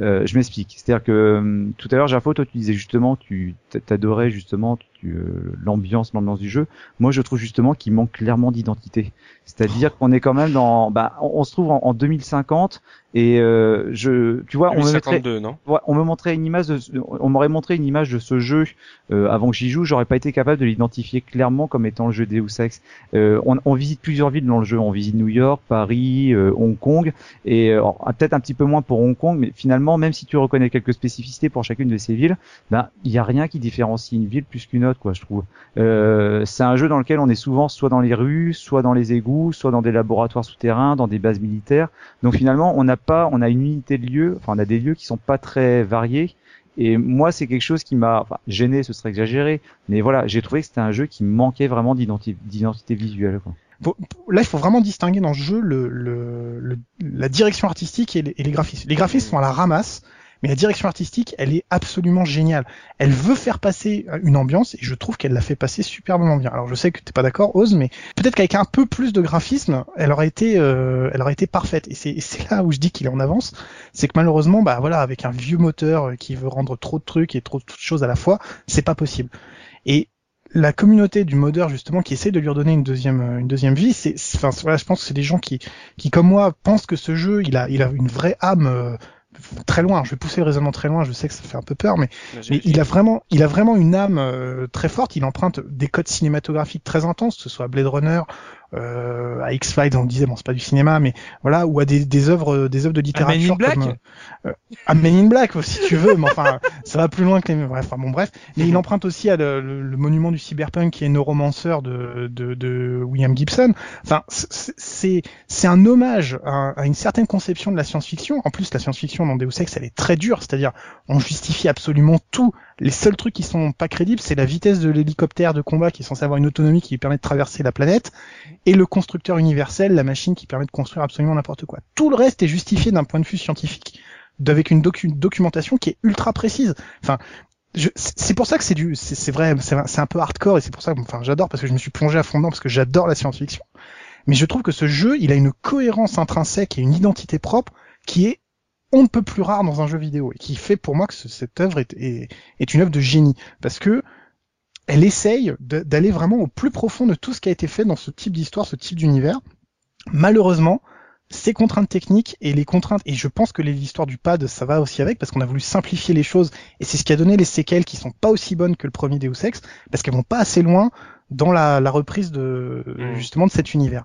Euh, je m'explique. C'est-à-dire que euh, tout à l'heure, Jafo, toi, tu disais justement, tu t'adorais justement euh, l'ambiance, l'ambiance du jeu. Moi, je trouve justement qu'il manque clairement d'identité. C'est-à-dire qu'on est quand même dans, bah, on, se trouve en, en 2050 et euh, je, tu vois, on me, mettrait, non? On me montrait une image, de, on m'aurait montré une image de ce jeu euh, avant que j'y joue, j'aurais pas été capable de l'identifier clairement comme étant le jeu Deus Ex. Euh, on, on, visite plusieurs villes dans le jeu, on visite New York, Paris, Hong Kong et peut-être un petit peu moins pour Hong Kong, mais finalement, même si tu reconnais quelques spécificités pour chacune de ces villes, ben il y a rien qui différencie une ville plus qu'une autre, quoi, je trouve. c'est un jeu dans lequel on est souvent soit dans les rues, soit dans les égouts, soit dans des laboratoires souterrains, dans des bases militaires. Donc finalement, on n'a pas, on a une unité de lieux, enfin on a des lieux qui sont pas très variés. Et moi, c'est quelque chose qui m'a gêné, ce serait exagéré, mais voilà, j'ai trouvé que c'était un jeu qui manquait vraiment d'identité visuelle. Quoi. Là, il faut vraiment distinguer dans ce jeu le, le, la direction artistique et les, et les graphismes. Les graphismes sont à la ramasse mais la direction artistique, elle est absolument géniale. Elle veut faire passer une ambiance et je trouve qu'elle l'a fait passer superbement bien. Alors je sais que t'es pas d'accord, Oz, mais peut-être qu'avec un peu plus de graphisme, elle aurait été, euh, elle aurait été parfaite. Et c'est là où je dis qu'il est en avance, c'est que malheureusement, bah voilà, avec un vieux moteur qui veut rendre trop de trucs et trop de choses à la fois, c'est pas possible. Et la communauté du modeur justement qui essaie de lui redonner une deuxième une deuxième vie c'est enfin voilà je pense que c'est des gens qui qui comme moi pensent que ce jeu il a il a une vraie âme euh, très loin. Je vais pousser le raisonnement très loin. Je sais que ça fait un peu peur, mais, il a vraiment, il a vraiment une âme euh, très forte. Il emprunte des codes cinématographiques très intenses, que ce soit Blade Runner, euh, à X Files, on disait bon c'est pas du cinéma, mais voilà, ou à des, des œuvres, des œuvres de littérature. Black comme, euh, à Men in Black, si tu veux, mais enfin ça va plus loin que les. Bref, enfin, bon bref. Mais il emprunte aussi à le, le, monument du cyberpunk qui est Neuromancer de, de, de William Gibson. Enfin c'est c'est un hommage à, à, une certaine conception de la science-fiction. En plus la science-fiction dans Deus Ex elle est très dure, c'est-à-dire on justifie absolument tout. Les seuls trucs qui sont pas crédibles c'est la vitesse de l'hélicoptère de combat qui est censé avoir une autonomie qui lui permet de traverser la planète et le constructeur universel, la machine qui permet de construire absolument n'importe quoi. Tout le reste est justifié d'un point de vue scientifique, avec une documentation qui est ultra précise. Enfin, c'est pour ça que c'est du, c'est vrai, c'est un peu hardcore et c'est pour ça que, enfin, j'adore parce que je me suis plongé à fond dedans parce que j'adore la science-fiction. Mais je trouve que ce jeu, il a une cohérence intrinsèque et une identité propre qui est on ne peut plus rare dans un jeu vidéo et qui fait pour moi que cette œuvre est, est, une œuvre de génie parce que elle essaye d'aller vraiment au plus profond de tout ce qui a été fait dans ce type d'histoire, ce type d'univers. Malheureusement, ces contraintes techniques et les contraintes, et je pense que l'histoire du pad, ça va aussi avec, parce qu'on a voulu simplifier les choses, et c'est ce qui a donné les séquelles qui sont pas aussi bonnes que le premier Deus Ex, parce qu'elles vont pas assez loin dans la, la reprise de mm. justement de cet univers.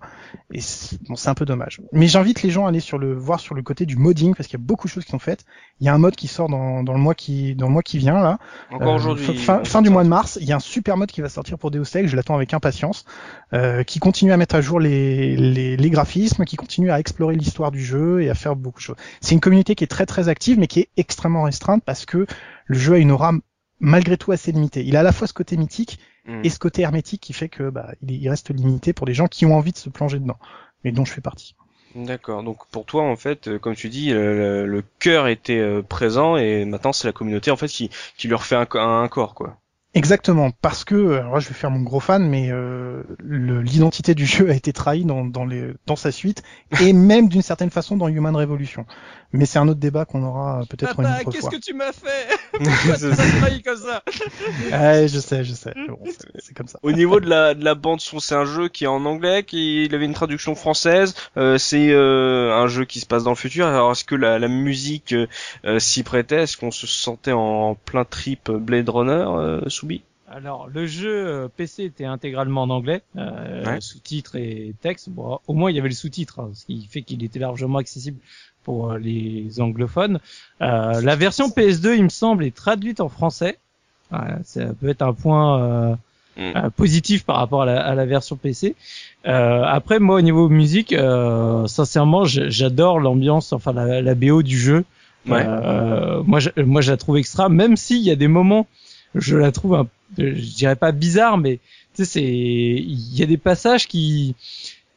Et bon, c'est un peu dommage. Mais j'invite les gens à aller sur le voir sur le côté du modding parce qu'il y a beaucoup de choses qui sont faites. Il y a un mode qui sort dans, dans le mois qui dans le mois qui vient là. Encore euh, aujourd'hui. Fin, fin du mois de mars, il y a un super mode qui va sortir pour Deus Ex. Je l'attends avec impatience. Euh, qui continue à mettre à jour les, les, les graphismes, qui continue à explorer l'histoire du jeu et à faire beaucoup de choses. C'est une communauté qui est très très active mais qui est extrêmement restreinte parce que le jeu a une aura malgré tout assez limitée. Il a à la fois ce côté mythique Mm. et ce côté hermétique qui fait que bah, il, reste limité pour les gens qui ont envie de se plonger dedans, et dont je fais partie. D'accord. Donc pour toi en fait, euh, comme tu dis, le, le cœur était euh, présent et maintenant c'est la communauté en fait qui, qui leur fait un, un corps quoi. Exactement, parce que alors je vais faire mon gros fan, mais euh, l'identité du jeu a été trahie dans, dans, les, dans sa suite et même d'une certaine façon dans Human Revolution. Mais c'est un autre débat qu'on aura peut-être une autre fois. Qu'est-ce que tu m'as fait? Pourquoi tu m'as trahi comme ça? Ouais, Je sais, je sais. c'est comme ça. Au niveau de la, de la bande son, c'est un jeu qui est en anglais, qui il avait une traduction française. Euh, c'est euh, un jeu qui se passe dans le futur. Alors est-ce que la, la musique euh, s'y prêtait? Est-ce qu'on se sentait en plein trip Blade Runner, euh, Soubi alors le jeu euh, PC était intégralement en anglais, euh, sous-titres et texte. Bon, au moins il y avait le sous-titre, hein, ce qui fait qu'il était largement accessible pour euh, les anglophones. Euh, la version PS2, il me semble, est traduite en français. ça peut être un point mm. positif par rapport à la, à la version PC. après, moi, au niveau musique, sincèrement, j'adore l'ambiance, enfin la, la, BO du jeu. Ouais. moi, je, moi, je la trouve extra, même s'il y a des moments, je la trouve un je dirais pas bizarre, mais tu sais, c'est, il y a des passages qui,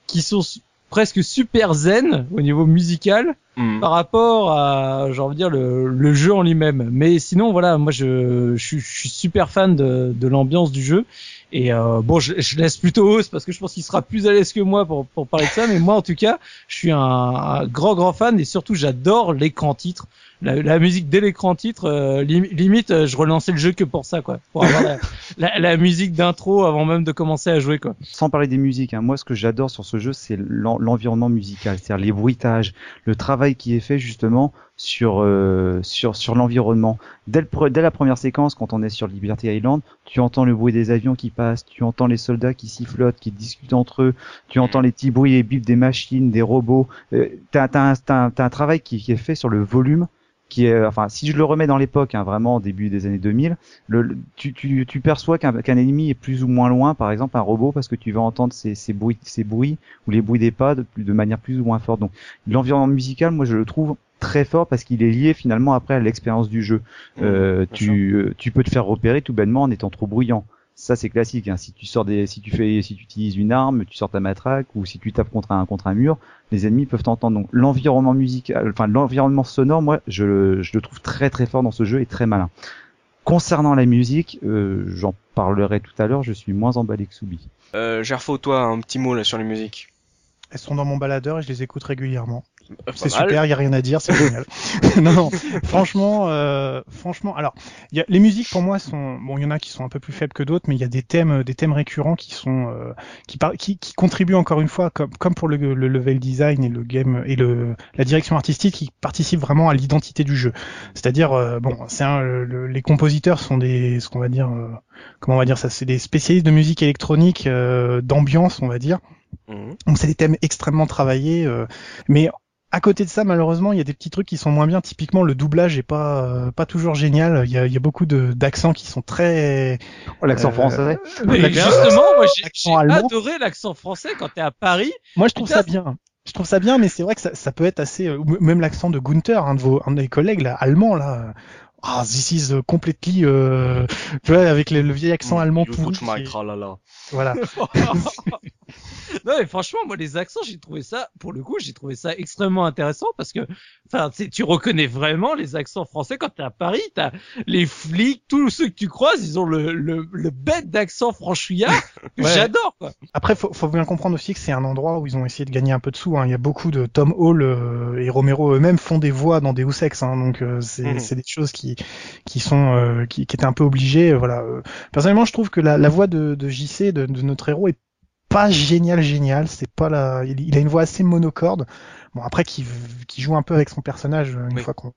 qui sont presque super zen au niveau musical hmm. par rapport à, j'ai envie de dire, le, le jeu en lui-même. Mais sinon, voilà, moi, je, je, suis super fan de, de l'ambiance du jeu. Et euh, bon, je, je, laisse plutôt Hauss parce que je pense qu'il sera plus à l'aise que moi pour, pour parler de ça. Mais moi, en tout cas, je suis un, un grand, grand fan et surtout, j'adore l'écran titre la, musique dès l'écran titre, euh, limite, euh, je relançais le jeu que pour ça, quoi, pour avoir la, musique d'intro avant même de commencer à jouer, quoi. Sans parler des musiques, hein, moi, ce que j'adore sur ce jeu, c'est l'environnement musical, c'est-à-dire les bruitages, le travail qui est fait justement sur euh, sur sur l'environnement. Dès, dès la première séquence, quand on est sur Liberty Island, tu entends le bruit des avions qui passent, tu entends les soldats qui sifflotent, qui discutent entre eux, tu entends les petits bruits et bifs des machines, des robots. Euh, t'as as, as, un travail qui, qui est fait sur le volume qui est, enfin, si je le remets dans l'époque, hein, vraiment début des années 2000, le, tu, tu, tu perçois qu'un ennemi est plus ou moins loin, par exemple un robot, parce que tu vas entendre ces, ces bruits, ces bruits ou les bruits des pas de, de manière plus ou moins forte. Donc, l'environnement musical, moi, je le trouve très fort parce qu'il est lié finalement après à l'expérience du jeu. Mmh, euh, tu, euh, tu peux te faire repérer tout bêtement en étant trop bruyant ça c'est classique. Hein. Si tu sors des, si tu fais, si tu utilises une arme, tu sors ta matraque ou si tu tapes contre un contre un mur, les ennemis peuvent t'entendre. Donc l'environnement musical, enfin l'environnement sonore, moi je, je le trouve très très fort dans ce jeu et très malin. Concernant la musique, euh, j'en parlerai tout à l'heure. Je suis moins emballé que Soubi. Euh, Gerfo, toi, un petit mot là sur les musiques. Elles sont dans mon baladeur et je les écoute régulièrement. C'est super, il y a rien à dire, c'est génial. non, non, franchement, euh, franchement, alors, y a, les musiques pour moi sont, bon, il y en a qui sont un peu plus faibles que d'autres, mais il y a des thèmes, des thèmes récurrents qui sont, euh, qui, qui, qui, contribuent encore une fois, comme, comme pour le, le, level design et le game et le, la direction artistique, qui participent vraiment à l'identité du jeu. C'est-à-dire, euh, bon, c'est les compositeurs sont des, ce qu'on va dire, euh, comment on va dire ça, c'est des spécialistes de musique électronique, euh, d'ambiance, on va dire. Mmh. Donc c'est des thèmes extrêmement travaillés, mais à côté de ça, malheureusement, il y a des petits trucs qui sont moins bien. Typiquement, le doublage est pas euh, pas toujours génial. Il y a, il y a beaucoup de d'accents qui sont très oh, l'accent euh, français. Mais justement, moi j'ai adoré l'accent français quand t'es à Paris. Moi, je trouve ça bien. Je trouve ça bien, mais c'est vrai que ça, ça, peut être assez. Euh, même l'accent de Gunther, un de vos un des collègues là, allemand là. Ah, this is completely, euh, tu vois, avec le, vieil accent allemand pourri. Voilà. non mais franchement, moi les accents, j'ai trouvé ça, pour le coup, j'ai trouvé ça extrêmement intéressant parce que, enfin, tu reconnais vraiment les accents français quand t'es à Paris, t'as les flics, tous ceux que tu croises, ils ont le le, le bête d'accent franchouillard que j'adore. Quoi. Après, faut, faut bien comprendre aussi que c'est un endroit où ils ont essayé de gagner un peu de sous. Hein. Il y a beaucoup de Tom Hall euh, et Romero eux-mêmes font des voix dans des Ex, hein, donc euh, c'est mhm. c'est des choses qui qui sont euh, qui, qui étaient un peu obligées. voilà. Personnellement, je trouve que la, la voix de, de JC de, de notre héros est pas génial génial. C'est pas la il, a une voix assez monocorde. Bon après qui qui joue un peu avec son personnage une fois qu'on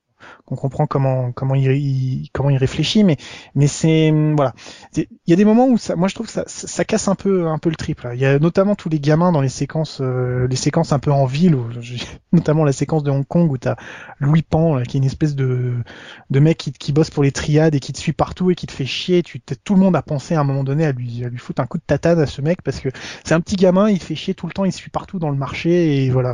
qu'on comprend comment comment il, comment il réfléchit mais mais c'est voilà. Il y a des moments où ça moi je trouve que ça, ça casse un peu un peu le triple il y a notamment tous les gamins dans les séquences euh, les séquences un peu en ville notamment la séquence de Hong Kong où t'as Louis Pan qui est une espèce de de mec qui, qui bosse pour les triades et qui te suit partout et qui te fait chier. Tu tout le monde a pensé à un moment donné à lui à lui foutre un coup de tatane à ce mec parce que c'est un petit gamin il fait chier tout le temps il suit partout dans le marché et voilà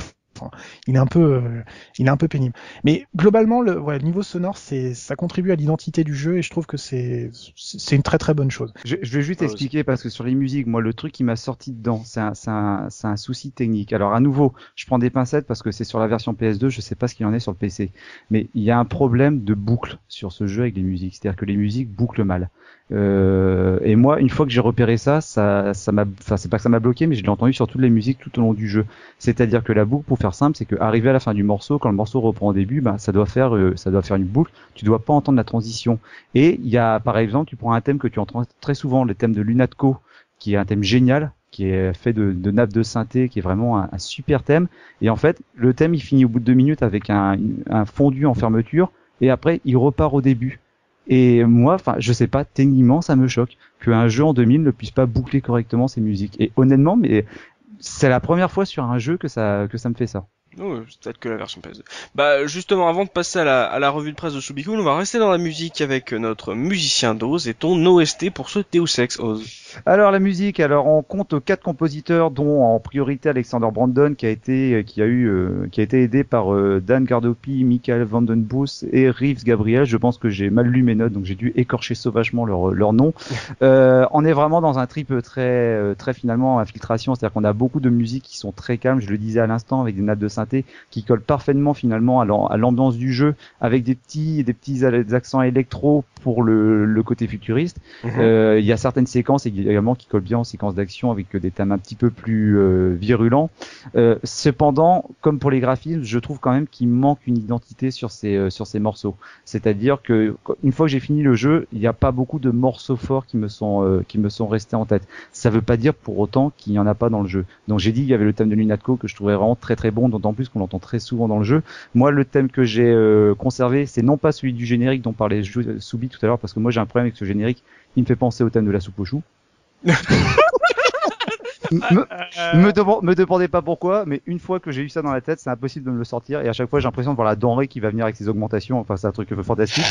il est un peu, euh, il est un peu pénible. Mais globalement, le, ouais, niveau sonore, c'est, ça contribue à l'identité du jeu et je trouve que c'est, c'est une très très bonne chose. Je, je vais juste ah, expliquer parce que sur les musiques, moi, le truc qui m'a sorti dedans, c'est un, c'est un, c'est un souci technique. Alors à nouveau, je prends des pincettes parce que c'est sur la version PS2, je sais pas ce qu'il en est sur le PC, mais il y a un problème de boucle sur ce jeu avec les musiques, c'est-à-dire que les musiques bouclent mal. Euh, et moi, une fois que j'ai repéré ça, ça, ça m'a, enfin c'est pas que ça m'a bloqué, mais je l'ai entendu sur toutes les musiques tout au long du jeu. C'est-à-dire que la boucle, pour faire simple, c'est que à la fin du morceau, quand le morceau reprend au début, bah, ça doit faire, euh, ça doit faire une boucle. Tu dois pas entendre la transition. Et il y a, par exemple, tu prends un thème que tu entends très souvent, le thème de Lunatco, qui est un thème génial, qui est fait de, de nappes de synthé, qui est vraiment un, un, super thème. Et en fait, le thème, il finit au bout de deux minutes avec un, un fondu en fermeture, et après, il repart au début. Et moi, enfin, je sais pas, techniquement, ça me choque qu'un jeu en 2000 ne puisse pas boucler correctement ses musiques. Et honnêtement, mais c'est la première fois sur un jeu que ça que ça me fait ça. Oh, peut-être que la version PS2. Bah justement, avant de passer à la, à la revue de presse de Subikun, on va rester dans la musique avec notre musicien d'Oz et ton OST pour ce Deus Ex Oz. Alors la musique, alors on compte quatre compositeurs, dont en priorité Alexander Brandon qui a été qui a eu euh, qui a été aidé par euh, Dan Gardopi, Michael Vandenbos et Reeves Gabriel. Je pense que j'ai mal lu mes notes, donc j'ai dû écorcher sauvagement leur leur nom. Euh, on est vraiment dans un trip très très finalement infiltration, c'est-à-dire qu'on a beaucoup de musiques qui sont très calmes. Je le disais à l'instant avec des nappes de synthé qui collent parfaitement finalement à l'ambiance du jeu, avec des petits des petits accents électro pour le, le côté futuriste. Il mm -hmm. y a certaines séquences également qui collent bien en séquences d'action avec des thèmes un petit peu plus euh, virulents. Euh, cependant, comme pour les graphismes, je trouve quand même qu'il manque une identité sur ces euh, sur ces morceaux. C'est-à-dire que une fois que j'ai fini le jeu, il n'y a pas beaucoup de morceaux forts qui me sont euh, qui me sont restés en tête. Ça veut pas dire pour autant qu'il n'y en a pas dans le jeu. Donc j'ai dit qu'il y avait le thème de Lunatco que je trouvais vraiment très très bon, d'autant plus qu'on l'entend très souvent dans le jeu. Moi, le thème que j'ai euh, conservé, c'est non pas celui du générique dont parlait Soubi tout à l'heure, parce que moi j'ai un problème avec ce générique. Il me fait penser au thème de la soupe aux choux me, me, demande, me demandez pas pourquoi, mais une fois que j'ai eu ça dans la tête, c'est impossible de me le sortir. Et à chaque fois, j'ai l'impression de voir la denrée qui va venir avec ses augmentations. Enfin, c'est un truc fantastique.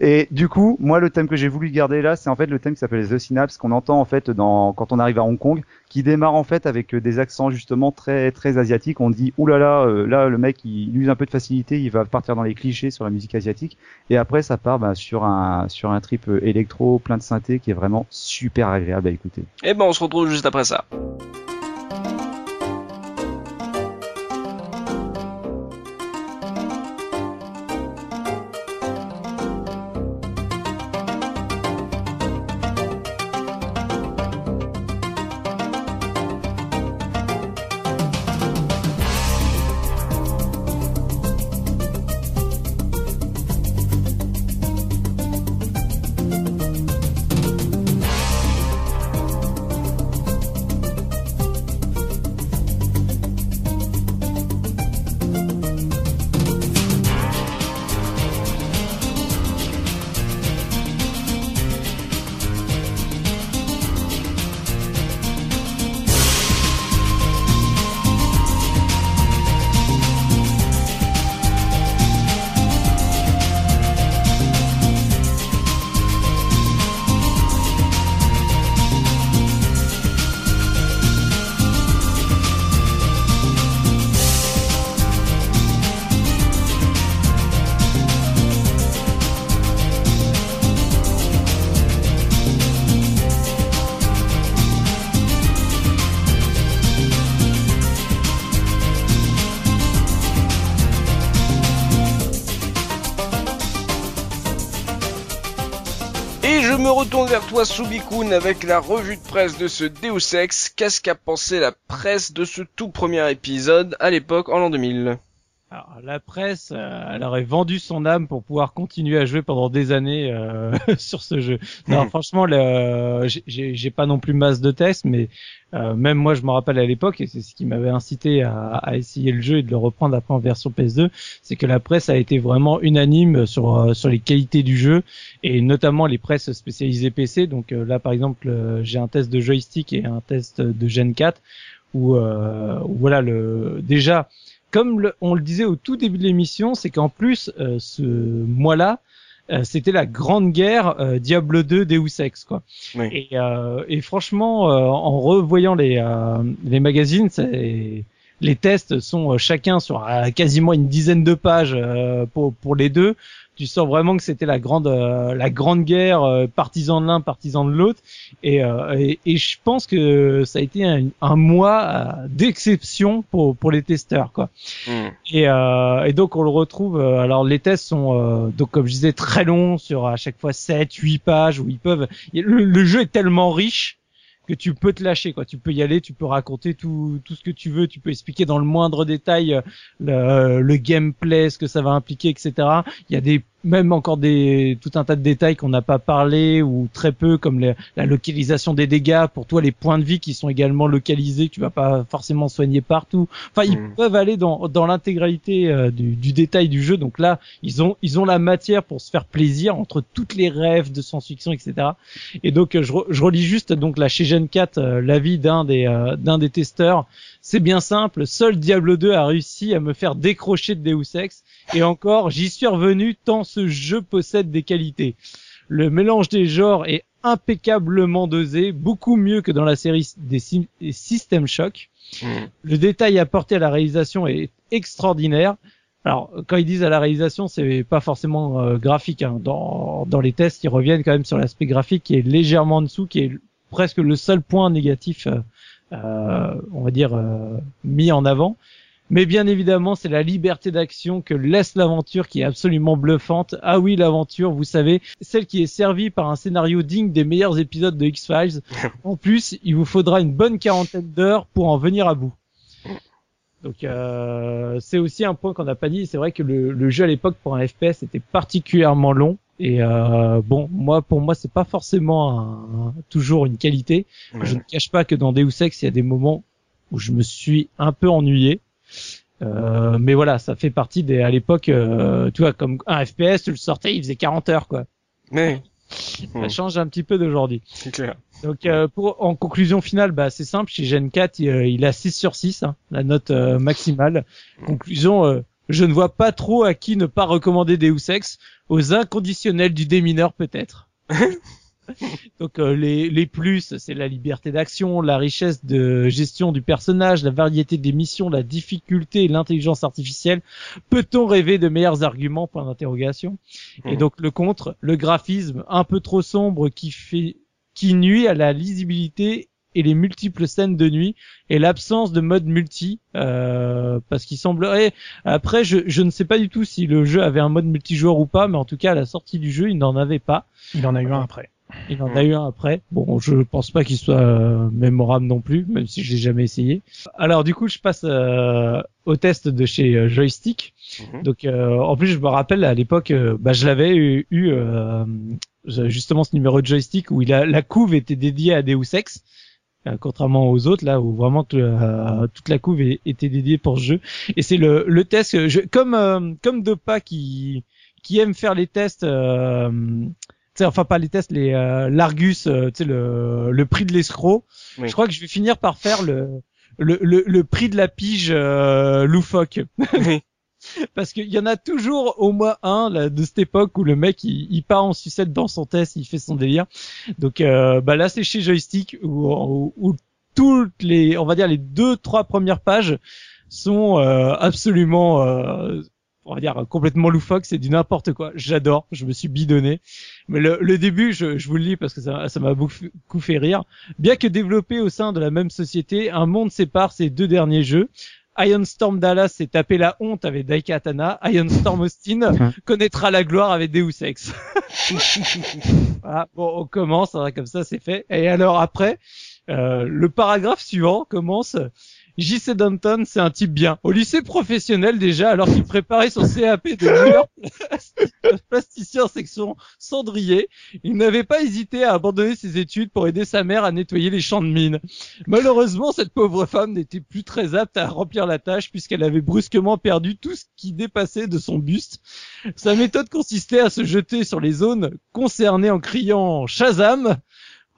Et du coup, moi, le thème que j'ai voulu garder là, c'est en fait le thème qui s'appelle The Synapse, qu'on entend en fait dans quand on arrive à Hong Kong, qui démarre en fait avec des accents justement très très asiatiques. On dit oulala, là là, euh, là le mec il use un peu de facilité, il va partir dans les clichés sur la musique asiatique. Et après, ça part bah, sur un sur un trip électro plein de synthé qui est vraiment super agréable à écouter. Et ben, on se retrouve juste après ça. Avec la revue de presse de ce Deus Ex. Qu'est-ce qu'a pensé la presse de ce tout premier épisode à l'époque en l'an 2000 alors, la presse, euh, elle aurait vendu son âme pour pouvoir continuer à jouer pendant des années euh, sur ce jeu. Non, franchement, j'ai pas non plus masse de tests, mais euh, même moi, je me rappelle à l'époque, et c'est ce qui m'avait incité à, à, essayer le jeu et de le reprendre après en version PS2, c'est que la presse a été vraiment unanime sur euh, sur les qualités du jeu et notamment les presses spécialisées PC. Donc euh, là, par exemple, j'ai un test de joystick et un test de Gen 4 où, où voilà le déjà comme le, on le disait au tout début de l'émission, c'est qu'en plus euh, ce mois-là, euh, c'était la grande guerre euh, Diablo 2 Deus Ex quoi. Oui. Et, euh, et, franchement, en revoyant les les magazines, les tests sont chacun sur quasiment une dizaine de pages pour pour les deux. Tu sens vraiment que c'était la grande euh, la grande guerre euh, partisan de l'un partisan de l'autre et, euh, et, et je pense que ça a été un, un mois euh, d'exception pour pour les testeurs quoi Hmm. et, euh, et donc on le retrouve euh, alors les tests sont euh, donc comme je disais très longs sur à chaque fois 7 8 pages où ils peuvent le, le jeu est tellement riche que tu peux te lâcher quoi. Tu peux y aller tu peux raconter tout tout ce que tu veux tu peux expliquer dans le moindre détail euh, le, le gameplay ce que ça va impliquer etc il y a des même encore des tout un tas de détails qu'on n'a pas parlé ou très peu comme les- la localisation des dégâts. Pour toi les points de vie qui sont également localisés que tu vas pas forcément soigner partout. Enfin ils Mhm. peuvent aller dans dans l'intégralité euh, du, du détail du jeu. Donc là ils ont ils ont la matière pour se faire plaisir entre toutes les rêves de science-fiction etc et donc euh, je, re- je relis juste donc là chez Gen 4 euh, l'avis d'un des d'un des testeurs c'est bien simple seul Diablo 2 a réussi à me faire décrocher de Deus Ex et encore j'y suis revenu tant ce jeu possède des qualités le mélange des genres est impeccablement dosé beaucoup mieux que dans la série des, System Shock Hmm. le détail apporté à la réalisation est extraordinaire. Alors, quand ils disent à la réalisation, c'est pas forcément euh, graphique. Hein. Dans, dans les tests, ils reviennent quand même sur l'aspect graphique qui est légèrement en dessous, qui est presque le seul point négatif, euh, on va dire, euh, mis en avant. Mais bien évidemment, c'est la liberté d'action que laisse l'aventure qui est absolument bluffante. Ah oui, l'aventure, vous savez, celle qui est servie par un scénario digne des meilleurs épisodes de X-Files. En plus, il vous faudra une bonne quarantaine d'heures pour en venir à bout. Donc euh, c'est aussi un point qu'on n'a pas dit. C'est vrai que le, le jeu à l'époque pour un FPS était particulièrement long. Et euh, bon, moi pour moi c'est pas forcément un- toujours une qualité. Je ne cache pas que dans Deus Ex il y a des moments où je me suis un peu ennuyé. Euh, mais voilà, ça fait partie des à l'époque, euh, tu vois, comme un FPS, tu le sortais, il faisait 40 heures quoi. Mais, Ça change un petit peu d'aujourd'hui. c'est clair. Donc euh, pour en conclusion finale, bah c'est simple, chez Gen 4, il, euh, il a 6 sur 6, hein, la note euh, maximale. Conclusion, euh, je ne vois pas trop à qui ne pas recommander Deus Ex, aux inconditionnels du démineur peut-être. Donc euh, les, les plus, c'est la liberté d'action, la richesse de gestion du personnage, la variété des missions, la difficulté et l'intelligence artificielle. Peut-on rêver de meilleurs arguments? Point d'interrogation. Et Mhm. donc le contre, le graphisme un peu trop sombre qui fait qui nuit à la lisibilité et les multiples scènes de nuit et l'absence de mode multi euh, parce qu'il semblerait après je, je ne sais pas du tout si le jeu avait un mode multijoueur ou pas mais en tout cas à la sortie du jeu il n'en avait pas. Il en a eu un après. il en a eu un après. Bon je pense pas qu'il soit euh, mémorable non plus même si je l'ai jamais essayé. Alors du coup je passe euh, au test de chez euh, Joystick. Mhm. donc euh, en plus je me rappelle à l'époque euh, bah, je l'avais eu, eu, euh, justement ce numéro de joystick où il a la couve était dédiée à Deus Ex. euh, contrairement aux autres là où vraiment euh, toute la couve était dédiée pour ce jeu et c'est le, le test je, comme euh, comme Dopa qui qui aime faire les tests euh, tu sais, enfin pas les tests les euh, l'Argus euh, tu sais le le prix de l'escroc Oui. je crois que je vais finir par faire le le, le, le prix de la pige euh, loufoque Oui. parce qu'il y en a toujours au moins un là, de cette époque où le mec il, il part en sucette dans son test, il fait son délire. Donc euh, bah là c'est chez Joystick où, où, où toutes les, on va dire les deux trois premières pages sont euh, absolument, euh, on va dire complètement loufoques, c'est du n'importe quoi. J'adore, je me suis bidonné. Mais le, le début, je, je vous le lis parce que ça ça m'a beaucoup fait rire. Bien que développé au sein de la même société, un monde sépare ces deux derniers jeux. Iron Storm Dallas s'est tapé la honte avec Daikatana. Iron Storm Austin connaîtra la gloire avec Deus Ex. voilà, bon, on commence, hein, comme ça c'est fait. Et alors après, euh, le paragraphe suivant commence. JC Danton, c'est un type bien. Au lycée professionnel déjà, alors qu'il préparait son CAP de plasticien section cendrier, il n'avait pas hésité à abandonner ses études pour aider sa mère à nettoyer les champs de mines. Malheureusement, cette pauvre femme n'était plus très apte à remplir la tâche puisqu'elle avait brusquement perdu tout ce qui dépassait de son buste. Sa méthode consistait à se jeter sur les zones concernées en criant Shazam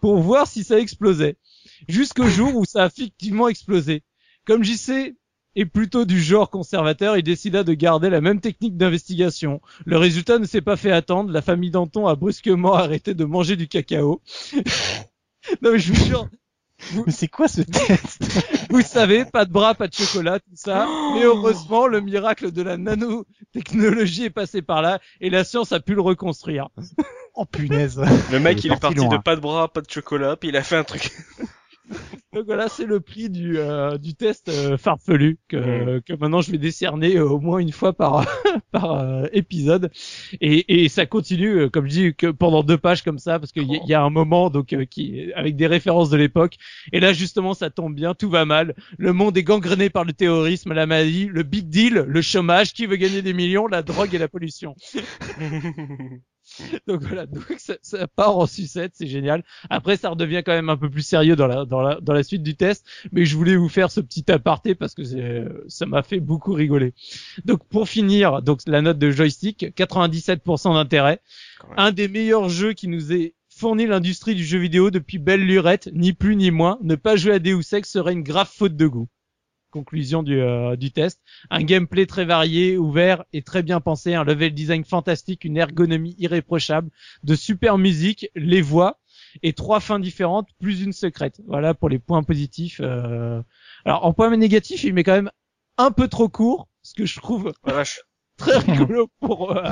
pour voir si ça explosait. Jusqu'au jour où ça a effectivement explosé. Comme JC est plutôt du genre conservateur, il décida de garder la même technique d'investigation. Le résultat ne s'est pas fait attendre, la famille Danton a brusquement arrêté de manger du cacao. non mais je vous jure, Mais c'est quoi ce test? Vous savez, pas de bras, pas de chocolat, tout ça. Mais heureusement, le miracle de la nanotechnologie est passé par là et la science a pu le reconstruire. Oh punaise. Le mec, Il est il est parti parti de pas de bras, pas de chocolat, puis il a fait un truc. Donc voilà, c'est le prix du, euh, du test euh, farfelu que, que maintenant je vais décerner euh, au moins une fois par, par euh, épisode. Et, et ça continue, euh, comme je dis, que pendant deux pages comme ça, parce qu'il y, y a un moment donc euh, qui avec des références de l'époque. Et là justement, ça tombe bien, tout va mal. Le monde est gangréné par le terrorisme, la maladie, le big deal, le chômage, qui veut gagner des millions, la drogue et la pollution. Donc voilà, donc ça, ça part en sucette, c'est génial. Après, ça redevient quand même un peu plus sérieux dans la, dans la, dans la suite du test, mais je voulais vous faire ce petit aparté parce que c'est- ça m'a fait beaucoup rigoler. Donc pour finir, donc la note de joystick, 97% d'intérêt, un des meilleurs jeux qui nous est fourni l'industrie du jeu vidéo depuis belle lurette, ni plus ni moins. Ne pas jouer à Deus Ex serait une grave faute de goût. Conclusion du, euh, du test. Un gameplay très varié, ouvert et très bien pensé, un level design fantastique, une ergonomie irréprochable, de super musique, les voix et trois fins différentes plus une secrète. Voilà pour les points positifs. euh. Alors en point négatif, il met quand même un peu trop court, ce que je trouve très rigolo pour euh,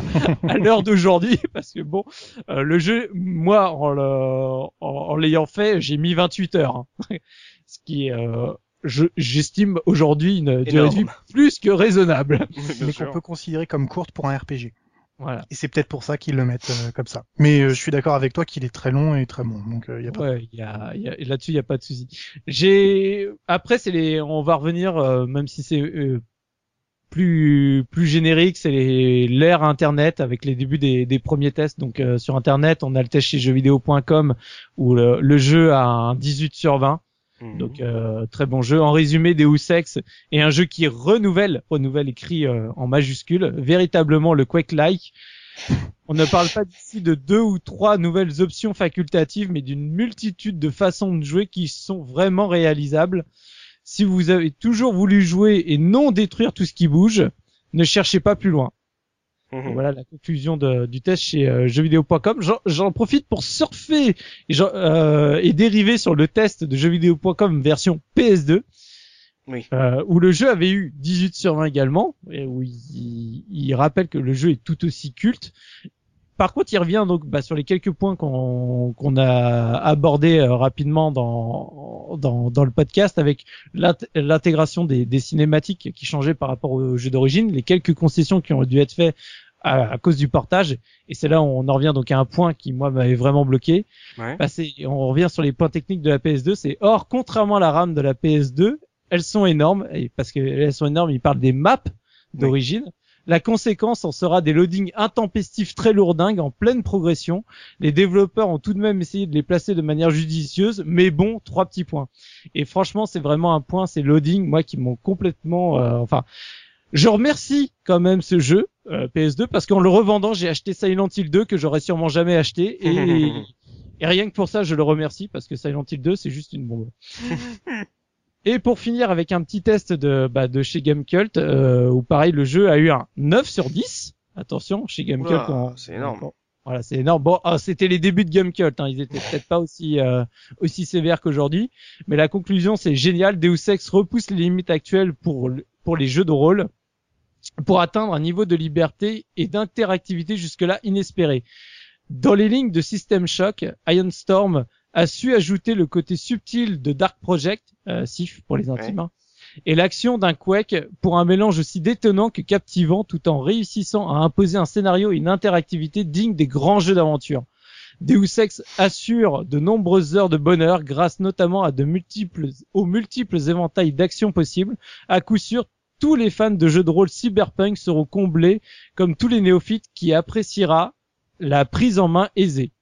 à l'heure d'aujourd'hui parce que bon euh, le jeu moi en le- en, en l'ayant fait j'ai mis 28 heures hein. ce qui est euh, je j'estime aujourd'hui une durée de vie plus que raisonnable mais qu'on peut considérer comme courte pour un RPG. voilà Et c'est peut-être pour ça qu'ils le mettent euh, comme ça. Mais euh, je suis d'accord avec toi qu'il est très long et très bon. Donc euh, y a pas. ouais il y a, il y a- là-dessus il y a pas de souci j'ai après c'est les on va revenir euh, même si c'est euh, plus plus générique, c'est les- l'ère internet avec les débuts des, des premiers tests. Donc euh, sur internet, on a le test chez jeuxvideo.com où le, le jeu a un 18 sur 20. Mhm. Donc euh, très bon jeu. En résumé, Deus Ex est un jeu qui renouvelle, renouvelle écrit euh, en majuscule, véritablement le Quake-like. On ne parle pas ici de deux ou trois nouvelles options facultatives, mais d'une multitude de façons de jouer qui sont vraiment réalisables. Si vous avez toujours voulu jouer et non détruire tout ce qui bouge, ne cherchez pas plus loin. Mhm. Voilà la conclusion de- du test chez euh, jeuxvideo.com. J'en- J'en profite pour surfer et, euh, et dériver sur le test de jeuxvideo.com version PS2, Oui. euh, où le jeu avait eu 18 sur 20 également, et où il, il rappelle que le jeu est tout aussi culte. Par contre, il revient donc bah, sur les quelques points qu'on a abordés euh, rapidement dans, dans, dans le podcast avec l'int- l'intégration des, des cinématiques qui changeaient par rapport au jeu d'origine, les quelques concessions qui ont dû être faites à, à cause du portage. Et c'est là où on en revient donc à un point qui moi m'avait vraiment bloqué. Ouais. Bah, on revient sur les points techniques de la PS2. C'est or contrairement à la RAM de la PS2, elles sont énormes et parce qu'elles sont énormes, ils parlent des maps d'origine. La conséquence en sera des loadings intempestifs très lourdingues en pleine progression. Les développeurs ont tout de même essayé de les placer de manière judicieuse, mais bon, trois petits points. Et franchement, c'est vraiment un point, ces loadings, moi, qui m'ont complètement, euh, enfin, je remercie quand même ce jeu euh, PS2 parce qu'en le revendant, j'ai acheté Silent Hill 2 que j'aurais sûrement jamais acheté et, et rien que pour ça, je le remercie parce que Silent Hill 2, c'est juste une bombe. Et pour finir avec un petit test de, bah, de chez Gamecult, euh, où pareil, le jeu a eu un 9 sur 10. Attention, chez Gamecult. On- c'est énorme. on- voilà, c'est énorme. Bon, ah, c'était les débuts de Gamecult, hein, ils étaient peut-être pas aussi euh, aussi sévères qu'aujourd'hui, mais la conclusion c'est génial. Deus Ex repousse les limites actuelles pour pour les jeux de rôle pour atteindre un niveau de liberté et d'interactivité jusque-là inespéré. Dans les lignes de System Shock, Iron Storm a su ajouter le côté subtil de Dark Project, euh, SIF pour les intimes, hein, et l'action d'un Quake pour un mélange aussi détonnant que captivant tout en réussissant à imposer un scénario et une interactivité digne des grands jeux d'aventure. Deus Ex assure de nombreuses heures de bonheur grâce notamment à de multiples, aux multiples éventails d'actions possibles. À coup sûr, tous les fans de jeux de rôle cyberpunk seront comblés comme tous les néophytes qui appréciera la prise en main aisée.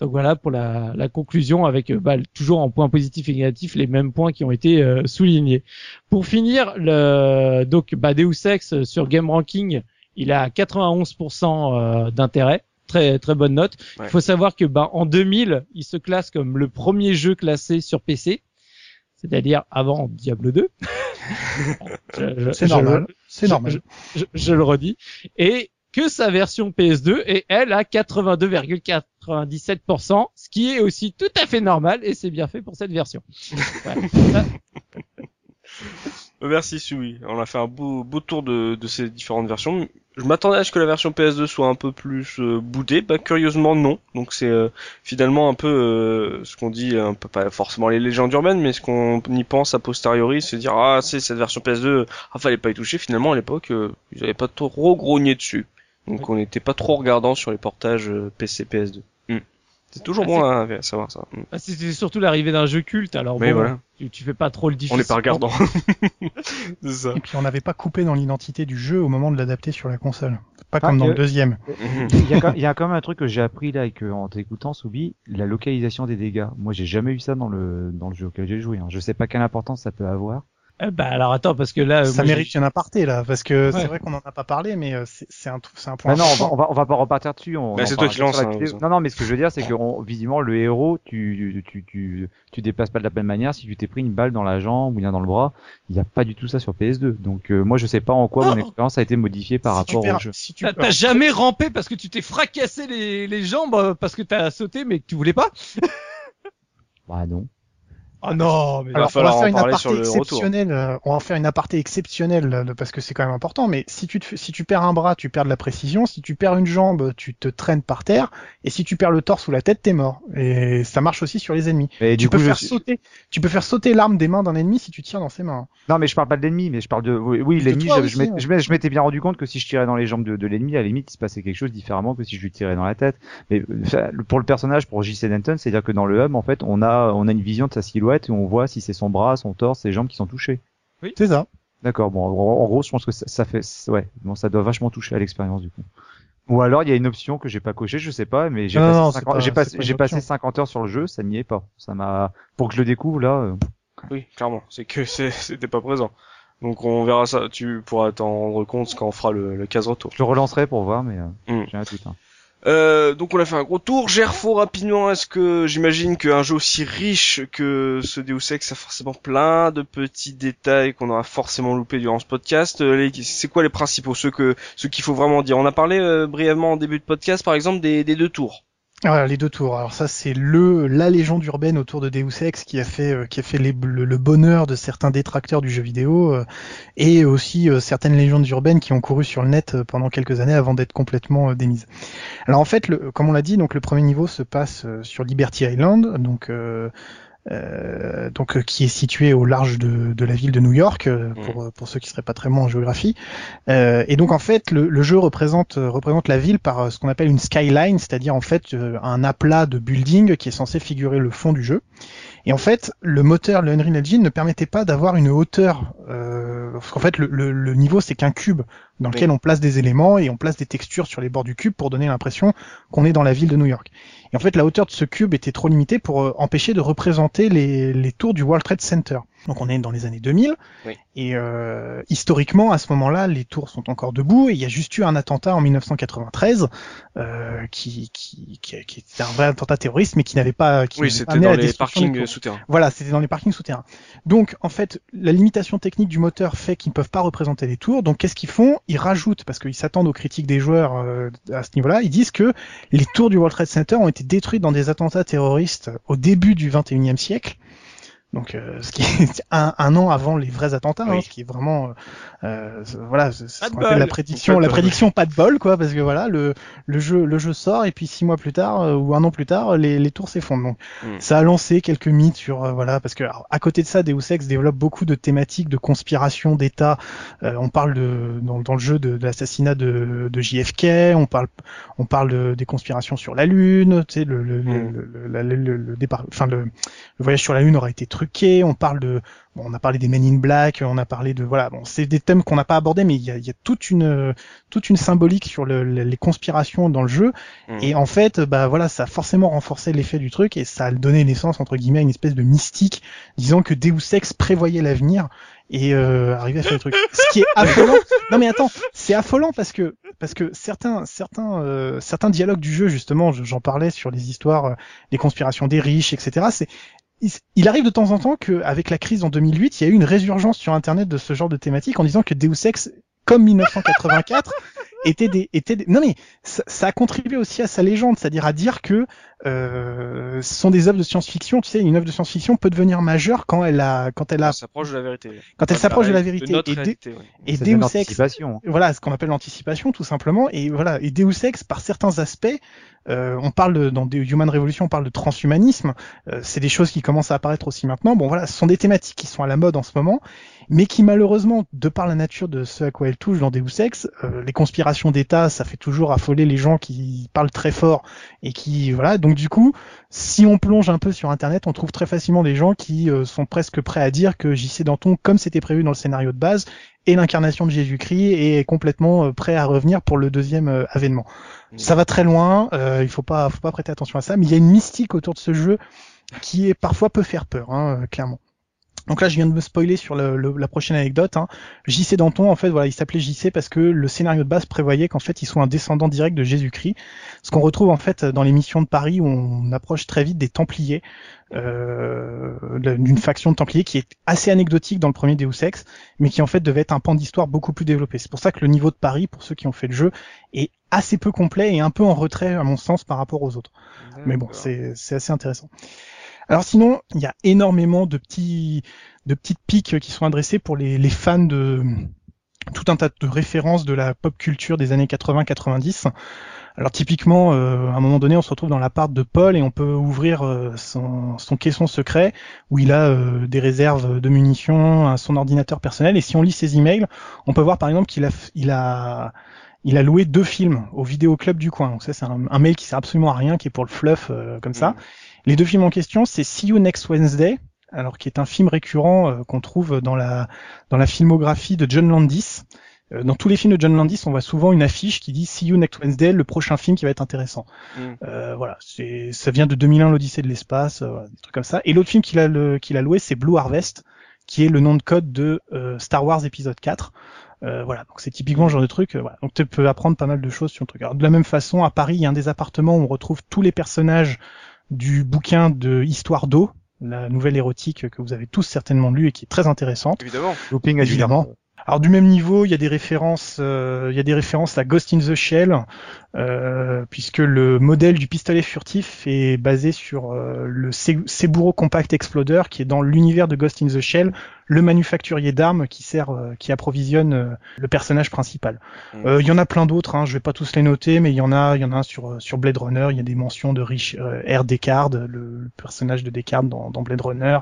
Donc voilà pour la, la conclusion avec euh, bah, toujours en points positifs et négatifs les mêmes points qui ont été euh, soulignés. Pour finir, le, donc bah, Deus Ex euh, sur Game Ranking, il a 91% euh, d'intérêt, très très bonne note. Il faut savoir que bah, en 2000, il se classe comme le premier jeu classé sur PC, c'est-à-dire avant Diablo 2. Je- je- C'est normal. C'est je- normal. je, je le redis, et que sa version PS2 et elle à 97%, ce qui est aussi tout à fait normal et c'est bien fait pour cette version. Euh, Merci Sui. On a fait un beau, beau tour de, de ces différentes versions. Je m'attendais à ce que la version PS2 soit un peu plus euh, boudée, bah curieusement non. Donc c'est euh, finalement un peu euh, ce qu'on dit, un peu pas forcément les légendes urbaines, mais ce qu'on y pense a posteriori, c'est dire ah c'est cette version PS2, ah fallait pas y toucher. Finalement à l'époque euh, ils avaient pas trop grogné dessus, donc on n'était pas trop regardant sur les portages euh, PC PS2. Hmm. C'est toujours Ah, bon à à savoir ça. Hmm. bah, C'était surtout l'arrivée d'un jeu culte, alors Mais bon, voilà. tu, tu fais pas trop le On difficile. n'est pas regardant. c'est ça. Et puis on n'avait pas coupé dans l'identité du jeu au moment de l'adapter sur la console. Pas Ah, comme dans euh, le deuxième. Il y, a quand, il y a quand même un truc que j'ai appris là et que, en t'écoutant, Soubi, la localisation des dégâts. Moi, j'ai jamais eu ça dans le dans le jeu auquel j'ai joué. Hein. Je sais pas quelle importance ça peut avoir. Euh, bah alors attends parce que là, ça moi, mérite un aparté là, parce que Ouais. c'est vrai qu'on en a pas parlé, mais euh, c'est un, c'est un point. Ah non, on va, on va on va pas repartir dessus. On, Bah, on c'est toi qui lance, la hein. Non, non, mais ce que je veux dire, c'est que on- visiblement le héros, tu tu tu tu déplaces pas de la même manière. Si tu t'es pris une balle dans la jambe ou bien dans le bras, il y a pas du tout ça sur PS2. Donc euh, moi, je sais pas en quoi mon Oh expérience a été modifiée par Si tu rapport perds- au jeu. si t'as jamais rampé parce que tu t'es fracassé les, les jambes euh, parce que t'as sauté mais que tu voulais pas? Bah non. Oh non, mais va Alors, on falloir va en faire une aparté exceptionnelle. euh, on va en faire une aparté exceptionnelle parce que c'est quand même important. Mais si tu te si tu perds un bras, tu perds de la précision. Si tu perds une jambe, tu te traînes par terre. Et si tu perds le torse ou la tête, t'es mort. Et ça marche aussi sur les ennemis. Mais tu du peux coup, faire sauter. Tu peux faire sauter l'arme des mains d'un ennemi si tu tires dans ses mains. Non, mais je parle pas de l'ennemi, mais je parle de. Oui, l'ennemi, je, aussi, je m'étais- ouais. bien rendu compte que si je tirais dans les jambes de, de l'ennemi, à la limite, il se passait quelque chose différemment que si je lui tirais dans la tête. Mais euh, pour le personnage, pour J.C. Denton, c'est-à-dire que dans le hub, en fait, on a, on a une vision de sa silhouette et on voit si c'est son bras, son torse, ses jambes qui sont touchés. C'est ça. D'accord. Bon, en, gros, je pense que ça, ça fait, ouais, bon, ça doit vachement toucher à l'expérience du coup. Ou alors il y a une option que j'ai pas cochée, je sais pas, mais j'ai passé, non, c'est 50 pas- j'ai passé, c'est pas une j'ai passé option. 50 heures sur le jeu, ça n'y est pas. Ça m'a, pour que je le découvre là. euh, Oui, clairement, c'est que c'était pas présent. Donc on verra ça, tu pourras t'en rendre compte quand on fera le, le case retour. Je le relancerai pour voir, mais euh, Mm. j'ai un doute. hein. Euh, donc on a fait un gros tour. Gerfo rapidement, est-ce que j'imagine qu'un jeu aussi riche que ce Deus Ex a forcément plein de petits détails qu'on aura forcément loupé durant ce podcast? Euh, C'est quoi les principaux, ceux que ceux qu'il faut vraiment dire? On a parlé euh, brièvement en début de podcast, par exemple des deux tours. Voilà, les deux tours. Alors ça, c'est le la légende urbaine autour de Deus Ex qui a fait euh, qui a fait le, bonheur de certains détracteurs du jeu vidéo euh, et aussi euh, certaines légendes urbaines qui ont couru sur le net pendant quelques années avant d'être complètement démises. Alors en fait, le, comme on l'a dit, donc le premier niveau se passe sur Liberty Island, donc donc euh, qui est situé au large de, de la ville de New York euh, pour euh, pour ceux qui seraient pas très bons en géographie. Euh, et donc en fait, le, le jeu représente euh, représente la ville par euh, ce qu'on appelle une skyline, c'est-à-dire en fait euh, un aplat de building qui est censé figurer le fond du jeu. Et en fait, le moteur, le Unreal Engine, ne permettait pas d'avoir une hauteur. Euh, parce qu'en fait, le, le- le niveau c'est qu'un cube dans lequel on place des éléments et on place des textures sur les bords du cube pour donner l'impression qu'on est dans la ville de New York. Et en fait, la hauteur de ce cube était trop limitée pour euh, empêcher de représenter les, les tours du World Trade Center. Donc on est dans les années 2000 Oui. et euh, historiquement à ce moment-là, les tours sont encore debout et il y a juste eu un attentat en 1993 euh, qui, qui, qui, qui était un vrai attentat terroriste mais qui n'avait pas qui Oui, c'était dans les parkings souterrains. Voilà, c'était dans les parkings souterrains. Donc, en fait, la limitation technique du moteur fait qu'ils ne peuvent pas représenter les tours. Donc, qu'est-ce qu'ils font? Ils rajoutent, parce qu'ils s'attendent aux critiques des joueurs euh, à ce niveau-là, ils disent que les tours du World Trade Center ont été détruites dans des attentats terroristes au début du 21e siècle. Donc, euh, ce qui est un, un an avant les vrais attentats, hein, Oui. ce qui est vraiment, euh, euh, voilà, c'est ce qu'on la prédiction, Pas la bol. prédiction pas de bol, quoi, parce que voilà, le, le jeu, le jeu sort et puis six mois plus tard euh, ou un an plus tard, les, les tours s'effondrent. Donc, Mm. ça a lancé quelques mythes sur, euh, voilà, parce que alors, à côté de ça, Deus Ex développe beaucoup de thématiques de conspiration d'État. Euh, on parle de dans, dans le jeu de, de l'assassinat de, de JFK, on parle, on parle de- des conspirations sur la Lune, tu sais, le, le, le, Mm. le, le- départ, enfin le, voyage sur la Lune aura été truqué. On parle de, bon, on a parlé des Men in Black, on a parlé de, voilà, bon, c'est des thèmes qu'on n'a pas abordés, mais il y a, y a toute une, toute une symbolique sur le- le- les conspirations dans le jeu. Mm. Et en fait, bah voilà, ça a forcément renforcé l'effet du truc et ça a donné naissance entre guillemets à une espèce de mystique, disant que Deus Ex prévoyait l'avenir et euh, arrivait à faire le truc. Ce qui est affolant. Non mais attends, c'est affolant parce que parce que certains certains euh, certains dialogues du jeu justement, je- j'en parlais sur les histoires, euh, les conspirations des riches, etc. C'est il, arrive de temps en temps qu'avec la crise en 2008, il y a eu une résurgence sur Internet de ce genre de thématique en disant que Deus Ex, comme 1984, étaient des, étaient des... non mais ça, ça, a contribué aussi à sa légende, c'est-à-dire à dire que euh, ce sont des œuvres de science-fiction. Tu sais, une œuvre de science-fiction peut devenir majeure quand elle a, quand elle a, s'approche de la vérité. Quand elle s'approche de la vérité. De et, réalité, ouais. et Deus de Ex, voilà, ce qu'on appelle l'anticipation, tout simplement. Et voilà, et Deus Ex, par certains aspects, euh, on parle de, dans des Human Revolution, on parle de transhumanisme. euh, c'est des choses qui commencent à apparaître aussi maintenant. Bon, voilà, ce sont des thématiques qui sont à la mode en ce moment, mais qui malheureusement, de par la nature de ce à quoi elles touchent dans Deus Ex, euh, les conspirations d'État, ça fait toujours affoler les gens qui parlent très fort et qui, voilà. Donc du coup, si on plonge un peu sur Internet, on trouve très facilement des gens qui euh, sont presque prêts à dire que JC Danton, comme c'était prévu dans le scénario de base, est l'incarnation de Jésus-Christ et est complètement euh, prêt à revenir pour le deuxième euh, avènement. Mm. Ça va très loin, euh, il faut pas, faut pas prêter attention à ça, mais il y a une mystique autour de ce jeu qui est parfois peut faire peur, hein, clairement. Donc là, je viens de me spoiler sur le- le- la prochaine anecdote. Hein. JC Danton, en fait, voilà, il s'appelait JC parce que le scénario de base prévoyait qu'en fait, il soit un descendant direct de Jésus-Christ. Ce qu'on retrouve en fait dans les missions de Paris où on approche très vite des Templiers, euh, d'une faction de Templiers qui est assez anecdotique dans le premier Deus Ex, mais qui en fait devait être un pan d'histoire beaucoup plus développé. C'est pour ça que le niveau de Paris, pour ceux qui ont fait le jeu, est assez peu complet et un peu en retrait à mon sens par rapport aux autres. Mais bon, c'est assez intéressant. Alors sinon, il y a énormément de petits de petites piques qui sont adressées pour les, les fans de tout un tas de références de la pop culture des années 80-90. Alors typiquement, euh, à un moment donné, on se retrouve dans l'appart de Paul et on peut ouvrir euh, son, son caisson secret où il a euh, des réserves de munitions, un- son ordinateur personnel. Et si on lit ses emails, on peut voir par exemple qu'il a, il a, il a loué deux films au vidéoclub du coin. Donc ça, c'est un, mail qui sert absolument à rien, qui est pour le fluff comme ça. Les deux films en question, c'est See You Next Wednesday, alors qui est un film récurrent euh, qu'on trouve dans la dans la filmographie de John Landis. Euh, dans tous les films de John Landis, on voit souvent une affiche qui dit See You Next Wednesday, le prochain film qui va être intéressant. Mm. Euh, voilà, c'est ça vient de 2001, l'Odyssée de l'espace, euh, des trucs comme ça. Et l'autre film qu'il a le- qu'il a loué, c'est Blue Harvest, qui est le nom de code de Star Wars épisode 4. Euh, voilà, donc c'est typiquement le genre de truc. euh, voilà. Donc tu peux apprendre pas mal de choses sur le truc. Alors, de la même façon, à Paris, il y a un des appartements où on retrouve tous les personnages du bouquin de Histoire d'eau, la nouvelle érotique que vous avez tous certainement lu et qui est très intéressante. Évidemment. Looping Évidemment. Alors du même niveau, il y a des références, euh, il y a des références à Ghost in the Shell, euh, puisque le modèle du pistolet furtif est basé sur euh, le Se- Seburo Compact Exploder, qui est dans l'univers de Ghost in the Shell, le manufacturier d'armes qui sert, euh, qui approvisionne euh, le personnage principal. Mm. Euh, Il y en a plein d'autres, hein, je vais pas tous les noter, mais il y en a, il y en a un sur sur Blade Runner. Il y a des mentions de Rich R. Descartes, le, le personnage de Descartes dans, dans Blade Runner.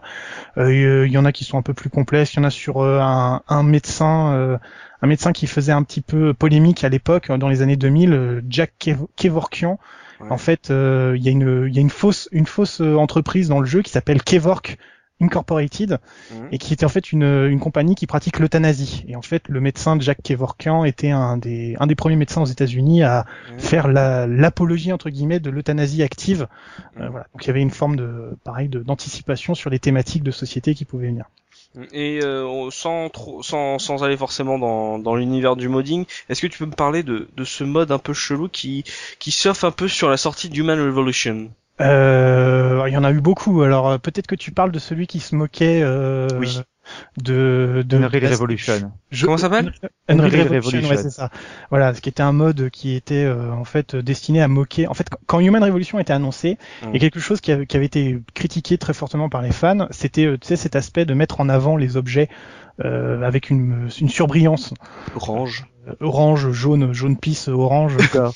Euh, Il y en a qui sont un peu plus complexes. Il y en a sur un, un médecin, euh, un médecin qui faisait un petit peu polémique à l'époque, dans les années 2000, euh, Jack Kev- Kevorkian. Ouais. En fait, euh, il y a une, il y a une fausse, une fausse entreprise dans le jeu qui s'appelle Kevork Incorporated Mm. et qui était en fait une, une compagnie qui pratique l'euthanasie. Et en fait, le médecin Jack Kevorkian était un des, un des premiers médecins aux États-Unis à Mm. faire la- l'apologie entre guillemets de l'euthanasie active. Euh, Mm. voilà. Donc il y avait une forme de, pareil, de- d'anticipation sur les thématiques de société qui pouvaient venir. Et euh, sans, trop, sans, sans aller forcément dans, dans l'univers du modding, est-ce que tu peux me parler de, de ce mode un peu chelou qui, qui surfe un peu sur la sortie d'Human Revolution? Euh, il y en a eu beaucoup. Alors euh, peut-être que tu parles de celui qui se moquait euh, Oui. De, de Unreal Revolution. Je- Comment ça s'appelle Unreal Unreal Revolution, Revolution. ouais, c'est ça. Voilà, ce qui était un mode qui était euh, en fait destiné à moquer. En fait, quand- Human Revolution a été annoncé, Mm. a quelque chose qui avait, qui avait été critiqué très fortement par les fans. C'était, euh, tu sais, cet aspect de mettre en avant les objets euh, avec une, une surbrillance Orange. Euh, orange, jaune, jaune pisse, orange. Euh,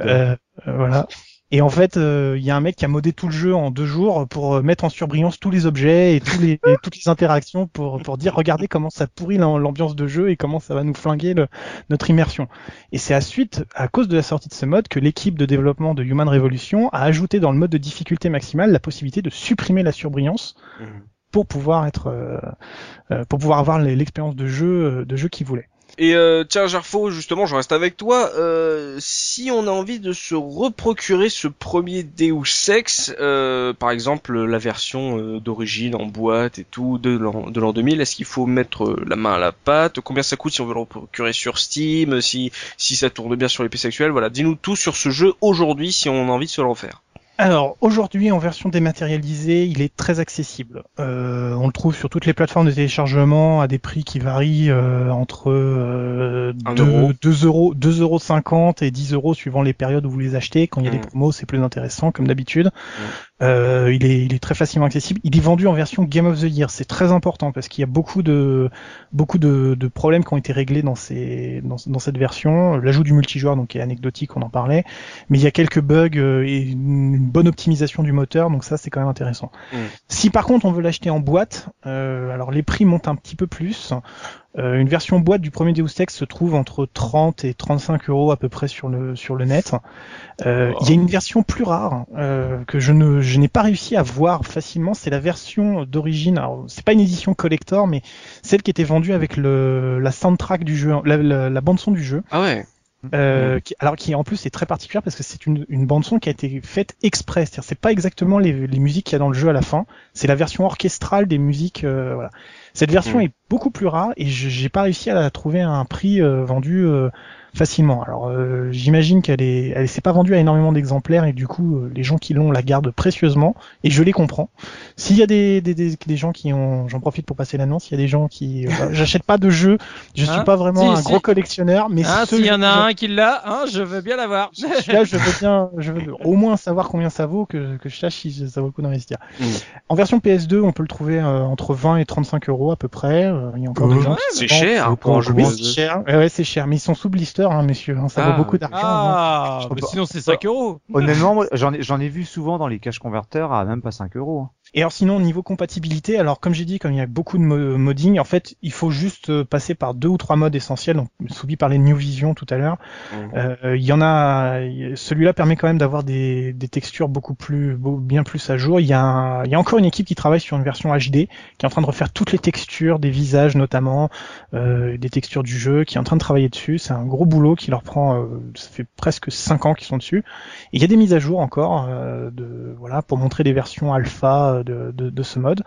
euh, voilà. Et en fait, euh, il y a un mec qui a modé tout le jeu en deux jours pour euh, mettre en surbrillance tous les objets et, tous les, et toutes les interactions pour, pour dire regardez comment ça pourrit l'am- l'ambiance de jeu et comment ça va nous flinguer le- notre immersion. Et c'est à suite, à cause de la sortie de ce mode, que l'équipe de développement de Human Revolution a ajouté dans le mode de difficulté maximale la possibilité de supprimer la surbrillance Mm. pour pouvoir être, euh, euh, pour pouvoir avoir l'expérience de jeu, euh, de jeu qu'ils voulaient. Et euh, tiens, Gerfo, justement, je reste avec toi. Euh, si on a envie de se reprocurer ce premier Deus Ex, euh, par exemple la version euh, d'origine en boîte et tout de l'an de l'an 2000, est-ce qu'il faut mettre euh, la main à la pâte? Combien ça coûte si on veut le reprocurer sur Steam? Si si ça tourne bien sur les PC actuels? Voilà, dis-nous tout sur ce jeu aujourd'hui si on a envie de se le refaire. Alors aujourd'hui en version dématérialisée, il est très accessible. Euh, on le trouve sur toutes les plateformes de téléchargement à des prix qui varient euh, entre euh, Un 2, euro. 2 euros, 2 euros 50 et 10 euros suivant les périodes où vous les achetez. Quand il y a des Mm. promos, c'est plus intéressant comme d'habitude. Euh, il, est, il est très facilement accessible. Il est vendu en version Game of the Year. C'est très important parce qu'il y a beaucoup de beaucoup de, de problèmes qui ont été réglés dans ces dans, dans cette version. L'ajout du multijoueur donc est anecdotique, on en parlait, mais il y a quelques bugs euh, et une, une bonne optimisation du moteur, donc ça c'est quand même intéressant. Mm. Si par contre on veut l'acheter en boîte, euh, alors les prix montent un petit peu plus. Euh, une version boîte du premier Deus Ex se trouve entre 30 et 35 euros à peu près sur le sur le net. Euh, Il y a une version plus rare euh, que je ne je n'ai pas réussi à voir facilement. C'est la version d'origine. C'est pas une édition collector, mais celle qui était vendue avec le la soundtrack du jeu, la, la, la bande son du jeu. Ah ouais. Euh, qui, alors qui en plus est très particulière parce que c'est une, une bande son qui a été faite exprès. C'est-à-dire c'est pas exactement les, les musiques qu'il y a dans le jeu à la fin. C'est la version orchestrale des musiques. euh, voilà. Cette version Mm. est beaucoup plus rare et je- j'ai pas réussi à la trouver à un prix euh, vendu euh, facilement. Alors euh, j'imagine qu'elle est, elle s'est pas vendue à énormément d'exemplaires et du coup euh, les gens qui l'ont la gardent précieusement et je les comprends. S'il y a des, des, des, des gens qui ont, j'en profite pour passer l'annonce, il y a des gens qui, euh, bah, j'achète pas de jeux, je suis Hein pas vraiment Si, un si. gros collectionneur, mais Hein, s'il y en a un qui l'a, hein, je veux bien l'avoir. celui-là, je veux bien, je veux au moins savoir combien ça vaut, que, que je sache si ça vaut le coup d'investir. Mm. En version PS2, on peut le trouver euh, entre 20 et 35 euros à peu près. Euh, il y a encore des gens. C'est cher pour un jeu Oui, PS2. c'est cher. Ouais, ouais, c'est cher, mais ils sont sous blister, hein, messieurs. hein, ça Ah, vaut beaucoup d'argent. hein. Ah, mais pas- sinon c'est 5 euros. Honnêtement, j'en ai, ai vu souvent dans les cash converteurs à même pas 5 euros. Et alors sinon niveau compatibilité, alors comme j'ai dit, comme il y a beaucoup de mo- modding, en fait, il faut juste euh, passer par deux ou trois modes essentiels. Donc Soubi parlait de New Vision tout à l'heure. Mm. Euh, Il y en a, celui-là permet quand même d'avoir des, des textures beaucoup plus, bien plus à jour. Il y, a un- il y a encore une équipe qui travaille sur une version HD, qui est en train de refaire toutes les textures des visages notamment, euh, des textures du jeu, qui est en train de travailler dessus. C'est un gros boulot qui leur prend, euh, ça fait presque cinq ans qu'ils sont dessus. Et il y a des mises à jour encore, euh, de, voilà, pour montrer des versions alpha de, de, de ce mode.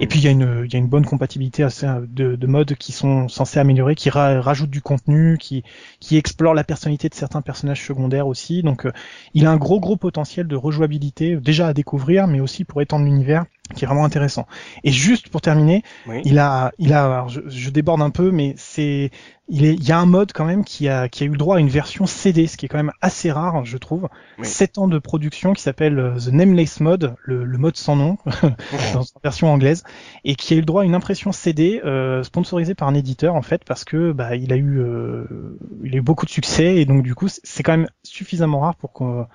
Et Mhm. puis il y a une, il y a une bonne compatibilité assez, de, de modes qui sont censés améliorer, qui ra- rajoutent du contenu, qui qui explore la personnalité de certains personnages secondaires aussi. Donc euh, il a un gros gros potentiel de rejouabilité déjà à découvrir, mais aussi pour étendre l'univers, qui est vraiment intéressant. Et juste pour terminer, Oui. il a il a alors, je, je déborde un peu, mais c'est il est il y a un mode quand même qui a qui a eu le droit à une version CD, ce qui est quand même assez rare, je trouve. Oui. 7 ans de production qui s'appelle euh, The Nameless Mode, le, le mode sans nom dans sa version anglaise, et qui a eu le droit à une impression CD euh, sponsorisée par un éditeur en fait parce que bah il a eu euh, il a eu beaucoup de succès et donc du coup c'est- quand même suffisamment rare pour qu'on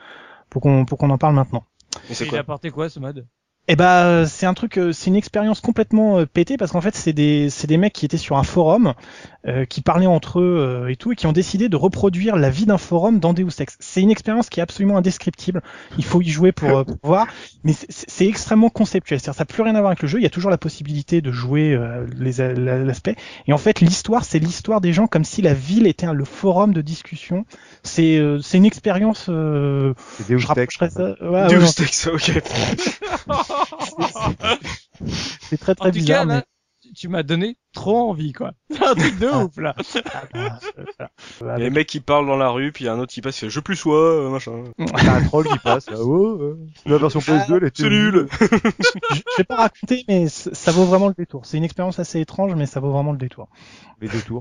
pour qu'on pour qu'on en parle maintenant. Et c'est Il quoi a apporté quoi ce mode? Bah euh, c'est un truc, euh, c'est une expérience complètement euh, pétée parce qu'en fait c'est des c'est des mecs qui étaient sur un forum, euh, qui parlaient entre eux euh, et tout et qui ont décidé de reproduire la vie d'un forum dans Deus Ex. C'est une expérience qui est absolument indescriptible. Il faut y jouer pour, euh, pour voir, mais c'est- extrêmement conceptuel. C'est-à-dire ça n'a plus rien à voir avec le jeu. Il y a toujours la possibilité de jouer euh, les la- l'aspect. Et en fait l'histoire c'est l'histoire des gens comme si la ville était un- le forum de discussion. C'est euh, c'est une expérience. euh, Deus je Ex. rapprocherais ça. Ouais, Deus ouais, non, Ex, ok. c'est très très En tout bizarre. cas, mais- là, tu m'as donné trop envie, quoi. C'est un truc de ouf, là. Voilà. Il y a mecs qui parlent dans la rue, puis il y a un autre qui passe, il fait je plus sois, euh, machin. T'as un troll qui passe. là, oh, euh, la version PS2, elle était C'est nul. je, je vais pas raconter, mais ça vaut vraiment le détour. C'est une expérience assez étrange, mais ça vaut vraiment le détour. Les deux tours.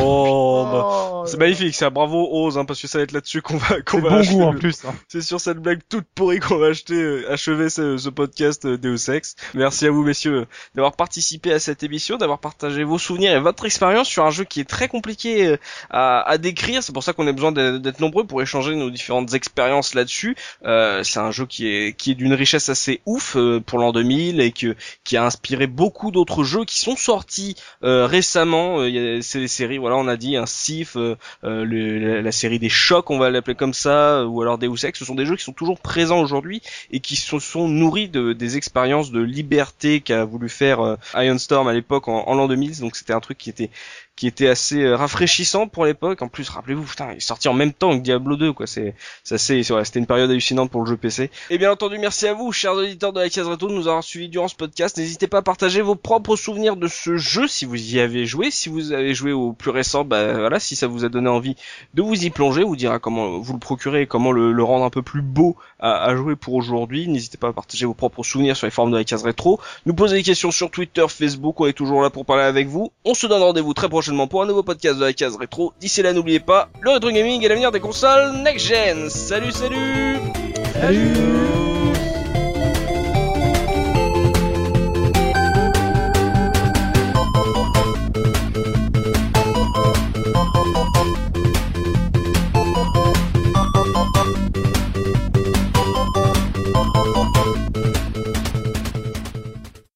Oh, bah. C'est magnifique, ça. Bravo, Ose, hein, parce que ça va être là-dessus qu'on va, qu'on C'est va bon achever goût en plus. hein. C'est sur cette blague toute pourrie qu'on va acheter, euh, achever ce, ce podcast euh, Deus Ex. Merci à vous, messieurs, d'avoir participé à cette émission, d'avoir partagé vos souvenirs et votre expérience sur un jeu qui est très compliqué euh, à, à décrire. C'est pour ça qu'on a besoin d'être nombreux pour échanger nos différentes expériences là-dessus. Euh, c'est un jeu qui est, qui est d'une richesse assez ouf euh, pour l'an 2000 et que, qui a inspiré beaucoup d'autres jeux qui sont sortis euh, récemment. Euh, Il y a c'est des séries, voilà, on a dit un Sif, euh, le- la, la série des chocs, on va l'appeler comme ça, ou alors Deus Ex, ce sont des jeux qui sont toujours présents aujourd'hui et qui se sont nourris de, des expériences de liberté qu'a voulu faire Iron Storm à l'époque en, en l'an 2000. Donc c'était un truc qui était qui était assez euh, rafraîchissant pour l'époque. En plus, rappelez-vous, putain, il est sorti en même temps que Diablo 2, quoi. C'est, ça c'est, c'était une période hallucinante pour le jeu PC. Et bien entendu, merci à vous, chers auditeurs de la case rétro, de nous avoir suivis durant ce podcast. N'hésitez pas à partager vos propres souvenirs de ce jeu si vous y avez joué. Si vous avez joué au plus récent, bah voilà, si ça vous a donné envie de vous y plonger, vous dira comment vous le procurer et comment le, rendre un peu plus beau à, à jouer pour aujourd'hui. N'hésitez pas à partager vos propres souvenirs sur les forums de la case rétro. Nous poser des questions sur Twitter, Facebook, on est toujours là pour parler avec vous. On se donne rendez-vous très prochainement pour un nouveau podcast de la case rétro. D'ici là, n'oubliez pas, le rétro gaming est l'avenir des consoles next gen. Salut, salut Salut